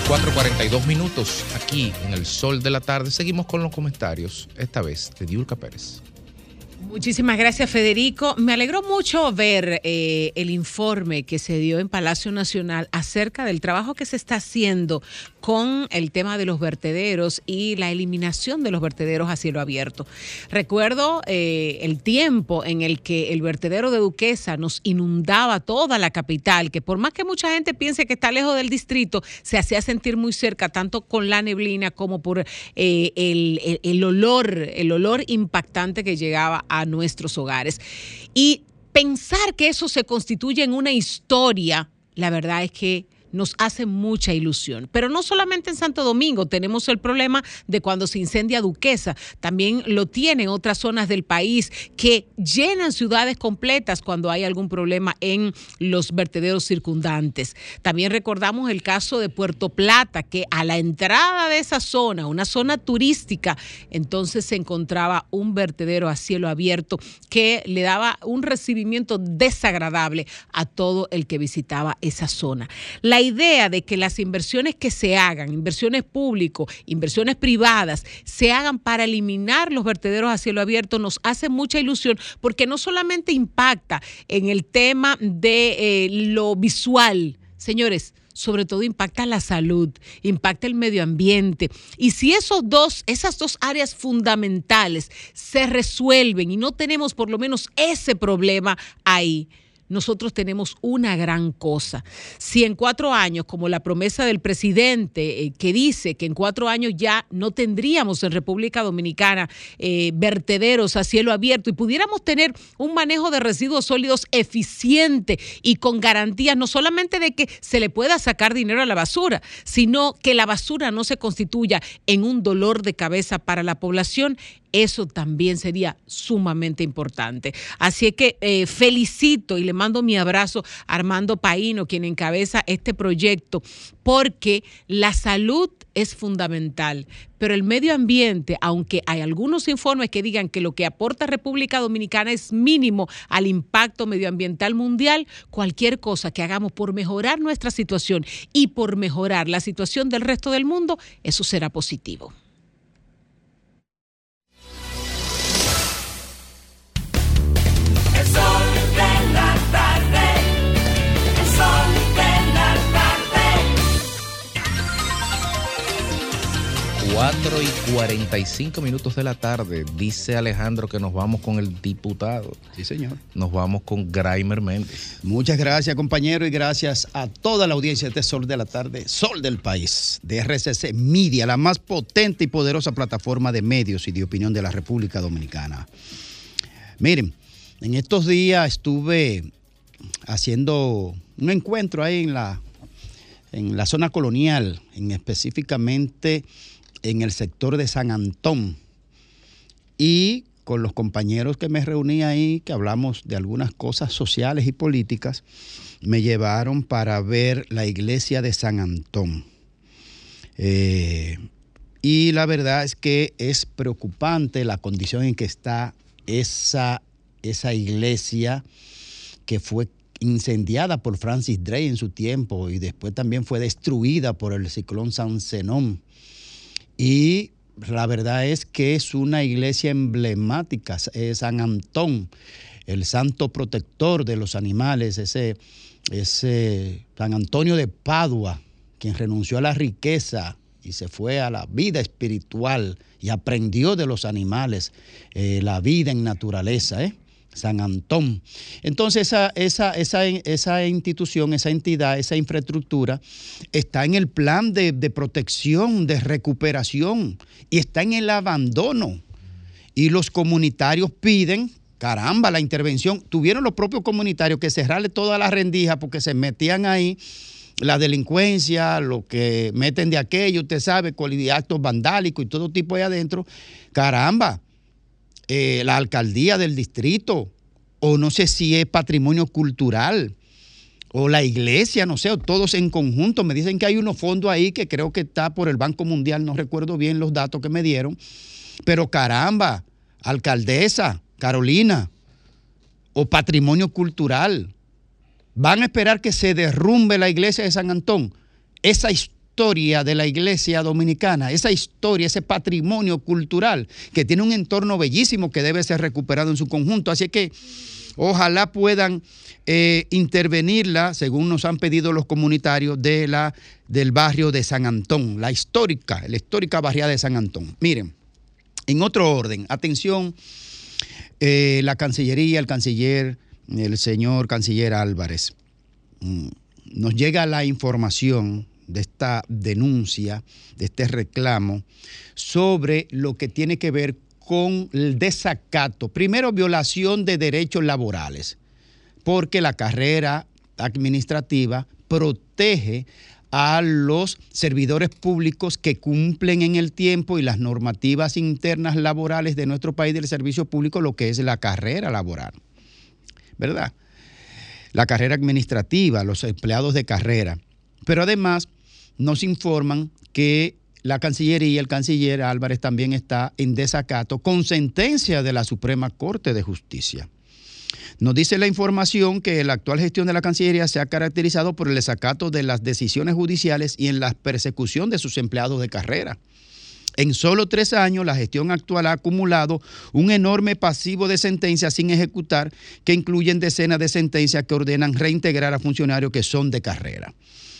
4.42 minutos aquí en el sol de la tarde. Seguimos con los comentarios, esta vez de Diulca Pérez. Muchísimas gracias, Federico. Me alegró mucho ver eh, el informe que se dio en Palacio Nacional acerca del trabajo que se está haciendo con el tema de los vertederos y la eliminación de los vertederos a cielo abierto. Recuerdo eh, el tiempo en el que el vertedero de Duquesa nos inundaba toda la capital, que por más que mucha gente piense que está lejos del distrito, se hacía sentir muy cerca, tanto con la neblina como por eh, el, olor, el olor impactante que llegaba a nuestros hogares. Y pensar que eso se constituye en una historia, la verdad es que nos hace mucha ilusión. Pero no solamente en Santo Domingo tenemos el problema de cuando se incendia Duquesa, también lo tienen otras zonas del país que llenan ciudades completas cuando hay algún problema en los vertederos circundantes. También recordamos el caso de Puerto Plata, que a la entrada de esa zona, una zona turística, entonces se encontraba un vertedero a cielo abierto que le daba un recibimiento desagradable a todo el que visitaba esa zona. La idea de que las inversiones que se hagan, inversiones públicas, inversiones privadas, se hagan para eliminar los vertederos a cielo abierto nos hace mucha ilusión porque no solamente impacta en el tema de eh, lo visual, señores, sobre todo impacta la salud, impacta el medio ambiente. Y si esos dos, esas dos áreas fundamentales se resuelven y no tenemos por lo menos ese problema ahí, nosotros tenemos una gran cosa. Si en cuatro años, como la promesa del presidente eh, que dice que en cuatro años ya no tendríamos en República Dominicana eh, vertederos a cielo abierto y pudiéramos tener un manejo de residuos sólidos eficiente y con garantías no solamente de que se le pueda sacar dinero a la basura, sino que la basura no se constituya en un dolor de cabeza para la población, eso también sería sumamente importante. Así que eh, felicito y le mando mi abrazo a Armando Paino, quien encabeza este proyecto, porque la salud es fundamental, pero el medio ambiente, aunque hay algunos informes que digan que lo que aporta República Dominicana es mínimo al impacto medioambiental mundial, cualquier cosa que hagamos por mejorar nuestra situación y por mejorar la situación del resto del mundo, eso será positivo. Y 45 minutos de la tarde. Dice Alejandro que nos vamos con el diputado. Sí, señor. Nos vamos con Graimer Méndez. Muchas gracias, compañero, y gracias a toda la audiencia de este Sol de la Tarde, Sol del País, de RCC Media, la más potente y poderosa plataforma de medios y de opinión de la República Dominicana. Miren, en estos días estuve haciendo un encuentro ahí en la, en la zona colonial, en específicamente en el sector de San Antón. Y con los compañeros que me reuní ahí, que hablamos de algunas cosas sociales y políticas, me llevaron para ver la iglesia de San Antón. Eh, y la verdad es que es preocupante la condición en que está esa, esa iglesia que fue incendiada por Francis Drake en su tiempo y después también fue destruida por el ciclón San Zenón. Y la verdad es que es una iglesia emblemática, es San Antón, el santo protector de los animales, ese, ese San Antonio de Padua, quien renunció a la riqueza y se fue a la vida espiritual y aprendió de los animales eh, la vida en naturaleza, ¿eh? San Antón. Entonces esa, esa, esa, esa, institución, esa entidad, esa infraestructura está en el plan de, protección, de recuperación y está en el abandono. Y los comunitarios piden, caramba, la intervención. Tuvieron los propios comunitarios que cerrarle toda la rendija porque se metían ahí la delincuencia, lo que meten de aquello, usted sabe, actos vandálicos y todo tipo ahí adentro. Caramba, eh, la alcaldía del distrito, o no sé si es patrimonio cultural, o la iglesia, no sé, o todos en conjunto. Me dicen que hay unos fondos ahí que creo que está por el Banco Mundial, no recuerdo bien los datos que me dieron. Pero caramba, alcaldesa, Carolina, o patrimonio cultural, van a esperar que se derrumbe la iglesia de San Antón. Esa historia de la iglesia dominicana, esa historia, ese patrimonio cultural que tiene un entorno bellísimo que debe ser recuperado en su conjunto. Así que ojalá puedan eh, intervenirla, según nos han pedido los comunitarios de la, del barrio de San Antón, la histórica, la histórica barriada de San Antón. Miren, en otro orden, atención, eh, la Cancillería, el canciller, el señor canciller Álvarez, mm, nos llega la información de esta denuncia, de este reclamo, sobre lo que tiene que ver con el desacato. Primero, violación de derechos laborales, porque la carrera administrativa protege a los servidores públicos que cumplen en el tiempo y las normativas internas laborales de nuestro país del servicio público, lo que es la carrera laboral. ¿Verdad? La carrera administrativa, los empleados de carrera. Pero además nos informan que la Cancillería, el canciller Álvarez también está en desacato con sentencia de la Suprema Corte de Justicia. Nos dice la información que la actual gestión de la Cancillería se ha caracterizado por el desacato de las decisiones judiciales y en la persecución de sus empleados de carrera. En solo tres años, la gestión actual ha acumulado un enorme pasivo de sentencias sin ejecutar, que incluyen decenas de sentencias que ordenan reintegrar a funcionarios que son de carrera.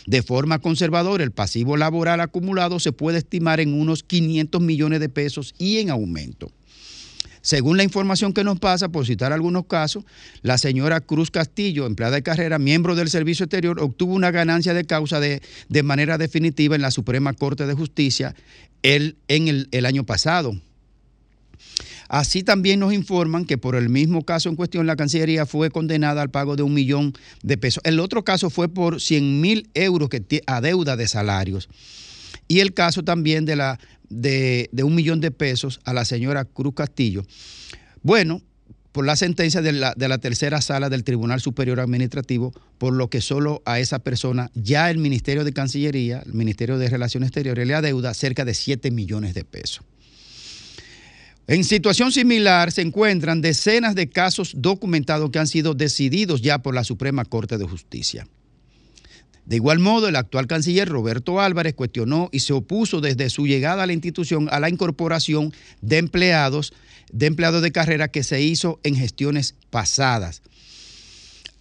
De forma conservadora, el pasivo laboral acumulado se puede estimar en unos 500 millones de pesos y en aumento. Según la información que nos pasa, por citar algunos casos, la señora Cruz Castillo, empleada de carrera, miembro del Servicio Exterior, obtuvo una ganancia de causa de, de manera definitiva en la Suprema Corte de Justicia el, en el, el año pasado. Así también nos informan que por el mismo caso en cuestión la Cancillería fue condenada al pago de un millón de pesos. El otro caso fue por 100 mil euros que a deuda de salarios. Y el caso también de, la, de, un millón de pesos a la señora Cruz Castillo. Bueno, por la sentencia de la, de la, tercera sala del Tribunal Superior Administrativo, por lo que solo a esa persona ya el Ministerio de Cancillería, el Ministerio de Relaciones Exteriores, le adeuda cerca de 7 millones de pesos. En situación similar se encuentran decenas de casos documentados que han sido decididos ya por la Suprema Corte de Justicia. De igual modo, el actual canciller Roberto Álvarez cuestionó y se opuso desde su llegada a la institución a la incorporación de empleados, de empleados de carrera que se hizo en gestiones pasadas.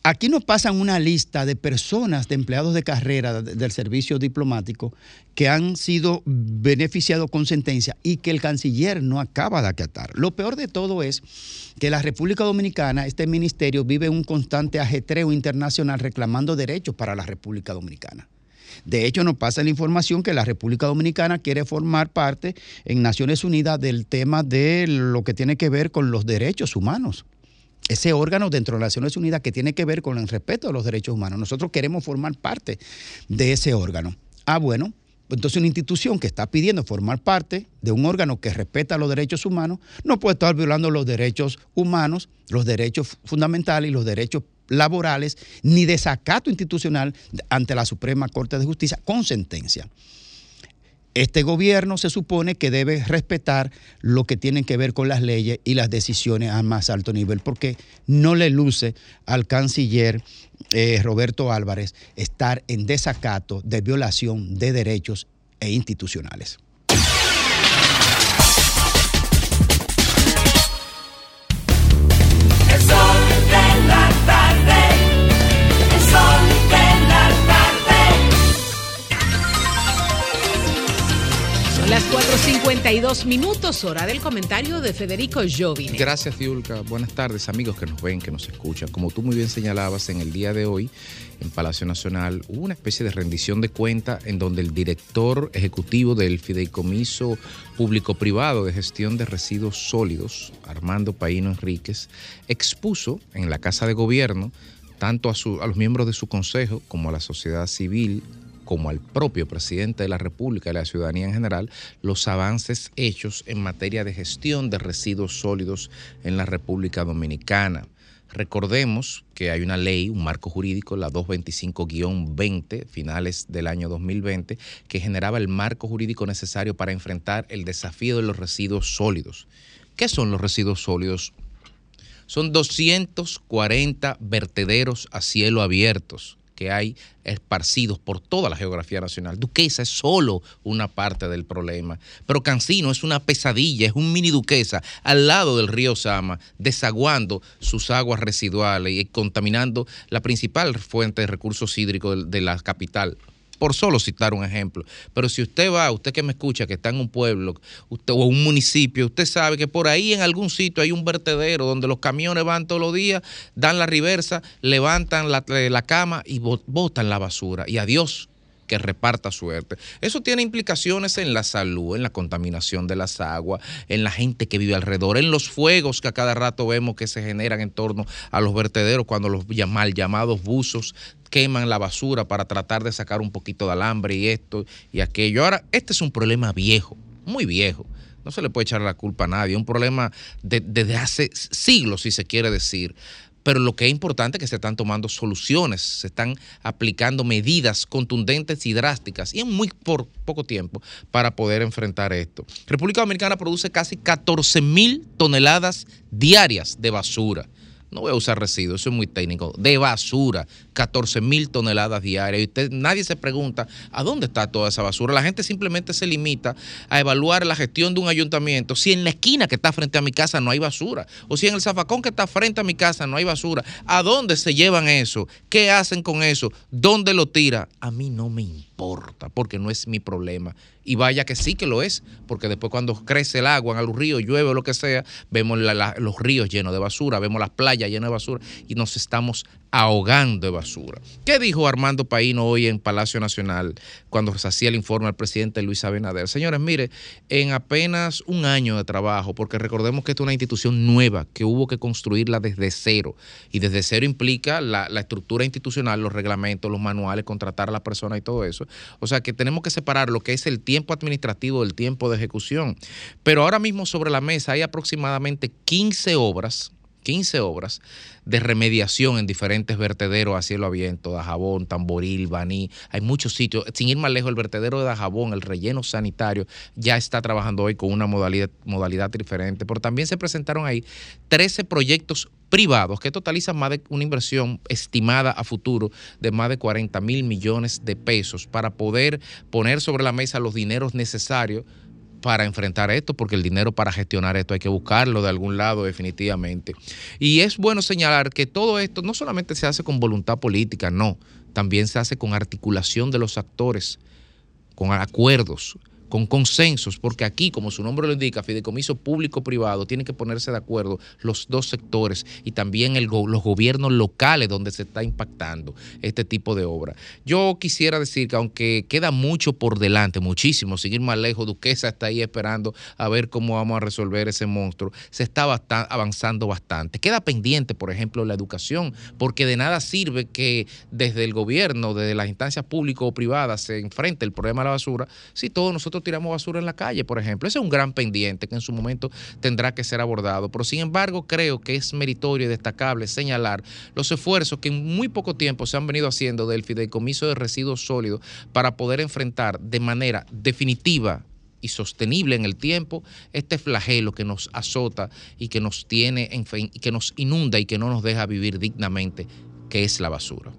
Aquí nos pasan una lista de personas, de empleados de carrera de- del servicio diplomático que han sido beneficiados con sentencia y que el canciller no acaba de acatar. Lo peor de todo es que la República Dominicana, este ministerio, vive un constante ajetreo internacional reclamando derechos para la República Dominicana. De hecho, nos pasa la información que la República Dominicana quiere formar parte en Naciones Unidas del tema de lo que tiene que ver con los derechos humanos ese órgano dentro de las Naciones Unidas que tiene que ver con el respeto de los derechos humanos. Nosotros queremos formar parte de ese órgano. Ah, bueno, entonces una institución que está pidiendo formar parte de un órgano que respeta los derechos humanos no puede estar violando los derechos humanos, los derechos fundamentales y los derechos laborales, ni desacato institucional ante la Suprema Corte de Justicia con sentencia este gobierno se supone que debe respetar lo que tiene que ver con las leyes y las decisiones a más alto nivel, porque no le luce al canciller eh, Roberto Álvarez estar en desacato de violación de derechos e institucionales. Las 4.52 minutos, hora del comentario de Federico Jovine. Gracias, Fiulca. Buenas tardes, amigos que nos ven, que nos escuchan. Como tú muy bien señalabas, en el día de hoy, en Palacio Nacional, hubo una especie de rendición de cuenta en donde el director ejecutivo del Fideicomiso Público-Privado de Gestión de Residuos Sólidos, Armando Paino Enríquez, expuso en la Casa de Gobierno tanto a los miembros de su consejo como a la sociedad civil como al propio presidente de la República y la ciudadanía en general los avances hechos en materia de gestión de residuos sólidos en la República Dominicana. Recordemos que hay una ley, un marco jurídico, la 225-20, finales del año 2020, que generaba el marco jurídico necesario para enfrentar el desafío de los residuos sólidos. ¿Qué son los residuos sólidos? Son 240 vertederos a cielo abiertos que hay esparcidos por toda la geografía nacional. Duquesa es solo una parte del problema, pero Cancino es una pesadilla, es un mini Duquesa al lado del río Sama, desaguando sus aguas residuales y contaminando la principal fuente de recursos hídricos de- la capital por solo citar un ejemplo. Pero si usted va, usted que me escucha, que está en un pueblo usted, o un municipio, usted sabe que por ahí en algún sitio hay un vertedero donde los camiones van todos los días, dan la reversa, levantan la, la cama y bo- botan la basura. Y adiós que reparta suerte. Eso tiene implicaciones en la salud, en la contaminación de las aguas, en la gente que vive alrededor, en los fuegos que a cada rato vemos que se generan en torno a los vertederos cuando los mal llamados buzos queman la basura para tratar de sacar un poquito de alambre y esto y aquello. Ahora, este es un problema viejo, muy viejo. No se le puede echar la culpa a nadie, un problema de- desde hace siglos, si se quiere decir. Pero lo que es importante es que se están tomando soluciones, se están aplicando medidas contundentes y drásticas y en muy por poco tiempo para poder enfrentar esto. República Dominicana produce casi 14 mil toneladas diarias de basura. No voy a usar residuos, eso es muy técnico. De basura, 14 mil toneladas diarias. Y usted, nadie se pregunta a dónde está toda esa basura. La gente simplemente se limita a evaluar la gestión de un ayuntamiento. Si en la esquina que está frente a mi casa no hay basura, o si en el zafacón que está frente a mi casa no hay basura, ¿a dónde se llevan eso? ¿Qué hacen con eso? ¿Dónde lo tira? A mí no me porque no es mi problema. Y vaya que sí que lo es, porque después cuando crece el agua en los ríos, llueve o lo que sea, vemos los ríos llenos de basura, vemos las playas llenas de basura y nos estamos ahogando de basura. ¿Qué dijo Armando Paino hoy en Palacio Nacional cuando se hacía el informe al presidente Luis Abinader? Señores, mire, en apenas un año de trabajo, porque recordemos que esta es una institución nueva que hubo que construirla desde cero, y desde cero implica la, la estructura institucional, los reglamentos, los manuales, contratar a la persona y todo eso. O sea que tenemos que separar lo que es el tiempo administrativo del tiempo de ejecución. Pero ahora mismo sobre la mesa hay aproximadamente 15 obras 15 obras de remediación en diferentes vertederos a cielo abierto, Dajabón, Tamboril, Baní, hay muchos sitios, sin ir más lejos, el vertedero de Dajabón, el relleno sanitario, ya está trabajando hoy con una modalidad, modalidad diferente, pero también se presentaron ahí 13 proyectos privados que totalizan más de una inversión estimada a futuro de más de 40 mil millones de pesos para poder poner sobre la mesa los dineros necesarios para enfrentar esto, porque el dinero para gestionar esto hay que buscarlo de algún lado definitivamente. Y es bueno señalar que todo esto no solamente se hace con voluntad política, no, también se hace con articulación de los actores, con acuerdos, con consensos, porque aquí, como su nombre lo indica, fideicomiso público-privado, tienen que ponerse de acuerdo los dos sectores y también el los gobiernos locales donde se está impactando este tipo de obra. Yo quisiera decir que aunque queda mucho por delante, muchísimo, seguir más lejos, Duquesa está ahí esperando a ver cómo vamos a resolver ese monstruo, se está avanzando bastante. Queda pendiente, por ejemplo, la educación, porque de nada sirve que desde el gobierno, desde las instancias públicas o privadas se enfrente el problema de la basura si todos tiramos basura en la calle, por ejemplo. Ese es un gran pendiente que en su momento tendrá que ser abordado. Pero sin embargo, creo que es meritorio y destacable señalar los esfuerzos que en muy poco tiempo se han venido haciendo del fideicomiso de residuos sólidos para poder enfrentar de manera definitiva y sostenible en el tiempo este flagelo que nos azota y que nos tiene, en fin, y que nos inunda y que no nos deja vivir dignamente, que es la basura.